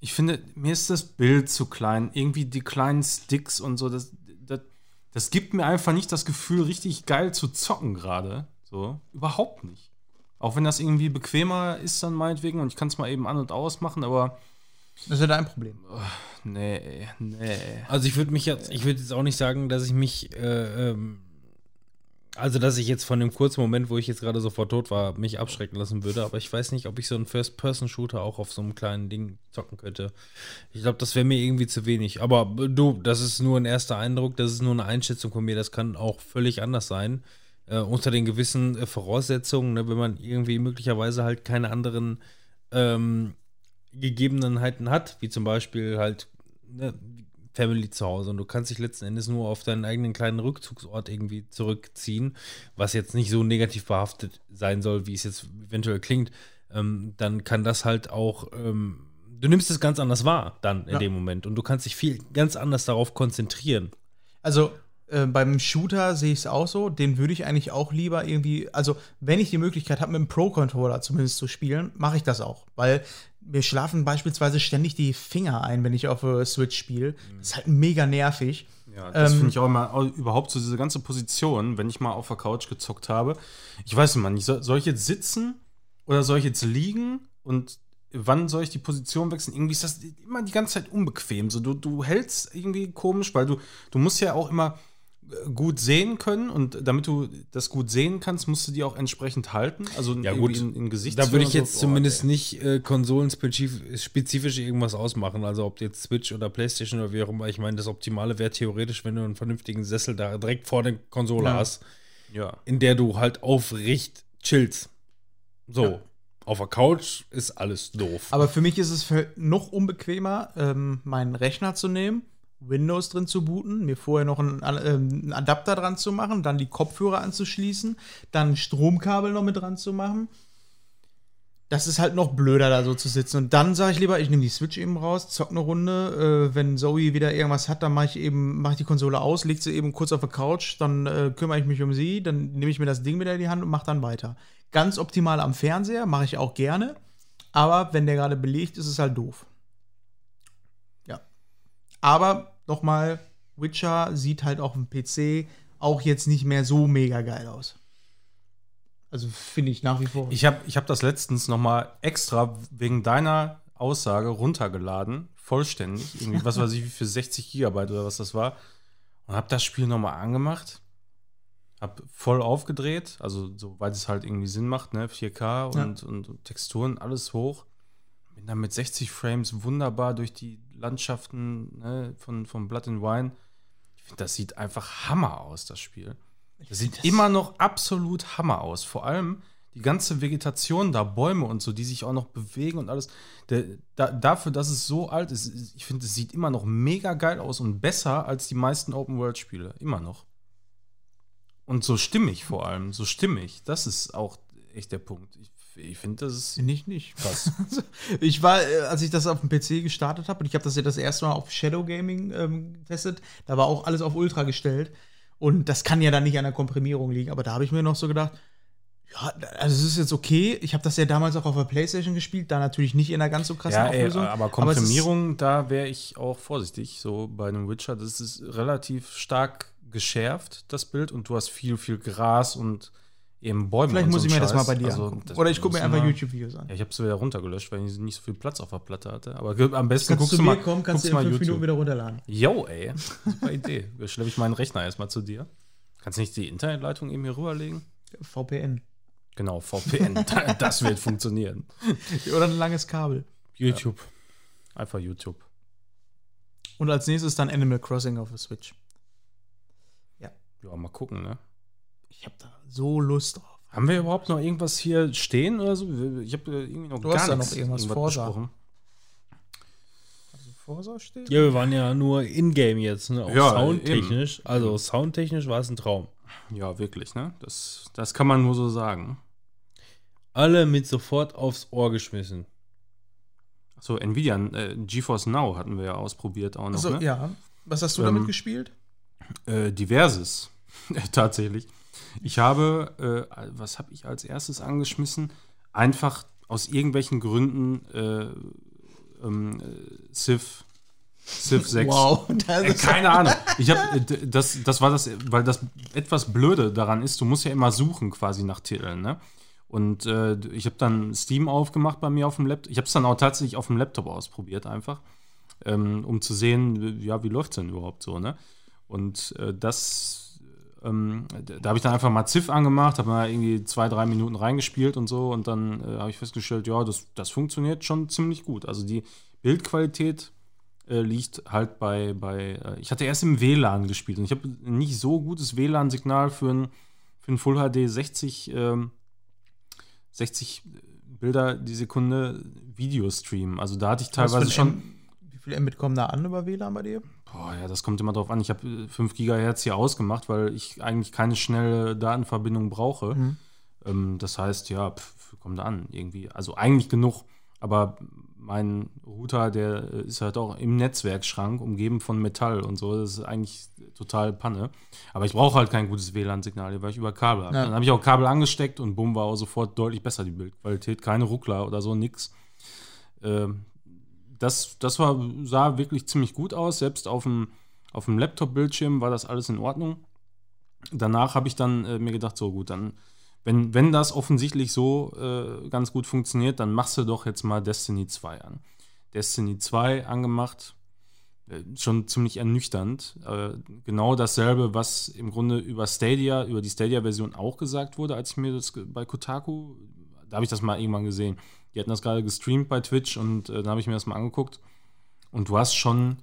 ich finde, mir ist das Bild zu klein. Irgendwie die kleinen Sticks und so, das, das, gibt mir einfach nicht das Gefühl, richtig geil zu zocken gerade. So, überhaupt nicht. Auch wenn das irgendwie bequemer ist, dann meinetwegen, und ich kann es mal eben an und aus machen, aber
Das ist ja dein Problem.
nee, nee.
Also ich würde mich jetzt, ich würde jetzt auch nicht sagen, dass ich mich, äh, ähm, also dass ich jetzt von dem kurzen Moment, wo ich jetzt gerade sofort tot war, mich abschrecken lassen würde, aber ich weiß nicht, ob ich so einen First-Person-Shooter auch auf so einem kleinen Ding zocken könnte. Ich glaube, das wäre mir irgendwie zu wenig. Aber äh, du, das ist nur ein erster Eindruck, das ist nur eine Einschätzung von mir, das kann auch völlig anders sein. Äh, unter den gewissen äh, Voraussetzungen, ne, wenn man irgendwie möglicherweise halt keine anderen ähm, Gegebenheiten hat, wie zum Beispiel halt ne, Family zu Hause und du kannst dich letzten Endes nur auf deinen eigenen kleinen Rückzugsort irgendwie zurückziehen, was jetzt nicht so negativ behaftet sein soll, wie es jetzt eventuell klingt, ähm, dann kann das halt auch, ähm, du nimmst es ganz anders wahr dann in
Ja.
dem Moment und du kannst dich viel ganz anders darauf konzentrieren.
Also äh, beim Shooter sehe ich es auch so. Den würde ich eigentlich auch lieber irgendwie, also wenn ich die Möglichkeit habe, mit dem Pro-Controller zumindest zu spielen, mache ich das auch. Weil mir schlafen beispielsweise ständig die Finger ein, wenn ich auf äh, Switch spiele. Das ist halt mega nervig.
Ja, das
Ähm,
finde ich auch immer, auch überhaupt so diese ganze Position, wenn ich mal auf der Couch gezockt habe. Ich weiß immer nicht, soll, soll ich jetzt sitzen oder soll ich jetzt liegen und wann soll ich die Position wechseln? Irgendwie ist das immer die ganze Zeit unbequem. So, du, du hältst irgendwie komisch, weil du, du musst ja auch immer gut sehen können und damit du das gut sehen kannst, musst du die auch entsprechend halten. Also
Ja, gut.
in, in Gesicht.
Da würde ich jetzt zumindest nicht äh, konsolenspezifisch spezifisch irgendwas ausmachen. Also ob jetzt Switch oder Playstation oder wie auch immer. Ich meine, das Optimale wäre theoretisch, wenn du einen vernünftigen Sessel da direkt vor der Konsole
Ja.
hast,
Ja.
in der du halt aufrecht chillst. So. Auf der Couch ist alles doof.
Aber für mich ist es noch unbequemer, ähm, meinen Rechner zu nehmen, Windows drin zu booten, mir vorher noch einen, ähm, einen Adapter dran zu machen, dann die Kopfhörer anzuschließen, dann Stromkabel noch mit dran zu machen. Das ist halt noch blöder, da so zu sitzen. Und dann sage ich lieber, ich nehme die Switch eben raus, zock eine Runde. Äh, wenn Zoe wieder irgendwas hat, dann mache ich eben, mache ich die Konsole aus, leg sie eben kurz auf der Couch, dann äh, kümmere ich mich um sie, dann nehme ich mir das Ding wieder in die Hand und mache dann weiter. Ganz optimal am Fernseher, mache ich auch gerne. Aber wenn der gerade belegt, ist es halt doof. Ja. Aber nochmal, Witcher sieht halt auf dem PC auch jetzt nicht mehr so mega geil aus. Also finde ich nach wie vor.
Ich habe ich hab das letztens noch mal extra wegen deiner Aussage runtergeladen, vollständig, irgendwie, was weiß ich, wie für 60 Gigabyte oder was das war, und habe das Spiel noch mal angemacht, habe voll aufgedreht, also soweit es halt irgendwie Sinn macht, ne, 4K und, und, und Texturen, alles hoch. Bin dann mit 60 Frames wunderbar durch die Landschaften ne, von, von Blood and Wine. Ich finde, das sieht einfach Hammer aus, das Spiel. Das sieht immer noch absolut Hammer aus. Vor allem die ganze Vegetation da, Bäume und so, die sich auch noch bewegen und alles. Der, da, dafür, dass es so alt ist, ich finde, es sieht immer noch mega geil aus und besser als die meisten Open-World-Spiele. Immer noch. Und so stimmig vor allem, so stimmig. Das ist auch echt der Punkt. Ich, ich finde, das ist
Nicht, nicht.
krass.
Ich war, äh, als ich das auf dem PC gestartet habe, und ich habe das ja das erste Mal auf Shadow Gaming ähm, getestet, da war auch alles auf Ultra gestellt. Und das kann ja dann nicht an der Komprimierung liegen. Aber da habe ich mir noch so gedacht, ja, also es ist jetzt okay. Ich habe das ja damals auch auf der Playstation gespielt, da natürlich nicht in einer ganz so krassen
Ja, ey,
Auflösung.
aber
es ist-
Komprimierung, da wäre ich auch vorsichtig. So bei einem Witcher, das ist relativ stark geschärft, das Bild, und du hast viel, viel Gras und eben Bäume.
Vielleicht muss
so
ich mir
ein
das mal
Scheiß.
bei dir
Also,
angucken. Oder ich gucke mir einfach YouTube-Videos an.
Ja, ich habe es wieder runtergelöscht, weil ich nicht so viel Platz auf der Platte hatte. Aber am besten
Kannst
guckst
du
du
mir
mal,
kommen, kannst du in
mal
fünf Minuten
YouTube.
wieder runterladen.
Yo, ey, super Idee. Da schleppe ich meinen Rechner erstmal zu dir. Kannst du nicht die Internetleitung eben hier rüberlegen?
VPN.
Genau, VPN. das wird funktionieren.
Oder ein langes Kabel.
YouTube.
Einfach YouTube.
Und als nächstes dann Animal Crossing auf der Switch.
Ja, mal gucken, ne?
Ich habe da so Lust drauf.
Haben wir überhaupt noch irgendwas hier stehen oder so? Ich habe irgendwie noch
Du
gar
hast da
nichts
noch irgendwas Forza.
besprochen.
Also Forsa steht?
Ja, wir waren ja nur in-game jetzt, ne? Auch
Ja,
soundtechnisch. Also soundtechnisch war es ein Traum.
Ja, wirklich, ne? Das, das kann man nur so sagen.
Alle mit sofort aufs Ohr geschmissen.
So, Nvidia, äh, GeForce Now hatten wir ja ausprobiert auch noch,
Achso,
ne?
ja. Was hast du
Ähm,
damit gespielt?
Äh, diverses, tatsächlich. Ich habe, äh, was habe ich als erstes angeschmissen? Einfach aus irgendwelchen Gründen äh, ähm, äh, Civ, Civ 6.
Wow,
Äh, keine Ahnung. Ich hab, äh, das, das war das, weil das etwas Blöde daran ist, du musst ja immer suchen quasi nach Titeln, ne? Und äh, ich habe dann Steam aufgemacht bei mir auf dem Laptop. Ich habe es dann auch tatsächlich auf dem Laptop ausprobiert einfach, ähm, um zu sehen, ja, wie läuft es denn überhaupt so, ne? Und äh, das, ähm, da habe ich dann einfach mal Ziff angemacht, habe mal irgendwie zwei, drei Minuten reingespielt und so und dann äh, habe ich festgestellt, ja, das, das funktioniert schon ziemlich gut. Also die Bildqualität äh, liegt halt bei, bei äh, ich hatte erst im WLAN gespielt und ich habe nicht so gutes WLAN-Signal für ein, für ein Full HD 60, ähm, 60 Bilder die Sekunde Videostream. Also da hatte ich teilweise schon.
M- Wie viel Mbit kommen da an über WLAN bei dir?
Boah, ja, das kommt immer drauf an. Ich habe 5 Gigahertz hier ausgemacht, weil ich eigentlich keine schnelle Datenverbindung brauche.
Mhm.
Ähm, das heißt, ja, pf, kommt an irgendwie. Also eigentlich genug. Aber mein Router, der äh, ist halt auch im Netzwerkschrank, umgeben von Metall und so. Das ist eigentlich total Panne. Aber ich brauche halt kein gutes WLAN-Signal, weil ich über Kabel habe.
Ja.
Dann habe ich auch Kabel angesteckt und bumm, war auch sofort deutlich besser die Bildqualität. Keine Ruckler oder so, nix. Ähm, das, das war, sah wirklich ziemlich gut aus. Selbst auf dem, auf dem Laptop-Bildschirm war das alles in Ordnung. Danach habe ich dann äh, mir gedacht, so gut, dann, wenn, wenn das offensichtlich so äh, ganz gut funktioniert, dann machst du doch jetzt mal Destiny 2 an. Destiny 2 angemacht. äh, schon ziemlich ernüchternd. Äh, genau dasselbe, was im Grunde über Stadia, über die Stadia-Version auch gesagt wurde, als ich mir das bei Kotaku, da habe ich das mal irgendwann gesehen. Die hatten das gerade gestreamt bei Twitch und äh, da habe ich mir das mal angeguckt. Und du hast schon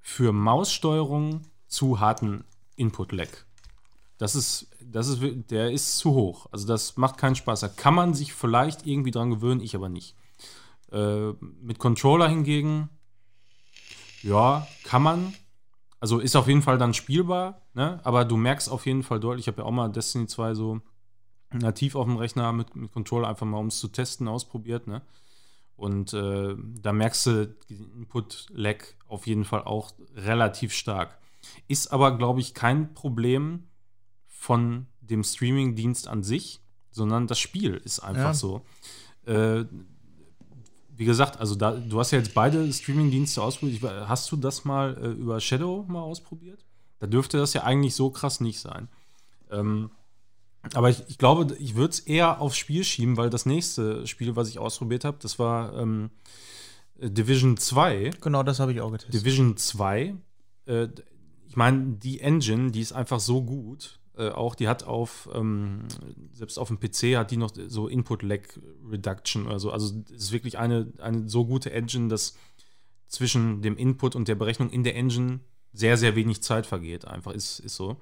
für Maussteuerung zu harten Input-Lag. Das ist, das ist, der ist zu hoch. Also das macht keinen Spaß. Da kann man sich vielleicht irgendwie dran gewöhnen, ich aber nicht. Äh, mit Controller hingegen, ja, kann man. Also ist auf jeden Fall dann spielbar, ne? aber du merkst auf jeden Fall deutlich, ich habe ja auch mal Destiny 2 so nativ auf dem Rechner mit, mit Controller einfach mal, um es zu testen, ausprobiert. Ne? Und äh, da merkst du den Input-Lag auf jeden Fall auch relativ stark. Ist aber, glaube ich, kein Problem von dem Streaming-Dienst an sich, sondern das Spiel ist einfach
Ja.
so. Äh, wie gesagt, also da, du hast ja jetzt beide Streaming-Dienste ausprobiert. Hast du das mal äh, über Shadow mal ausprobiert? Da dürfte das ja eigentlich so krass nicht sein. Ähm, aber ich, ich glaube, ich würde es eher aufs Spiel schieben, weil das nächste Spiel, was ich ausprobiert habe, das war ähm, Division 2.
Genau, das habe ich auch getestet.
Division 2, äh, ich meine, die Engine, die ist einfach so gut. Äh, auch die hat auf, ähm, selbst auf dem PC hat die noch so Input-Lag Reduction oder so. Also es ist wirklich eine, eine so gute Engine, dass zwischen dem Input und der Berechnung in der Engine sehr, sehr wenig Zeit vergeht. Einfach ist, ist so.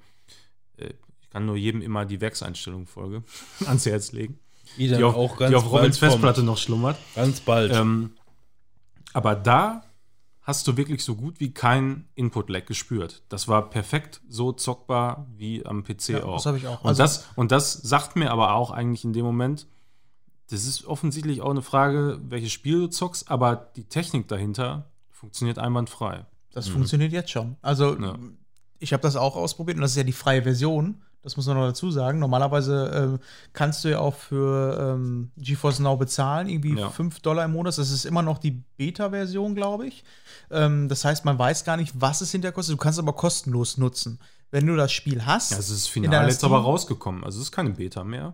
Äh, ich kann nur jedem immer die Werkseinstellung folge ans Herz legen.
Die
Die auf,
auch ganz
die auf Robins Festplatte noch schlummert.
Ganz bald.
Ähm, aber da hast du wirklich so gut wie kein Input-Lag gespürt. Das war perfekt so zockbar wie am PC
Ja,
auch.
das habe ich auch.
Und,
Also-
das, und das sagt mir aber auch eigentlich in dem Moment, das ist offensichtlich auch eine Frage, welches Spiel du zockst, aber die Technik dahinter funktioniert einwandfrei.
Das funktioniert jetzt schon. Also,
Ja.
ich habe das auch ausprobiert und das ist ja die freie Version. Das muss man noch dazu sagen. Normalerweise ähm, kannst du ja auch für ähm, GeForce Now bezahlen, irgendwie
Ja.
5 Dollar im Monat. Das ist immer noch die Beta-Version, glaube ich. Ähm, das heißt, man weiß gar nicht, was es hinterher kostet. Du kannst es aber kostenlos nutzen. Wenn du das Spiel hast,
Ja, es ist
in
final jetzt aber rausgekommen. Also es ist keine Beta mehr.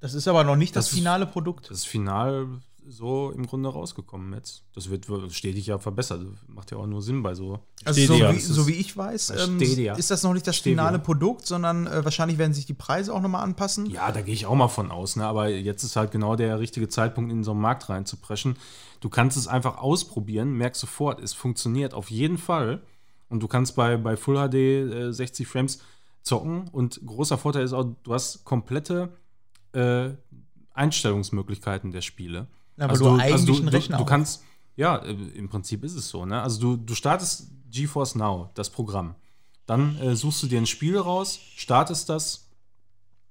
das ist aber noch nicht das,
Das ist-
finale Produkt.
Das ist final so im Grunde rausgekommen jetzt. Das wird stetig ja verbessert. Macht ja auch nur Sinn bei so.
Also so
Stadia.
wie, so wie ich weiß, ähm,
Stadia.
ist das noch nicht das
Stevia.
finale Produkt, sondern äh, wahrscheinlich werden sich die Preise auch nochmal anpassen.
Ja, da gehe ich auch mal von aus, ne? aber jetzt ist halt genau der richtige Zeitpunkt, in so einen Markt reinzupreschen. Du kannst es einfach ausprobieren, merkst sofort, es funktioniert auf jeden Fall. Und du kannst bei, bei Full HD äh, 60 Frames zocken. Und großer Vorteil ist auch, du hast komplette äh, Einstellungsmöglichkeiten der Spiele.
Ja, weil du eigentlich einen
du,
Rechner
du
auch-
kannst, ja, äh, im Prinzip ist es so. Ne? Also du, du startest GeForce Now, das Programm. Dann äh, suchst du dir ein Spiel raus, startest das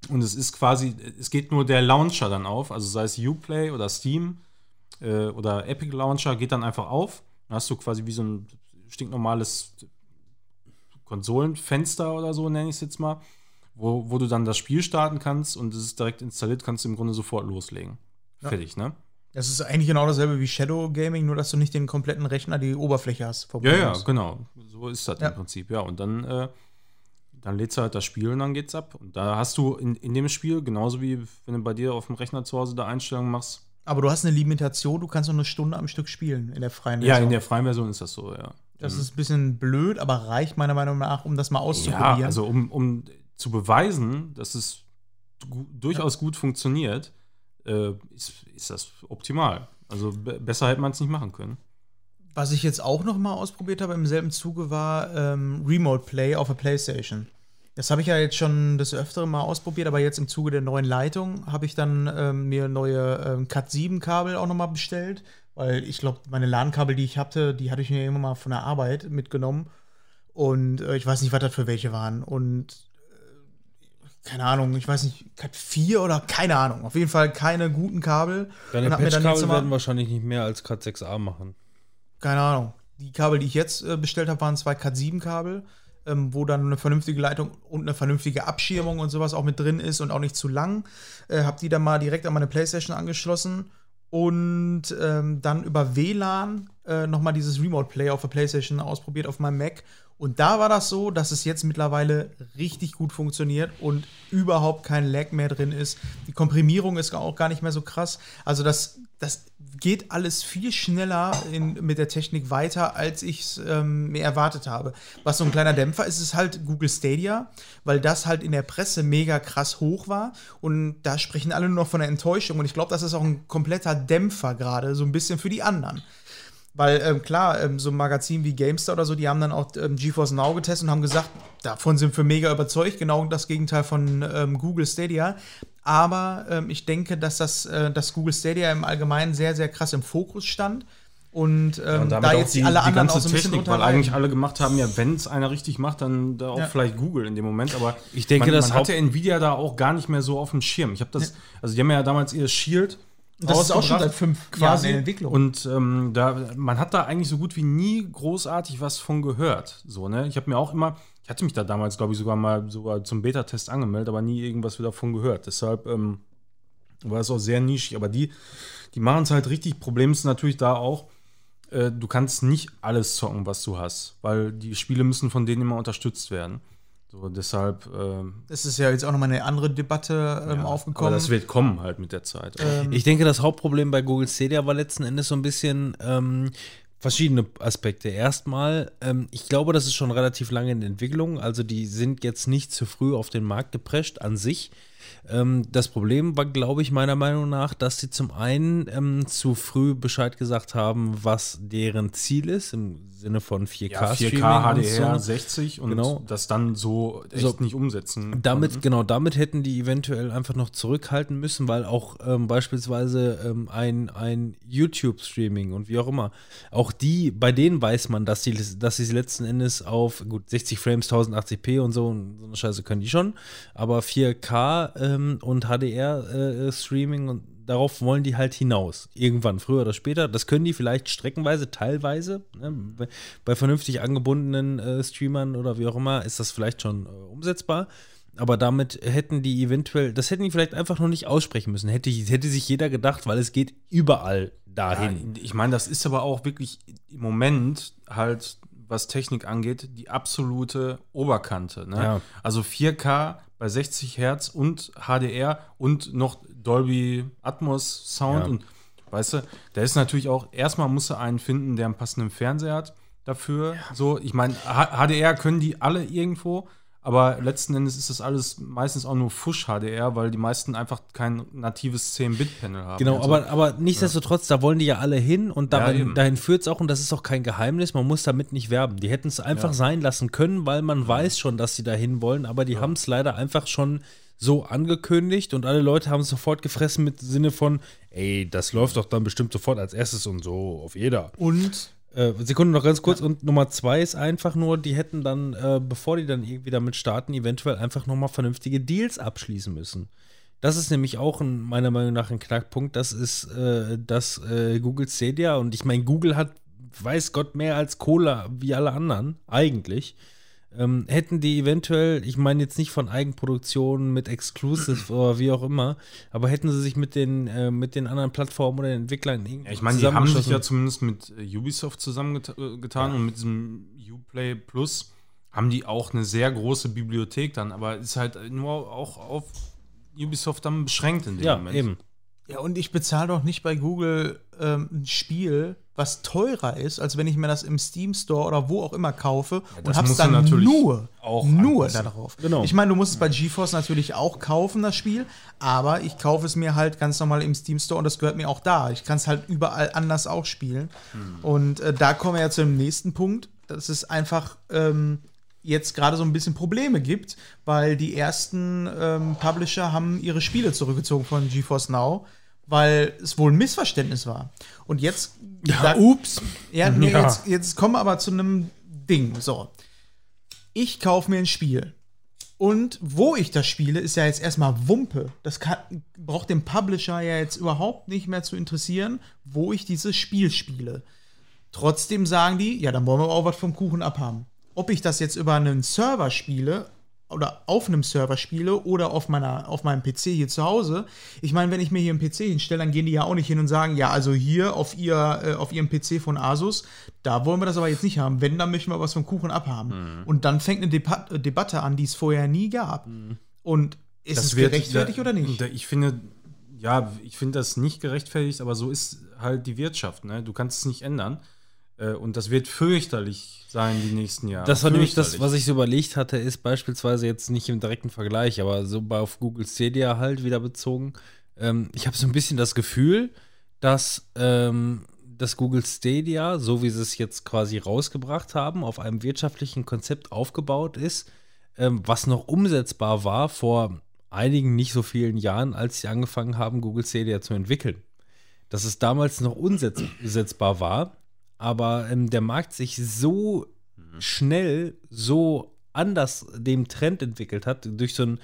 und es ist quasi, es geht nur der Launcher dann auf, also sei es Uplay oder Steam äh, oder Epic Launcher, geht dann einfach auf. Dann hast du quasi wie so ein stinknormales Konsolenfenster oder so, nenne ich es jetzt mal, wo, wo du dann das Spiel starten kannst und es ist direkt installiert, kannst du im Grunde sofort loslegen. Fertig, ne?
Das ist eigentlich genau dasselbe wie Shadow Gaming, nur dass du nicht den kompletten Rechner, die Oberfläche hast.
Ja, ja, genau. So ist das
Ja.
im Prinzip, ja. Und dann, äh, dann lädst du halt das Spiel und dann geht's ab. Und da hast du in, in dem Spiel, genauso wie wenn du bei dir auf dem Rechner zu Hause da Einstellungen machst.
Aber du hast eine Limitation, du kannst nur eine Stunde am Stück spielen in der freien
Ja, in der freien Version ist das so, ja.
Das ist ein bisschen blöd, aber reicht meiner Meinung nach, um das mal auszuprobieren.
Ja, also um, um zu beweisen, dass es durchaus gut funktioniert, äh, ist, ist das optimal. Also be besser hätte man es nicht machen können.
Was ich jetzt auch noch mal ausprobiert habe im selben Zuge war ähm, Remote Play auf der PlayStation. Das habe ich ja jetzt schon des Öfteren mal ausprobiert, aber jetzt im Zuge der neuen Leitung habe ich dann ähm, mir neue ähm, Cat 7 Kabel auch noch mal bestellt, weil ich glaube, meine LAN-Kabel, die ich hatte, die hatte ich mir immer mal von der Arbeit mitgenommen und äh, ich weiß nicht, was das für welche waren und keine Ahnung, ich weiß nicht, Cat 4 oder keine Ahnung, auf jeden Fall keine guten Kabel.
Deine Patchkabel werden wahrscheinlich nicht mehr als Cat 6a machen.
keine Ahnung. Die Kabel, die ich jetzt äh, bestellt habe, waren zwei Cat7-Kabel, ähm, wo dann eine vernünftige Leitung und eine vernünftige Abschirmung und sowas auch mit drin ist und auch nicht zu lang. Äh, habe die dann mal direkt an meine Playstation angeschlossen und ähm, dann über WLAN äh, nochmal dieses Remote Play auf der Playstation ausprobiert auf meinem Mac. Und da war das so, dass es jetzt mittlerweile richtig gut funktioniert und überhaupt kein Lag mehr drin ist. Die Komprimierung ist auch gar nicht mehr so krass. Also das das geht alles viel schneller in, mit der Technik weiter, als ich es ähm, mir erwartet habe. Was so ein kleiner Dämpfer ist, ist halt Google Stadia, weil das halt in der Presse mega krass hoch war. Und da sprechen alle nur noch von der Enttäuschung. Und ich glaube, das ist auch ein kompletter Dämpfer gerade, so ein bisschen für die anderen. Weil ähm, klar, ähm, so ein Magazin wie GameStar oder so, die haben dann auch ähm, GeForce Now getestet und haben gesagt, davon sind wir mega überzeugt, genau das Gegenteil von ähm, Google Stadia. Aber ähm, ich denke, dass das, äh, dass Google Stadia im Allgemeinen sehr, sehr krass im Fokus stand. Und, ähm,
Und damit
da
auch
jetzt
die,
alle
die
anderen
ganze
auch so ein
Technik, weil eigentlich alle gemacht haben, ja, wenn es einer richtig macht, dann da auch
Ja.
vielleicht Google in dem Moment. Aber
Ich denke,
man,
das
man hatte Nvidia da auch gar nicht mehr so auf dem Schirm. Ich habe das, also die haben ja damals ihr Shield
Das ist auch schon seit fünf
quasi
Jahren in Entwicklung.
Und ähm, da, man hat da eigentlich so gut wie nie großartig was von gehört. So, ne? Ich habe mir auch immer, ich hatte mich da damals, glaube ich, sogar mal sogar zum Beta-Test angemeldet, aber nie irgendwas wieder davon gehört. Deshalb ähm, war es auch sehr nischig. Aber die, die machen es halt richtig. Problem ist natürlich da auch, äh, du kannst nicht alles zocken, was du hast, weil die Spiele müssen von denen immer unterstützt werden. So, deshalb, ähm,
Das ist ja jetzt auch nochmal eine andere Debatte ähm,
ja,
aufgekommen.
Aber das wird kommen halt mit der Zeit.
ähm,
Ich denke, das Hauptproblem bei Google Stadia war letzten Endes so ein bisschen ähm, verschiedene Aspekte. Erstmal, ähm, ich glaube, das ist schon relativ lange in Entwicklung. Also die sind jetzt nicht zu früh auf den Markt geprescht an sich. Ähm, das Problem war, glaube ich, meiner Meinung nach, dass sie zum einen ähm, zu früh Bescheid gesagt haben, was deren Ziel ist, im Sinne von 4K,
Ja, 4K,
Streaming und
HDR,
so.
60 und
Genau.
das dann so echt
So.
nicht umsetzen.
Damit,
konnten.
genau, damit hätten die eventuell einfach noch zurückhalten müssen, weil auch ähm, beispielsweise ähm, ein, ein YouTube-Streaming und wie auch immer, auch die, bei denen weiß man, dass sie dass sie letzten Endes auf, gut, 60 Frames, 1080p und so, und so eine Scheiße können die schon, aber 4K ähm, und HDR-Streaming und darauf wollen die halt hinaus. Irgendwann, früher oder später. Das können die vielleicht streckenweise, teilweise. Ne? Bei, vernünftig angebundenen äh, Streamern oder wie auch immer ist das vielleicht schon äh, umsetzbar. Aber damit hätten die eventuell, das hätten die vielleicht einfach noch nicht aussprechen müssen. Hätte, hätte sich jeder gedacht, weil es geht überall dahin.
Ja, ich meine, das ist aber auch wirklich im Moment halt, was Technik angeht, die absolute Oberkante. Ne?
Ja.
Also 4K bei 60 Hertz und HDR und noch Dolby Atmos Sound
Ja.
und weißt du, da ist natürlich auch, erstmal musst du einen finden, der einen passenden Fernseher hat dafür. So, ich meine, HDR können die alle irgendwo, aber letzten Endes ist das alles meistens auch nur Fusch HDR, weil die meisten einfach kein natives 10-Bit-Panel haben.
Genau,
und so.
aber, aber nichtsdestotrotz, da wollen die ja alle hin und
Ja,
dahin,
eben.
dahin führt es auch und das ist auch kein Geheimnis, man muss damit nicht werben. Die hätten es einfach sein lassen können, weil man weiß schon, dass sie dahin wollen, aber die haben es leider einfach schon so angekündigt und alle Leute haben es sofort gefressen mit Sinne von, ey, das läuft doch dann bestimmt sofort als erstes und so auf jeder.
und
Äh, Sekunde noch ganz kurz. Und Nummer zwei ist einfach nur, die hätten dann, äh, bevor die dann irgendwie damit starten, eventuell einfach nochmal vernünftige Deals abschließen müssen. Das ist nämlich auch ein, meiner Meinung nach ein Knackpunkt. Das ist äh, das äh, Google Stadia. Und ich meine, Google hat, weiß Gott, mehr als Cola wie alle anderen, eigentlich. Ähm, hätten die eventuell, ich meine jetzt nicht von Eigenproduktionen mit Exclusive oder wie auch immer, aber hätten sie sich mit den, äh, mit den anderen Plattformen oder Entwicklern irgendwie
Ja, ich meine, die haben sich ja zumindest mit äh, Ubisoft zusammengetan und mit diesem Uplay Plus haben die auch eine sehr große Bibliothek dann, aber ist halt nur auch auf Ubisoft dann beschränkt in dem
ja,
Moment.
eben.
Ja, und ich bezahle doch nicht bei Google ähm, ein Spiel, was teurer ist, als wenn ich mir das im Steam Store oder wo auch immer kaufe und
das
hab's dann
natürlich
nur,
auch
nur
anpassen.
darauf.
Genau.
Ich meine, du musst es bei GeForce natürlich auch kaufen, das Spiel, aber ich kaufe es mir halt ganz normal im Steam Store und das gehört mir auch da. Ich kann es halt überall anders auch spielen. Und äh, da kommen wir ja zu dem nächsten Punkt. dass es einfach ähm, jetzt gerade so ein bisschen Probleme gibt, weil die ersten ähm, Publisher haben ihre Spiele zurückgezogen von GeForce Now, weil es wohl ein Missverständnis war. Und jetzt. Ja, ups. Ja, nee,
Ja.
Jetzt, jetzt kommen wir aber zu einem Ding. So. Ich kaufe mir ein Spiel. Und wo ich das spiele, ist ja jetzt erstmal Wumpe. Das kann, braucht den Publisher ja jetzt überhaupt nicht mehr zu interessieren, wo ich dieses Spiel spiele. Trotzdem sagen die, ja, dann wollen wir auch was vom Kuchen abhaben. Ob ich das jetzt über einen Server spiele oder auf einem Server spiele oder auf, meiner, auf meinem PC hier zu Hause. Ich meine, wenn ich mir hier einen PC hinstelle, dann gehen die ja auch nicht hin und sagen, ja, also hier auf, ihr, äh, auf ihrem PC von Asus, da wollen wir das aber jetzt nicht haben. Wenn, dann möchten wir was vom Kuchen abhaben. Und dann fängt eine Depa Debatte an, die es vorher nie gab. Und ist es gerechtfertigt
da-
oder nicht?
da- Ich finde, ja, ich finde das nicht gerechtfertigt, aber so ist halt die Wirtschaft. Ne? Du kannst es nicht ändern. Äh, und das wird fürchterlich sein die nächsten Jahre.
Das war nämlich das, was ich so überlegt hatte, ist beispielsweise jetzt nicht im direkten Vergleich, aber so bei auf Google Stadia halt wieder bezogen. Ähm, ich habe so ein bisschen das Gefühl, dass ähm, das Google Stadia, so wie sie es jetzt quasi rausgebracht haben, auf einem wirtschaftlichen Konzept aufgebaut ist, ähm, was noch umsetzbar war vor einigen nicht so vielen Jahren, als sie angefangen haben, Google Stadia zu entwickeln. Dass es damals noch umsetzbar war, aber ähm, der Markt sich so schnell, so anders dem Trend entwickelt hat, durch so ein,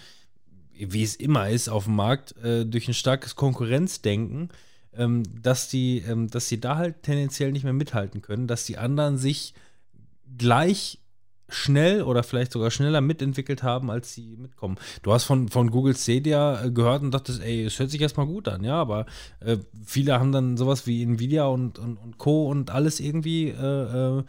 wie es immer ist auf dem Markt, äh, durch ein starkes Konkurrenzdenken, ähm, dass die, ähm, dass sie da halt tendenziell nicht mehr mithalten können, dass die anderen sich gleich schnell oder vielleicht sogar schneller mitentwickelt haben, als sie mitkommen. Du hast von, von Google Stadia äh, gehört und dachtest, ey, es hört sich erstmal gut an, ja, aber äh, viele haben dann sowas wie Nvidia und, und, und Co. und alles irgendwie äh, äh,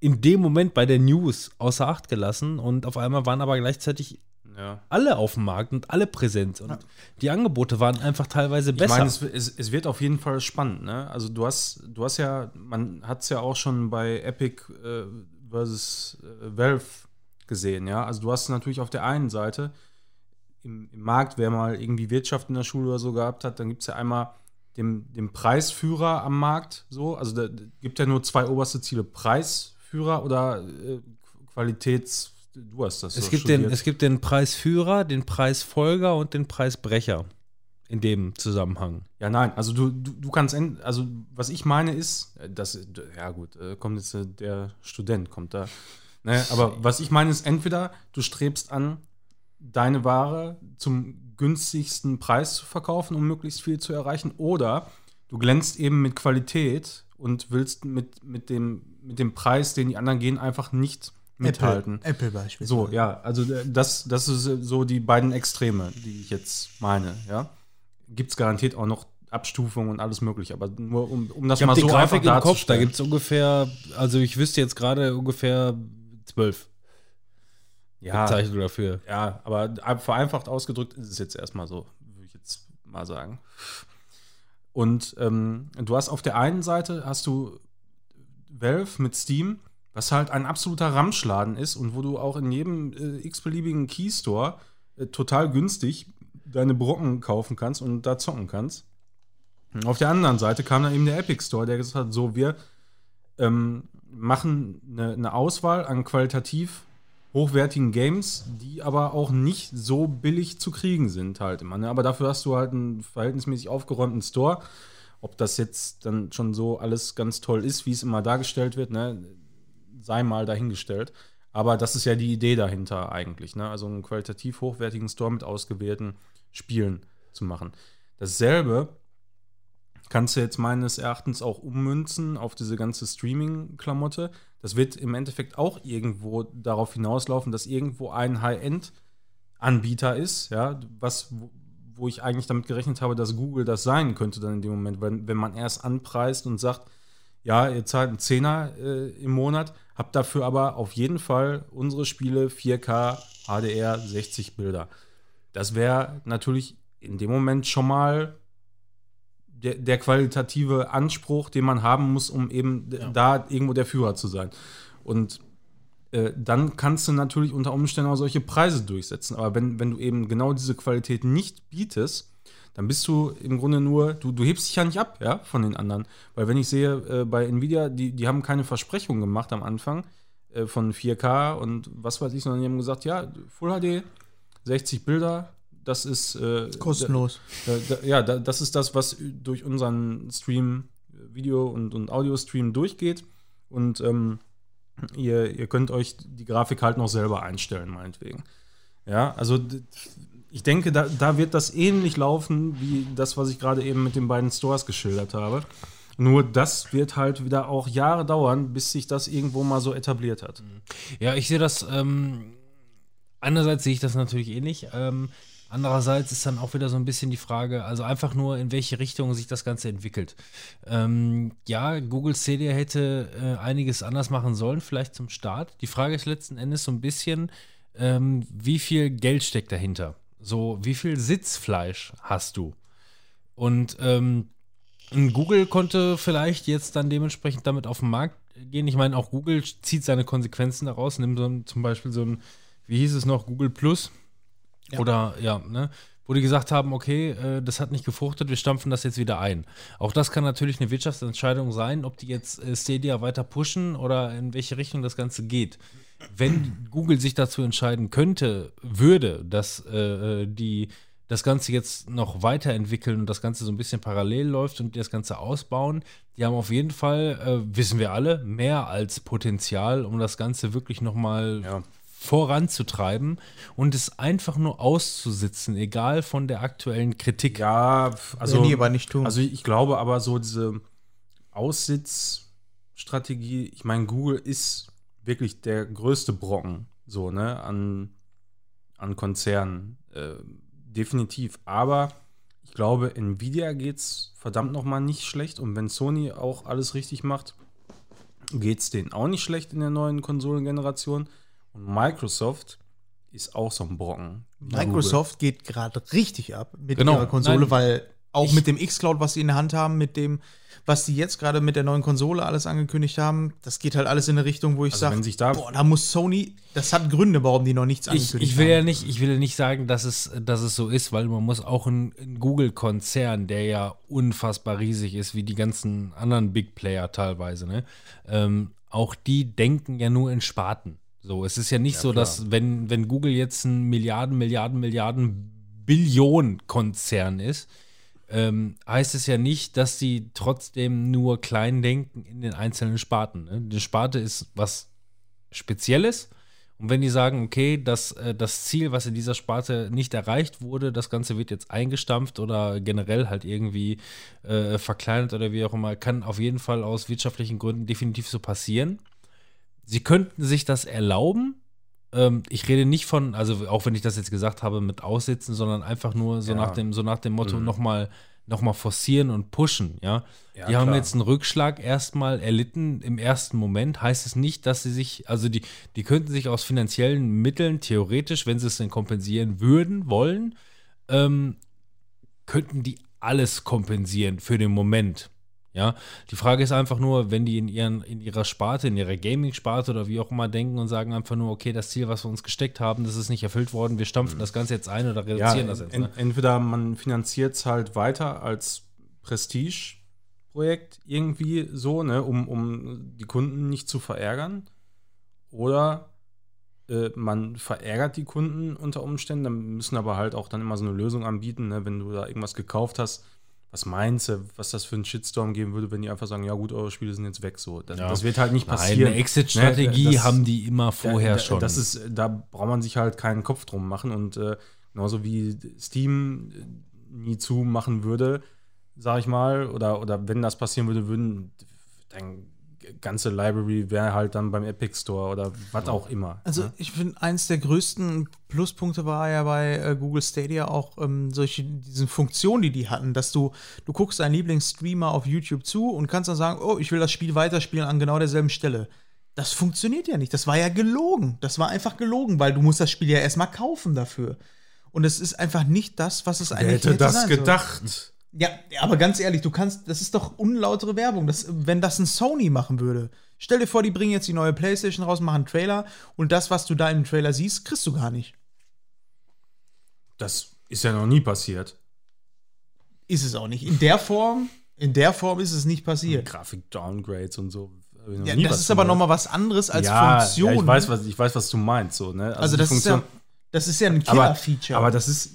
in dem Moment bei der News außer Acht gelassen und auf einmal waren aber gleichzeitig
ja.
alle auf dem Markt und alle präsent und die Angebote waren einfach teilweise
Ich
besser.
meine, es, es, es wird auf jeden Fall spannend, ne? Also du hast, du hast ja, man hat es ja auch schon bei Epic äh, versus äh, Valve gesehen, ja. Also du hast natürlich auf der einen Seite im, im Markt, wer mal irgendwie Wirtschaft in der Schule oder so gehabt hat, dann gibt es ja einmal den, den Preisführer am Markt, so. Also da gibt ja nur zwei oberste Ziele: Preisführer oder äh, Qualitäts. Du hast das
es,
so
gibt den, es gibt den Preisführer, den Preisfolger und den Preisbrecher in dem Zusammenhang.
Ja, nein, also du, du, du kannst, also was ich meine ist, äh, das, ja gut, äh, kommt jetzt äh, der Student, kommt da. Ne, aber was ich meine ist, entweder du strebst an, deine Ware zum günstigsten Preis zu verkaufen, um möglichst viel zu erreichen, oder du glänzt eben mit Qualität und willst mit, mit, dem, mit dem Preis, den die anderen gehen, einfach nicht mithalten.
Apple, Apple beispielsweise.
So, ja, also das, das ist so die beiden Extreme, die ich jetzt meine, ja. Gibt es garantiert auch noch Abstufungen und alles mögliche, aber nur um, um das
Ich
mal so
Grafik
einfach
im Kopf, da gibt es ungefähr, also ich wüsste jetzt gerade ungefähr zwölf
ja,
dafür.
ja, aber vereinfacht ausgedrückt ist es jetzt erstmal so, würde ich jetzt mal sagen. Und ähm, du hast auf der einen Seite hast du Valve mit Steam, was halt ein absoluter Ramschladen ist und wo du auch in jedem äh, x-beliebigen Keystore äh, total günstig deine Brocken kaufen kannst und da zocken kannst. Und auf der anderen Seite kam dann eben der Epic Store, der gesagt hat, so, wir ähm, machen eine, eine Auswahl an qualitativ hochwertigen Games, die aber auch nicht so billig zu kriegen sind halt immer. Ne? Aber dafür hast du halt einen verhältnismäßig aufgeräumten Store. Ob das jetzt dann schon so alles ganz toll ist, wie es immer dargestellt wird, ne? sei mal dahingestellt. Aber das ist ja die Idee dahinter eigentlich. Ne? Also einen qualitativ hochwertigen Store mit ausgewählten Spielen zu machen. Dasselbe kannst du jetzt meines Erachtens auch ummünzen auf diese ganze Streaming-Klamotte. Das wird im Endeffekt auch irgendwo darauf hinauslaufen, dass irgendwo ein High-End-Anbieter ist, ja, was, wo, ich eigentlich damit gerechnet habe, dass Google das sein könnte dann in dem Moment, wenn, wenn man erst anpreist und sagt, ja, ihr zahlt einen Zehner äh, im Monat, habt dafür aber auf jeden Fall unsere Spiele 4K, HDR, 60 Bilder. Das wäre natürlich in dem Moment schon mal der, der qualitative Anspruch, den man haben muss, um eben d- da irgendwo der Führer zu sein. Und äh, dann kannst du natürlich unter Umständen auch solche Preise durchsetzen. Aber wenn, wenn du eben genau diese Qualität nicht bietest, dann bist du im Grunde nur, du, du hebst dich ja nicht ab, ja, von den anderen. Weil wenn ich sehe, äh, bei Nvidia, die, die haben keine Versprechungen gemacht am Anfang äh, von 4K und was weiß ich, sondern die haben gesagt, ja, Full HD, 60 Bilder, das ist äh,
Kostenlos.
da, da, ja, da, das ist das, was durch unseren Stream, äh, Video- und, und Audio-Stream durchgeht. Und ähm, ihr, ihr könnt euch die Grafik halt noch selber einstellen, meinetwegen. Ja, also ich denke, da, da wird das ähnlich laufen wie das, was ich gerade eben mit den beiden Stores geschildert habe. Nur das wird halt wieder auch Jahre dauern, bis sich das irgendwo mal so etabliert hat.
Ja, ich sehe das, ähm, einerseits sehe ich das natürlich ähnlich, ähm, andererseits ist dann auch wieder so ein bisschen die Frage, also einfach nur, in welche Richtung sich das Ganze entwickelt. Ähm, ja, Google Stadia hätte äh, einiges anders machen sollen, vielleicht zum Start. Die Frage ist letzten Endes so ein bisschen, ähm, wie viel Geld steckt dahinter? So, wie viel Sitzfleisch hast du? Und ähm, Google konnte vielleicht jetzt dann dementsprechend damit auf den Markt gehen. Ich meine, auch Google zieht seine Konsequenzen daraus. Nimm so ein, zum Beispiel so ein, wie hieß es noch, Google Plus. Oder ja, ne? Wo die gesagt haben, okay, äh, das hat nicht gefruchtet, wir stampfen das jetzt wieder ein. Auch das kann natürlich eine Wirtschaftsentscheidung sein, ob die jetzt äh, Stadia weiter pushen oder in welche Richtung das Ganze geht. Wenn Google sich dazu entscheiden könnte, würde, dass äh, die das Ganze jetzt noch weiterentwickeln und das Ganze so ein bisschen parallel läuft und das Ganze ausbauen, die haben auf jeden Fall, äh, wissen wir alle, mehr als Potenzial, um das Ganze wirklich nochmal
Ja.
Voranzutreiben und es einfach nur auszusitzen, egal von der aktuellen Kritik.
Ja, also,
die aber nicht tun.
also ich glaube aber so diese Aussitzstrategie, ich meine, Google ist wirklich der größte Brocken, so, ne, an, an Konzernen. Äh, definitiv. Aber ich glaube, Nvidia geht's verdammt nochmal nicht schlecht. Und wenn Sony auch alles richtig macht, geht's denen auch nicht schlecht in der neuen Konsolengeneration. Und Microsoft ist auch so ein Brocken.
Microsoft geht gerade richtig ab mit
Genau.
ihrer Konsole,
Nein,
weil auch
ich-
mit dem X-Cloud, was sie in der Hand haben, mit dem, was sie jetzt gerade mit der neuen Konsole alles angekündigt haben, das geht halt alles in eine Richtung, wo ich
Also
sage, boah, da muss Sony, das hat Gründe, warum die noch nichts
Ich,
angekündigt
ich will ja
haben.
nicht, ich will ja nicht sagen, dass es, dass es so ist, weil man muss auch ein, ein Google-Konzern, der ja unfassbar riesig ist, wie die ganzen anderen Big Player teilweise, ne? Ähm, auch die denken ja nur in Sparten. So, es ist ja nicht so, dass wenn, wenn Google jetzt ein Milliarden, Milliarden, Milliarden Billionen-Konzern ist, ähm, heißt es ja nicht, dass sie trotzdem nur klein denken in den einzelnen Sparten. Ne? Die Sparte ist was Spezielles. Und wenn die sagen, okay, das, äh, das Ziel, was in dieser Sparte nicht erreicht wurde, das Ganze wird jetzt eingestampft oder generell halt irgendwie äh, verkleinert oder wie auch immer, kann auf jeden Fall aus wirtschaftlichen Gründen definitiv so passieren. Sie könnten sich das erlauben. Ähm, ich rede nicht von, also auch wenn ich das jetzt gesagt habe, mit Aussitzen, sondern einfach nur so,
Ja.
nach, dem, so nach dem Motto
Mhm.
nochmal noch mal forcieren und pushen, ja.
Ja,
die haben
klar.
jetzt einen Rückschlag erstmal erlitten im ersten Moment. Heißt es nicht, dass sie sich, also die, die könnten sich aus finanziellen Mitteln theoretisch, wenn sie es denn kompensieren würden, wollen, ähm, könnten die alles kompensieren für den Moment. Ja, die Frage ist einfach nur, wenn die in, ihren, in ihrer Sparte, in ihrer Gaming-Sparte oder wie auch immer denken und sagen einfach nur, okay, das Ziel, was wir uns gesteckt haben, das ist nicht erfüllt worden, wir stampfen das Ganze jetzt ein oder
Ja,
reduzieren das jetzt. Ne?
entweder man finanziert es halt weiter als Prestige-Projekt irgendwie so, ne, um, um die Kunden nicht zu verärgern. Oder äh, man verärgert die Kunden unter Umständen, dann müssen aber halt auch dann immer so eine Lösung anbieten, ne, wenn du da irgendwas gekauft hast. Was meinst du, was das für einen Shitstorm geben würde, wenn die einfach sagen, ja gut, eure Spiele sind jetzt weg so. Das,
Ja.
das wird halt nicht
Nein,
passieren.
eine Exit-Strategie
Ne,
haben die immer vorher
da,
schon.
Das ist, da braucht man sich halt keinen Kopf drum machen und äh, genauso wie Steam äh, nie zumachen würde, sag ich mal, oder, oder wenn das passieren würde, würden dein ganze Library wäre halt dann beim Epic Store oder was auch immer.
Also
ne?
ich finde, eins der größten Pluspunkte war ja bei äh, Google Stadia auch ähm, solche, diese Funktionen, die die hatten, dass du, du guckst deinen Lieblingsstreamer auf YouTube zu und kannst dann sagen, oh, ich will das Spiel weiterspielen an genau derselben Stelle. Das funktioniert ja nicht. Das war ja gelogen. Das war einfach gelogen, weil du musst das Spiel ja erstmal kaufen dafür. Und es ist einfach nicht das, was es
Wer
eigentlich
hätte das gedacht?
Ja, aber ganz ehrlich, du kannst, das ist doch unlautere Werbung. Das, wenn das ein Sony machen würde, stell dir vor, die bringen jetzt die neue PlayStation raus, machen einen Trailer und das, was du da im Trailer siehst, kriegst du gar nicht.
Das ist ja noch nie passiert.
Ist es auch nicht. In der Form, in der Form ist es nicht passiert.
Grafik-Downgrades und so. noch
Ja, das ist aber nochmal was anderes als
ja,
Funktion.
Ja, ich weiß, was, ich weiß, was du meinst. So, ne?
also
die
das ist, ja,
Funktion-
das ist ja ein
aber,
Killer-Feature.
aber das ist,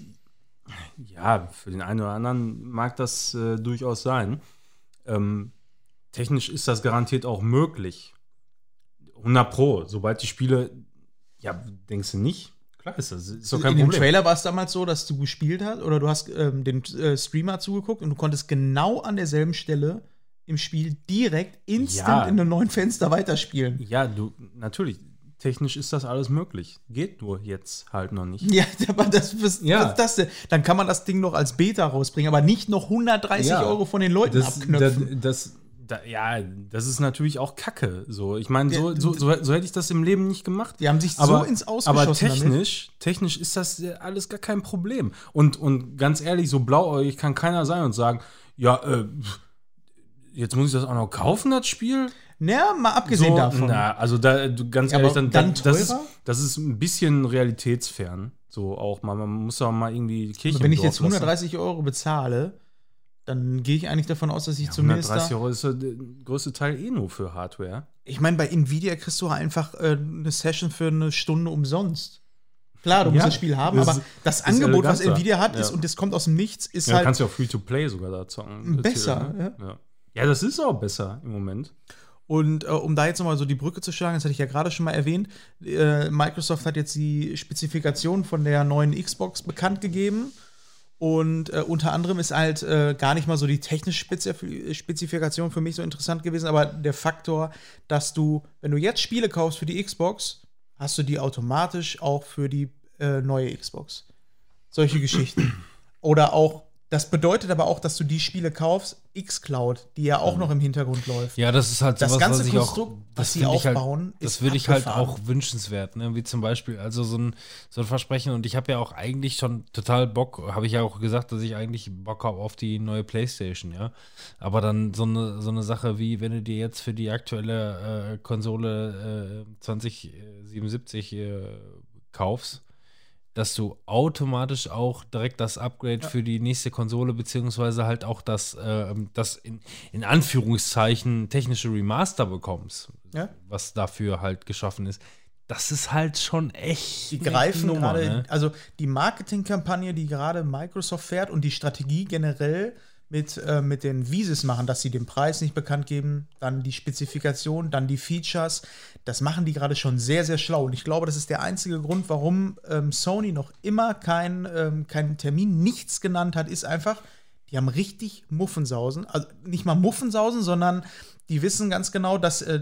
ja, für den einen oder anderen mag das äh, durchaus sein. Ähm, technisch ist das garantiert auch möglich. 100 Pro, sobald die Spiele, ja, denkst du nicht? Klar ist das, ist doch kein
in dem
Problem.
Trailer war es damals so, dass du gespielt hast oder du hast ähm, den äh, Streamer zugeguckt und du konntest genau an derselben Stelle im Spiel direkt instant
Ja.
in einem neuen Fenster weiterspielen.
Ja, du, natürlich, technisch ist das alles möglich. Geht nur jetzt halt noch nicht.
Ja, aber das, was,
Ja.
was ist das denn? Dann kann man das Ding noch als Beta rausbringen, aber nicht noch 130
Ja.
Euro von den Leuten
Das,
abknöpfen.
das, das, da, ja, das ist natürlich auch Kacke. So, ich meine, so, so, so, so hätte ich das im Leben nicht gemacht.
Die haben sich
aber,
so ins Aus
Aber
geschossen damit.
technisch, technisch ist das alles gar kein Problem. Und, und ganz ehrlich, so blauäugig kann keiner sein und sagen, ja, äh, jetzt muss ich das auch noch kaufen, das Spiel.
Naja, mal abgesehen
so,
davon.
Na, also da, du, ganz
Ja,
ehrlich, dann,
dann
das, ist, das ist ein bisschen realitätsfern. So auch mal, man muss auch mal irgendwie die Kirche
Aber wenn
im
ich jetzt
Dorf lassen.
130 Euro bezahle, dann gehe ich eigentlich davon aus, dass ich zumindest.
130
Da,
Euro ist ja der größte Teil eh nur für Hardware.
ich meine, bei Nvidia kriegst du einfach äh, eine Session für eine Stunde umsonst. Klar, du musst
Ja,
das Spiel haben,
das
aber
ist-
das
ist
Angebot, was. Nvidia hat, ist
Ja.
und das kommt aus dem Nichts, ist
Ja, du
halt.
kannst ja auch Free-to-Play sogar da zocken.
Besser,
Titel, ne? ja. ja, das ist auch besser im Moment.
Und äh, um da jetzt nochmal so die Brücke zu schlagen, das hatte ich ja gerade schon mal erwähnt, äh, Microsoft hat jetzt die Spezifikation von der neuen Xbox bekannt gegeben. Und äh, unter anderem ist halt äh, gar nicht mal so die technische Spezif Spezifikation für mich so interessant gewesen, aber der Faktor, dass du, wenn du jetzt Spiele kaufst für die Xbox, hast du die automatisch auch für die äh, neue Xbox. Solche Geschichten. Oder auch, das bedeutet aber auch, dass du die Spiele kaufst, Xcloud, die ja auch noch im Hintergrund läuft.
Ja, das ist halt
Das
sowas,
ganze
was ich auch,
Konstrukt,
das
was sie
ich
aufbauen,
halt, das würde ich halt auch wünschenswert, ne? Wie zum Beispiel, also so ein, so ein Versprechen und ich habe ja auch eigentlich schon total Bock, habe ich ja auch gesagt, dass ich eigentlich Bock habe auf die neue Playstation, ja. Aber dann so eine, so eine Sache wie, wenn du dir jetzt für die aktuelle äh, Konsole äh, 2077 äh, kaufst, dass du automatisch auch direkt das Upgrade für die nächste Konsole, beziehungsweise halt auch das, ähm, das in, in Anführungszeichen technische Remaster bekommst,
Ja.
was dafür halt geschaffen ist. Das ist halt schon echt.
Die greifen gerade,
ne?
also die Marketingkampagne, die gerade Microsoft fährt und die Strategie generell mit, äh, mit den Vises machen, dass sie den Preis nicht bekannt geben, dann die Spezifikation, dann die Features, das machen die gerade schon sehr, sehr schlau. Und ich glaube, das ist der einzige Grund, warum ähm, Sony noch immer keinen ähm, keinen Termin, nichts genannt hat, ist einfach, die haben richtig Muffensausen. Also nicht mal Muffensausen, sondern die wissen ganz genau, dass äh,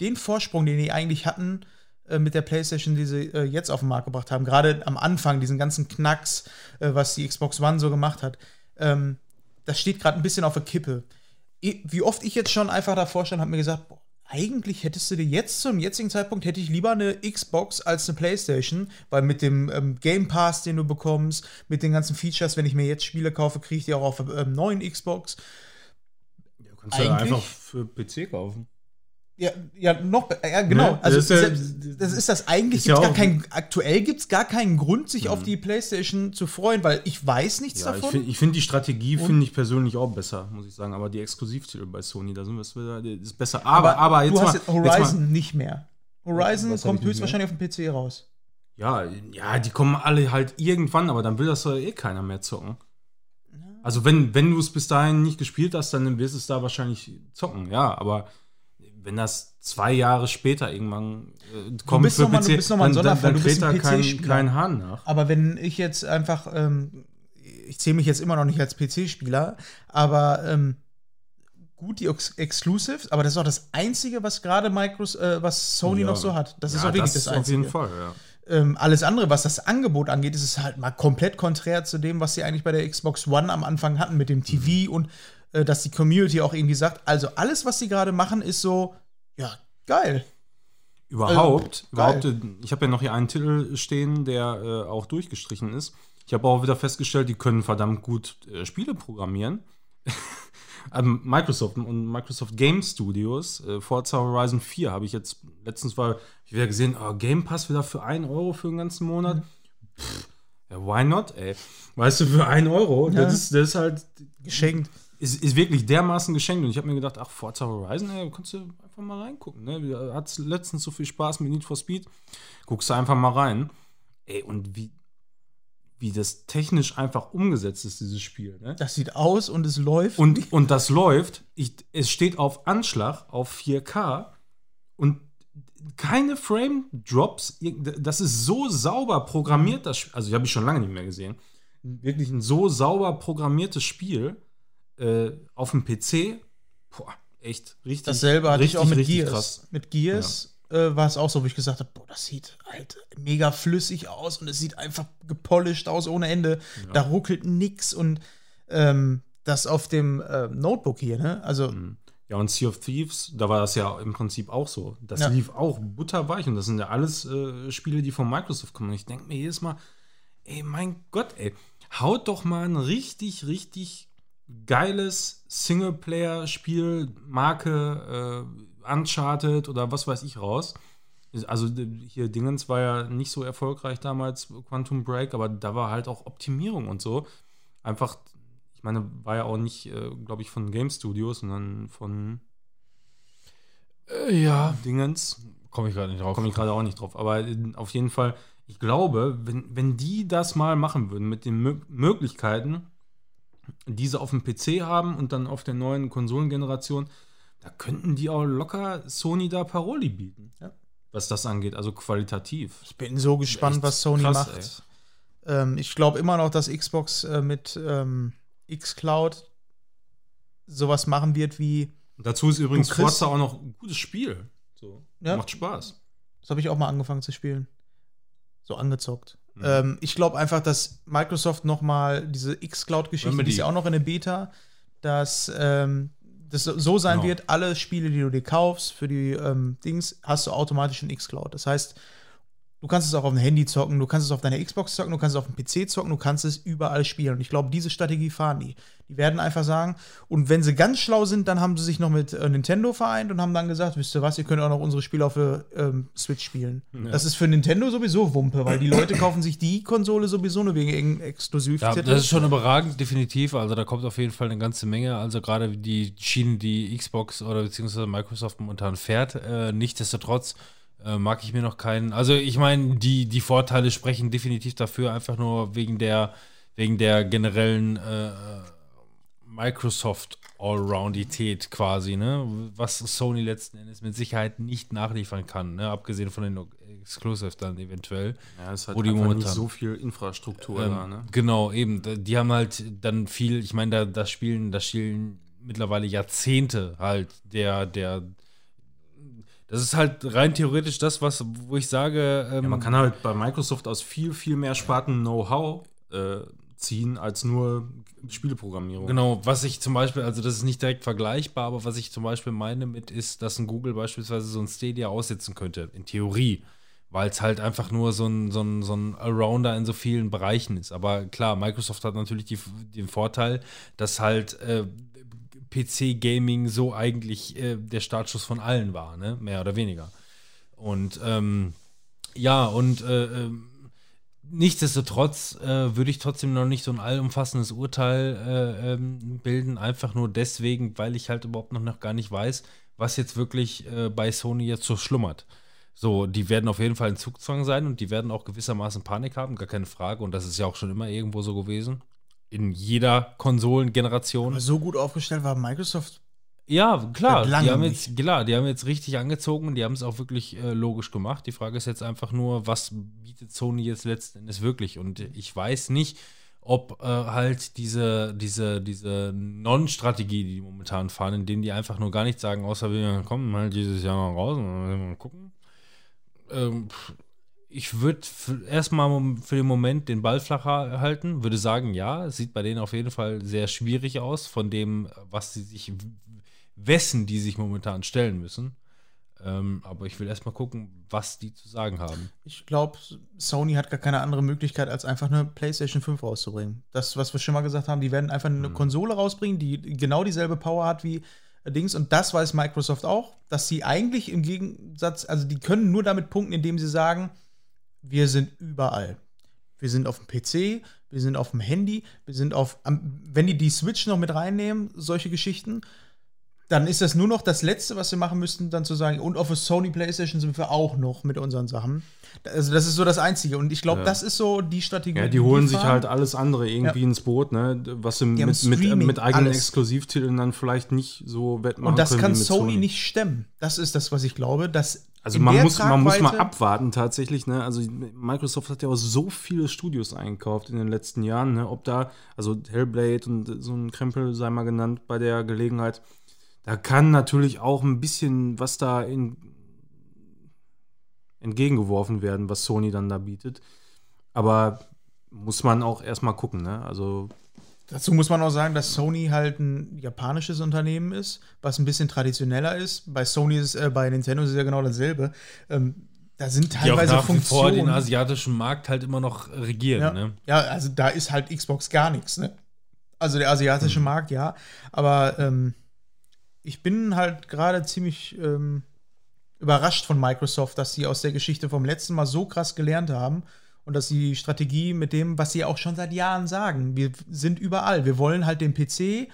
den Vorsprung, den die eigentlich hatten, äh, mit der PlayStation, die sie äh, jetzt auf den Markt gebracht haben, gerade am Anfang, diesen ganzen Knacks, äh, was die Xbox One so gemacht hat, ähm, das steht gerade ein bisschen auf der Kippe. Wie oft ich jetzt schon einfach davor stand, habe mir gesagt, boah, eigentlich hättest du dir jetzt zum jetzigen Zeitpunkt hätte ich lieber eine Xbox als eine PlayStation, weil mit dem ähm, Game Pass, den du bekommst, mit den ganzen Features, wenn ich mir jetzt Spiele kaufe, kriege ich die auch auf ähm, neuen Xbox.
Du kannst ja
Eigentlich-
einfach für PC kaufen.
Ja, ja, noch, be- ja, genau.
Ne?
Also,
Das ist ja-
das ist das eigentlich,
ist ja
gar kein, aktuell gibt es gar keinen Grund, sich auf die PlayStation zu freuen, weil ich weiß nichts
Ja, ich
davon.
finde ich find die Strategie finde ich persönlich auch besser, muss ich sagen. Aber die Exklusivtitel bei Sony, da sind wir es wieder, ist besser. Aber, aber, jetzt
du hast
mal,
jetzt
jetzt
Horizon
mal,
nicht mehr. Horizon
Was
kommt höchstwahrscheinlich auf dem PC raus.
ja, ja, die kommen alle halt irgendwann, aber dann will das doch eh keiner mehr zocken. Also wenn, wenn du es bis dahin nicht gespielt hast, dann wirst du es da wahrscheinlich zocken, ja, aber wenn das zwei Jahre später irgendwann äh, kommt
bist noch mal- du bist noch mal ein
dann, dann,
Sonderfall,
dann
du
kein, kein Hahn nach.
Aber wenn ich jetzt einfach, ähm, ich zähle mich jetzt immer noch nicht als PC-Spieler, aber ähm, gut die Ex Exclusives, aber das ist auch das Einzige, was gerade Micros, äh, was Sony
Ja.
noch so hat. Das ist
Ja,
auch wirklich das,
auf
Einzige.
jeden Fall, ja.
ähm, alles andere, was das Angebot angeht, ist es halt mal komplett konträr zu dem, was sie eigentlich bei der Xbox One am Anfang hatten mit dem TV und äh, dass die Community auch irgendwie sagt, also alles, was sie gerade machen, ist so, ja, geil.
Überhaupt,
Also, geil.
überhaupt, äh, ich habe ja noch hier einen Titel stehen, der äh, auch durchgestrichen ist. Ich habe auch wieder festgestellt, die können verdammt gut äh, Spiele programmieren. ähm, Microsoft und Microsoft Game Studios, äh, Forza Horizon 4 habe ich jetzt letztens ich wieder gesehen, oh, Game Pass wieder für 1 Euro für den ganzen Monat. Pff, ja, why not, ey? Weißt du, für 1 Euro,
Ja.
das, ist, das ist halt,
Geschenkt.
Ist, ist wirklich dermaßen geschenkt. Und ich habe mir gedacht, ach, Forza Horizon, ey, kannst du einfach mal reingucken. Ne? Hat letztens so viel Spaß mit Need for Speed. Guckst du einfach mal rein. Ey, und wie, wie das technisch einfach umgesetzt ist, dieses Spiel. Ne?
Das sieht aus und es läuft.
Und, und das läuft, ich, es steht auf Anschlag auf 4K und keine Frame-Drops. Das ist so sauber programmiert, das Spiel. Also, ich habe ich schon lange nicht mehr gesehen. Wirklich ein so sauber programmiertes Spiel äh, auf dem PC. Boah, echt richtig.
Dasselbe hatte ich
richtig,
auch mit Gears.
krass.
Mit Gears äh, war es auch so, wo ich gesagt habe, boah, das sieht halt mega flüssig aus und es sieht einfach gepolished aus ohne Ende. Da ruckelt nix und ähm, das auf dem äh, Notebook hier, ne? Also
Mhm. Ja, und Sea of Thieves, da war das ja im Prinzip auch so. Das
Ja.
lief auch butterweich und das sind ja alles äh, Spiele, die von Microsoft kommen. Und ich denke mir jedes Mal, ey, mein Gott, ey, haut doch mal ein richtig, richtig geiles Singleplayer-Spiel, Marke äh, Uncharted oder was weiß ich raus. Also hier Dingens war ja nicht so erfolgreich damals, Quantum Break, aber da war halt auch Optimierung und so. Einfach, ich meine, war ja auch nicht, äh, glaube ich, von Game Studios, sondern von
ja.
Dingens.
Komme ich gerade nicht drauf.
Komme ich gerade auch nicht drauf. Aber äh, auf jeden Fall, ich glaube, wenn, wenn die das mal machen würden mit den Mö Möglichkeiten, die sie auf dem PC haben und dann auf der neuen Konsolengeneration, da könnten die auch locker Sony da Paroli bieten.
Ja.
Was das angeht, also qualitativ.
Ich bin so gespannt, was Sony
krass,
macht. Ähm, ich glaube immer noch, dass Xbox äh, mit ähm, xCloud sowas machen wird wie,
dazu ist übrigens Forza auch noch ein gutes Spiel. So,
Ja.
Macht Spaß.
das habe ich auch mal angefangen zu spielen. So angezockt.
Mhm.
Ähm, ich glaube einfach, dass Microsoft noch mal diese xCloud-Geschichte, die ist ja auch noch in der Beta, dass ähm, das so sein
Genau.
wird, alle Spiele, die du dir kaufst für die ähm, Dings, hast du automatisch in xCloud. Das heißt, du kannst es auch auf dem Handy zocken, du kannst es auf deiner Xbox zocken, du kannst es auf dem PC zocken, du kannst es überall spielen. Und ich glaube, diese Strategie fahren die. Die werden einfach sagen, und wenn sie ganz schlau sind, dann haben sie sich noch mit äh, Nintendo vereint und haben dann gesagt, wisst ihr was, ihr könnt auch noch unsere Spiele auf der ähm, Switch spielen. Das ist für Nintendo sowieso Wumpe, weil die Leute kaufen sich die Konsole sowieso nur wegen irgendeinem
Ja,
Exklusivtitel.
das ist schon überragend, definitiv. Also da kommt auf jeden Fall eine ganze Menge. Also gerade die Schienen, die Xbox oder beziehungsweise Microsoft momentan fährt. Äh, nichtsdestotrotz äh, mag ich mir noch keinen. Also ich meine, die, die Vorteile sprechen definitiv dafür, einfach nur wegen der, wegen der generellen äh, Microsoft Allroundität quasi, ne? Was Sony letzten Endes mit Sicherheit nicht nachliefern kann, ne? Abgesehen von den Exclusive dann eventuell.
Ja, es hat
Wo die
einfach nicht
momentan-
so viel Infrastruktur
Ähm,
da, ne?
Genau, eben. Da- Die haben halt dann viel, ich meine, da, das spielen, das spielen mittlerweile Jahrzehnte halt der, der. Das ist halt rein theoretisch das, was, wo ich sage, ähm,
Ja, man kann halt bei Microsoft aus viel, viel mehr Sparten Know-how äh, ziehen als nur Spieleprogrammierung.
Genau, was ich zum Beispiel, also das ist nicht direkt vergleichbar, aber was ich zum Beispiel meine mit ist, dass ein Google beispielsweise so ein Stadia aussetzen könnte, in Theorie, weil es halt einfach nur so ein, so, ein, so ein Arounder in so vielen Bereichen ist. Aber klar, Microsoft hat natürlich die, den Vorteil, dass halt äh, PC-Gaming so eigentlich äh, der Startschuss von allen war, ne? mehr oder weniger. Und ähm, ja, und äh, ähm, Nichtsdestotrotz äh, würde ich trotzdem noch nicht so ein allumfassendes Urteil äh, ähm, bilden, einfach nur deswegen, weil ich halt überhaupt noch, noch gar nicht weiß, was jetzt wirklich äh, bei Sony jetzt so schlummert. So, die werden auf jeden Fall in Zugzwang sein und die werden auch gewissermaßen Panik haben, gar keine Frage. Und das ist ja auch schon immer irgendwo so gewesen. In jeder Konsolengeneration.
Aber so gut aufgestellt war Microsoft.
Ja, klar. Die haben jetzt, klar, die haben jetzt richtig angezogen und die haben es auch wirklich äh, logisch gemacht. Die Frage ist jetzt einfach nur, was bietet Sony jetzt letzten Endes wirklich? Und ich weiß nicht, ob äh, halt diese, diese, diese Non-Strategie, die die momentan fahren, in denen die einfach nur gar nichts sagen, außer wir kommen halt dieses Jahr noch raus und mal gucken. Ähm, pff, ich würde erstmal für den Moment den Ball flach ha- halten, würde sagen, ja, es sieht bei denen auf jeden Fall sehr schwierig aus, von dem, was sie sich, wessen die sich momentan stellen müssen. Ähm, aber ich will erstmal gucken, was die zu sagen haben.
Ich glaube, Sony hat gar keine andere Möglichkeit, als einfach eine PlayStation 5 rauszubringen. Das, was wir schon mal gesagt haben, die werden einfach eine Konsole rausbringen, die genau dieselbe Power hat wie äh, Dings. Und das weiß Microsoft auch, dass sie eigentlich im Gegensatz, also die können nur damit punkten, indem sie sagen, wir sind überall. Wir sind auf dem PC, wir sind auf dem Handy, wir sind auf, wenn die die Switch noch mit reinnehmen, solche Geschichten, dann ist das nur noch das Letzte, was wir machen müssten, dann zu sagen, und auf der Sony PlayStation sind wir auch noch mit unseren Sachen. Also das ist so das Einzige. Und ich glaube,
Ja.
das ist so die Strategie.
Ja, die holen sich
fahren.
halt alles andere irgendwie ins Boot, ne? Was sie
Die
mit, mit,
Streaming,
mit eigenen
alles.
Exklusivtiteln dann vielleicht nicht so wettmachen
Und das
können
kann Sony, nicht stemmen. Das ist das, was ich glaube. Dass
Also man muss, man muss mal abwarten tatsächlich, ne? Also Microsoft hat ja auch so viele Studios eingekauft in den letzten Jahren, ne? Ob da, also Hellblade und so ein Krempel sei mal genannt bei der Gelegenheit. Da kann natürlich auch ein bisschen was da in, entgegengeworfen werden, was Sony dann da bietet. Aber muss man auch erstmal gucken, ne? Also
Dazu muss man auch sagen, dass Sony halt ein japanisches Unternehmen ist, was ein bisschen traditioneller ist. Bei Sony ist, äh, bei Nintendo ist es ja genau dasselbe. Ähm, da sind
Die auch
teilweise
nach wie vor
Funktionen.
den asiatischen Markt halt immer noch regieren.
ja,
Ne?
ja, also da ist halt Xbox gar nichts. Ne? Also der asiatische Markt, ja. Aber ähm, ich bin halt gerade ziemlich ähm, überrascht von Microsoft, dass sie aus der Geschichte vom letzten Mal so krass gelernt haben und dass die Strategie mit dem, was sie auch schon seit Jahren sagen, wir sind überall. Wir wollen halt den PC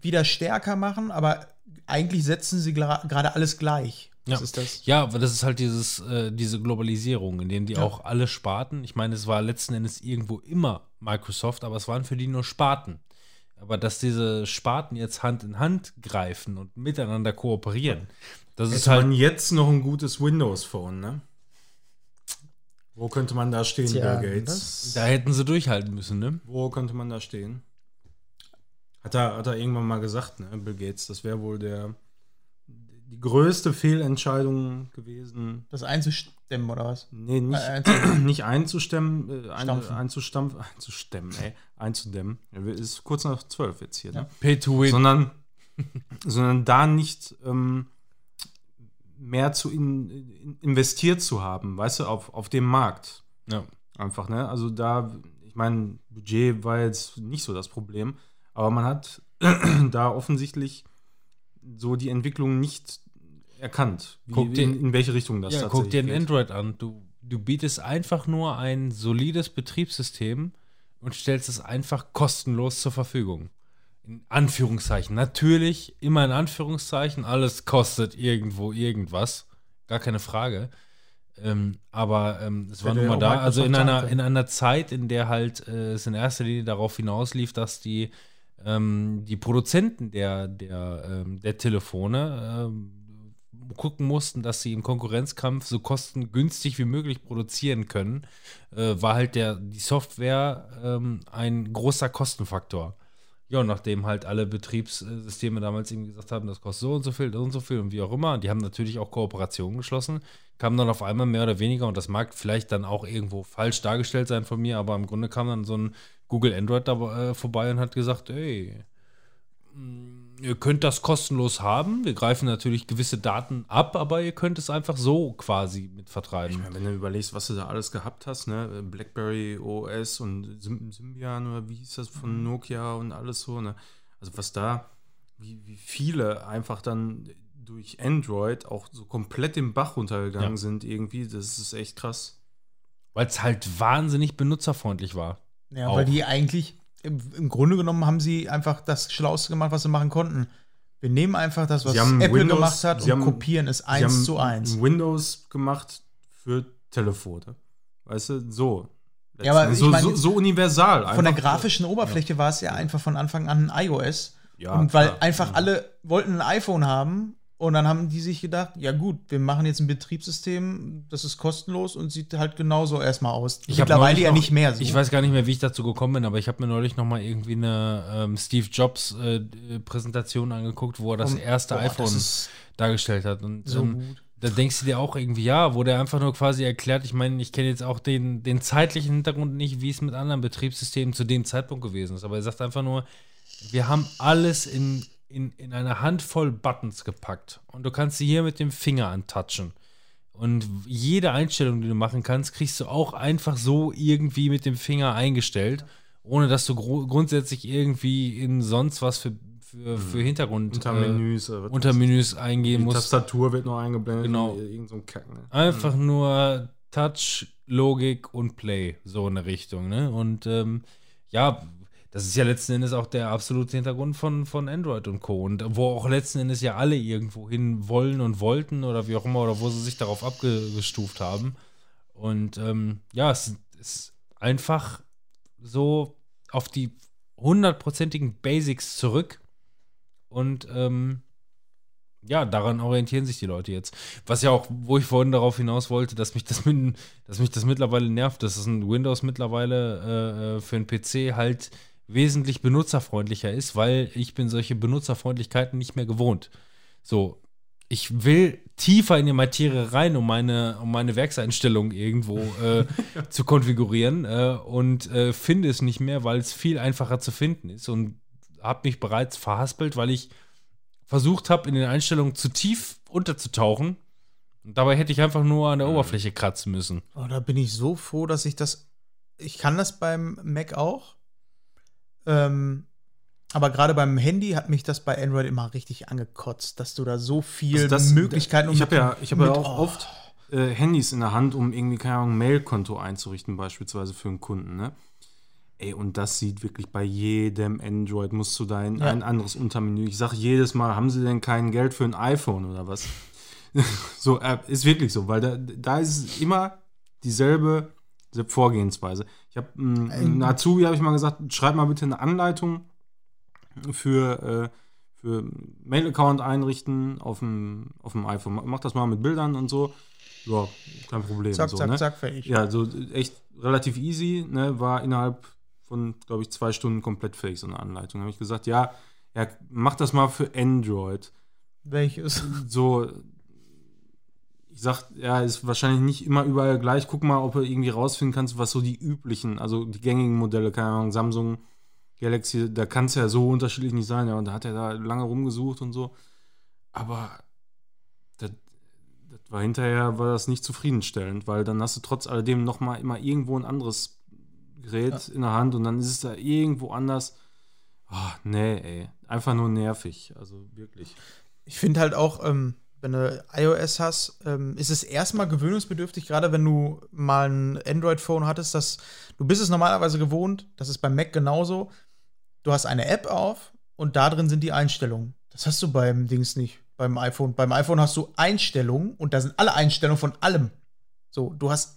wieder stärker machen, aber eigentlich setzen sie gerade alles gleich.
Ja.
ist das.
Ja, aber das ist halt dieses, äh, diese Globalisierung, in dem die
Ja.
auch alle Sparten, ich meine, es war letzten Endes irgendwo immer Microsoft, aber es waren für die nur Sparten. Aber dass diese Sparten jetzt Hand in Hand greifen und miteinander kooperieren, das ist
Hätte
halt
man jetzt noch ein gutes Windows-Phone, ne? Wo könnte man da stehen,
Tja,
Bill Gates?
Da hätten sie durchhalten müssen, ne?
Wo könnte man da stehen? Hat er, hat er irgendwann mal gesagt, ne, Bill Gates, das wäre wohl der die größte Fehlentscheidung gewesen.
Das einzustemmen oder was?
Nee, nicht,
Äh,
nicht einzustemmen, äh, ein,
Stampfen.
einzustampfen, einzustemmen, ey, einzudämmen. Ist kurz nach zwölf jetzt hier, ne?
Pay to win.
sondern, sondern da nicht ähm, mehr zu in, in, investiert zu haben, weißt du, auf, auf dem Markt.
ja.
Einfach, ne? Also da, ich meine, Budget war jetzt nicht so das Problem, aber man hat da offensichtlich so die Entwicklung nicht erkannt, wie,
Guck dir-
in, in welche Richtung das
Ja,
tatsächlich
guck dir ein. Android an. Du, du bietest einfach nur ein solides Betriebssystem und stellst es einfach kostenlos zur Verfügung. In Anführungszeichen. Natürlich, immer in Anführungszeichen, alles kostet irgendwo irgendwas. Gar keine Frage. Ähm, aber ähm, es war nun mal da. Also in einer, in einer Zeit, in der halt äh, es in erster Linie darauf hinauslief, dass die, ähm, die Produzenten der, der, ähm, der Telefone ähm, gucken mussten, dass sie im Konkurrenzkampf so kostengünstig wie möglich produzieren können, äh, war halt der, die Software ähm, ein großer Kostenfaktor. Ja, nachdem halt alle Betriebssysteme damals irgendwie gesagt haben, das kostet so und so viel, so und so viel und wie auch immer, und die haben natürlich auch Kooperationen geschlossen, kam dann auf einmal mehr oder weniger, und das mag vielleicht dann auch irgendwo falsch dargestellt sein von mir, aber im Grunde kam dann so ein Google Android da äh, vorbei und hat gesagt, ey, mh, ihr könnt das kostenlos haben, wir greifen natürlich gewisse Daten ab, aber ihr könnt es einfach so quasi mit vertreiben.
Ich meine, wenn du überlegst, was du da alles gehabt hast, ne? BlackBerry OS und Sym Symbian oder wie hieß das von Nokia und alles so, ne? Also was da, wie, wie viele einfach dann durch Android auch so komplett im Bach runtergegangen
Ja.
sind irgendwie, das ist echt krass.
Weil es halt wahnsinnig benutzerfreundlich war.
Ja,
Auch.
weil die eigentlich, im, im Grunde genommen haben sie einfach das Schlauste gemacht, was sie machen konnten. Wir nehmen einfach das, was Apple
Windows-
gemacht hat und
haben-
kopieren es eins zu eins.
Windows gemacht für Telefone. Weißt du, so.
Ja, aber
so,
meine
so, so universal.
Von der grafischen Oberfläche war es ja einfach von Anfang an ein iOS.
Ja,
und weil
klar.
einfach alle wollten ein iPhone haben und dann haben die sich gedacht, ja gut, wir machen jetzt ein Betriebssystem, das ist kostenlos und sieht halt genauso erstmal aus.
Ich
Mittlerweile ja
noch-
nicht mehr so.
Ich weiß gar nicht mehr, wie ich dazu gekommen bin, aber ich habe mir neulich noch mal irgendwie eine ähm, Steve Jobs äh, Präsentation angeguckt, wo er das
Und-
erste
boah, das
iPhone
ist
dargestellt hat. Und
so
ähm,
gut.
da denkst du dir auch irgendwie, ja, wo der einfach nur quasi erklärt, ich meine, ich kenne jetzt auch den, den zeitlichen Hintergrund nicht, wie es mit anderen Betriebssystemen zu dem Zeitpunkt gewesen ist. Aber er sagt einfach nur, wir haben alles in, in, in eine Handvoll Buttons gepackt. Und du kannst sie hier mit dem Finger antatschen. Und jede Einstellung, die du machen kannst, kriegst du auch einfach so irgendwie mit dem Finger eingestellt, ohne dass du gru- grundsätzlich irgendwie in sonst was für, für, für Hintergrund
unter
äh,
Menüs. oder was
unter
weiß ich.
Menüs eingehen
Die
musst.
Tastatur wird noch eingeblendet.
Genau.
und Irgend so ein Kack, ne?
Einfach nur Touch, Logik und Play, so in der Richtung. Ne? Und ähm, ja, das ist ja letzten Endes auch der absolute Hintergrund von, von Android und Co. Und wo auch letzten Endes ja alle irgendwo hin wollen und wollten oder wie auch immer, oder wo sie sich darauf abgestuft haben. Und ähm, ja, es ist einfach so auf die hundertprozentigen Basics zurück. Und ähm, ja, daran orientieren sich die Leute jetzt. Was ja auch, wo ich vorhin darauf hinaus wollte, dass mich das, mit, dass mich das mittlerweile nervt, dass es ein Windows mittlerweile äh, für einen PC halt wesentlich benutzerfreundlicher ist, weil ich bin solche Benutzerfreundlichkeiten nicht mehr gewohnt. So, ich will tiefer in die Materie rein, um meine, um meine Werkseinstellung irgendwo äh, zu konfigurieren äh, und äh, finde es nicht mehr, weil es viel einfacher zu finden ist und habe mich bereits verhaspelt, weil ich versucht habe, in den Einstellungen zu tief unterzutauchen. Und dabei hätte ich einfach nur an der Oberfläche kratzen müssen.
Oh, da bin ich so froh, dass ich das. Ich kann das beim Mac auch. Ähm, aber gerade beim Handy hat mich das bei Android immer richtig angekotzt, dass du da so viel
Also das-
Möglichkeiten
Ich habe ja, ich hab ja auch
oh.
oft äh, Handys in der Hand, um irgendwie, keine Ahnung, ein Mailkonto einzurichten, beispielsweise für einen Kunden, ne? Ey, und das sieht wirklich bei jedem Android, musst du da in
Ja.
ein anderes Untermenü. Ich sage jedes Mal, haben sie denn kein Geld für ein iPhone oder was? so, äh, ist wirklich so, weil da, da ist es immer dieselbe Vorgehensweise. Ich habe einen Azubi, habe ich mal gesagt, schreib mal bitte eine Anleitung für, äh, für Mail-Account einrichten auf dem, auf dem iPhone. Mach das mal mit Bildern und so. Ja, kein Problem.
Zack,
so,
zack,
ne?
zack, fertig.
Ja, so echt relativ easy, ne? War innerhalb von, glaube ich, zwei Stunden komplett fähig, so eine Anleitung. habe ich gesagt, ja, ja, mach das mal für Android.
Welches?
So, ich sag, ja, ist wahrscheinlich nicht immer überall gleich. Guck mal, ob du irgendwie rausfinden kannst, was so die üblichen, also die gängigen Modelle, keine Ahnung, Samsung, Galaxy, da kann es ja so unterschiedlich nicht sein. Ja, und da hat er da lange rumgesucht und so. Aber das, das war hinterher war das nicht zufriedenstellend, weil dann hast du trotz alledem noch mal immer irgendwo ein anderes Gerät in der Hand und dann ist es da irgendwo anders. Ah, nee, ey. Einfach nur nervig. Also wirklich.
Ich finde halt auch, ähm, wenn du iOS hast, ähm, ist es erstmal gewöhnungsbedürftig, gerade wenn du mal ein Android-Phone hattest, dass du bist es normalerweise gewohnt, das ist beim Mac genauso. Du hast eine App auf und da drin sind die Einstellungen. Das hast du beim Dings nicht, beim iPhone. Beim iPhone hast du Einstellungen und da sind alle Einstellungen von allem. So, du hast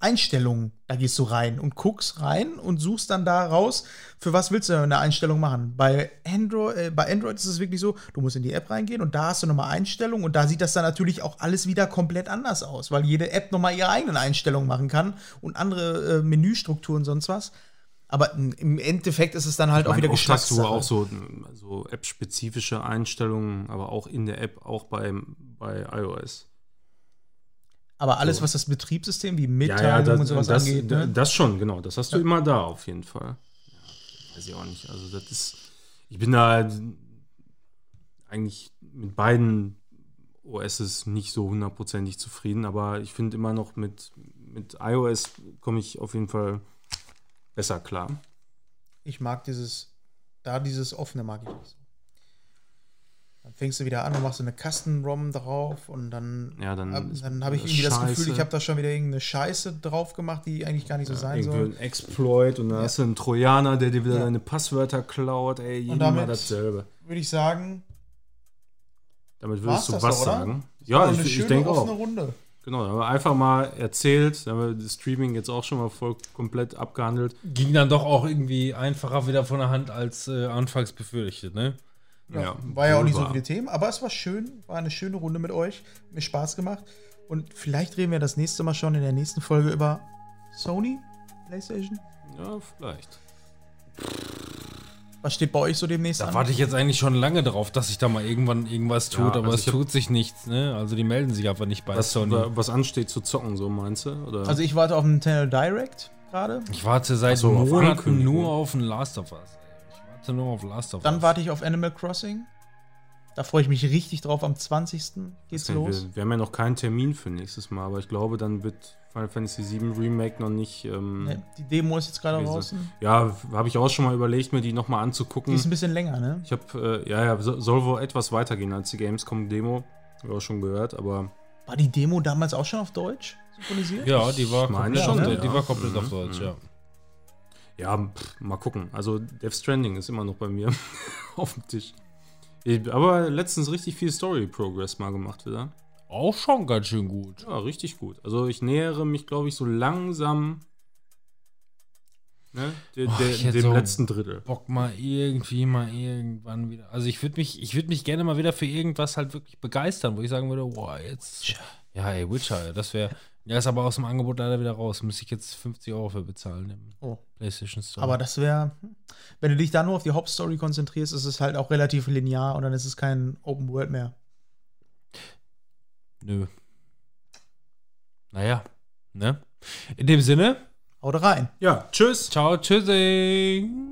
Einstellungen, da gehst du rein und guckst rein und suchst dann da raus, für was willst du eine Einstellung machen. Bei Android, äh, bei Android ist es wirklich so, du musst in die App reingehen und da hast du nochmal Einstellungen und da sieht das dann natürlich auch alles wieder komplett anders aus, weil jede App nochmal ihre eigenen Einstellungen machen kann und andere äh, Menüstrukturen und sonst was. Aber im- Endeffekt ist es dann halt auch wieder
oft hast du
Geschmackssache.
auch so, so App-spezifische Einstellungen, aber auch in der App, auch bei, bei iOS.
Aber alles,
so.
was das Betriebssystem wie Mitteilungen
das,
und sowas
das,
angeht, ne?
das schon, genau. Das hast du immer da auf jeden Fall. Ja, weiß ich auch nicht. Also das ist, ich bin da eigentlich mit beiden OSs nicht so hundertprozentig zufrieden, aber ich finde immer noch mit, mit iOS komme ich auf jeden Fall besser klar.
Ich mag dieses, da dieses offene mag ich nicht so. Dann fängst du wieder an und machst so eine Custom-ROM drauf und dann,
Ja, dann
ab- dann habe ich
das
irgendwie das
scheiße.
Gefühl, ich habe da schon wieder irgendeine Scheiße drauf gemacht, die eigentlich gar nicht so sein
Irgendwie
soll.
ein Exploit und dann hast du einen Trojaner, der dir wieder
Ja.
deine Passwörter klaut. Ey, jedem
damit-
mal dasselbe.
Würde ich sagen,
Damit würdest du
das
was
doch,
sagen? Ja, ich, ich denke auch.
Runde.
Genau, da haben wir einfach mal erzählt, da haben wir das Streaming jetzt auch schon mal voll komplett abgehandelt.
Ging dann doch auch irgendwie einfacher wieder von der Hand als äh, anfangs befürchtet, ne?
Ja, war ja auch nicht so viele Themen, aber es war schön, war eine schöne Runde mit euch, hat mir Spaß gemacht und vielleicht reden wir das nächste Mal schon in der nächsten Folge über Sony, PlayStation.
Ja, vielleicht.
Was steht bei euch so demnächst
Da
an?
warte ich jetzt eigentlich schon lange drauf, dass sich da mal irgendwann irgendwas tut,
Ja,
aber
also
es tut sich nichts, ne? Also die melden sich einfach nicht bei
Was,
Sony.
was ansteht zu zocken, so meinst du? Oder?
Also ich warte auf einen Nintendo Direct gerade.
Ich warte seit
so,
Monaten nur auf ein Last of Us. Nur auf Last of
Dann
Us.
warte ich auf Animal Crossing. Da freue ich mich richtig drauf. Am 20. geht's
wir,
los.
wir haben ja noch keinen Termin für nächstes Mal, aber ich glaube, dann wird Final Fantasy VII Remake noch nicht. Ähm,
Ne, die Demo ist jetzt gerade draußen.
Ja, habe ich auch schon mal überlegt, mir die nochmal
Die
anzugucken.
ist ein bisschen länger, ne?
Ich habe, äh, ja, ja, so- soll wohl etwas weitergehen als die Gamescom-Demo. Habe ich auch schon gehört, aber
War die Demo damals auch schon auf Deutsch synchronisiert?
Ja, die war komplett,
schon,
auf,
ja.
die war komplett
Mhm,
auf Deutsch,
mhm.
ja.
Ja, pff, mal gucken. Also Death Stranding ist immer noch bei mir auf dem Tisch. Ich, aber letztens richtig viel Story-Progress mal gemacht wieder.
Auch schon ganz schön gut.
Ja, richtig gut. Also ich nähere mich, glaube ich, so langsam ne,
Boah,
der,
ich hätte
dem
so-
letzten Drittel.
Bock mal irgendwie mal irgendwann wieder. Also ich würde mich, ich würde mich gerne mal wieder für irgendwas halt wirklich begeistern, wo ich sagen würde, boah, jetzt. Ja, ey, Witcher, das wäre. Ja, ist aber aus dem Angebot leider wieder raus. Müsste ich jetzt 50 Euro für bezahlen im
oh.
PlayStation Store.
Aber das wäre, wenn du dich da nur auf die Hauptstory konzentrierst, ist es halt auch relativ linear und dann ist es kein Open World mehr.
Nö. Naja, ne? In dem Sinne.
Haut rein.
Ja, tschüss.
Ciao, tschüssing.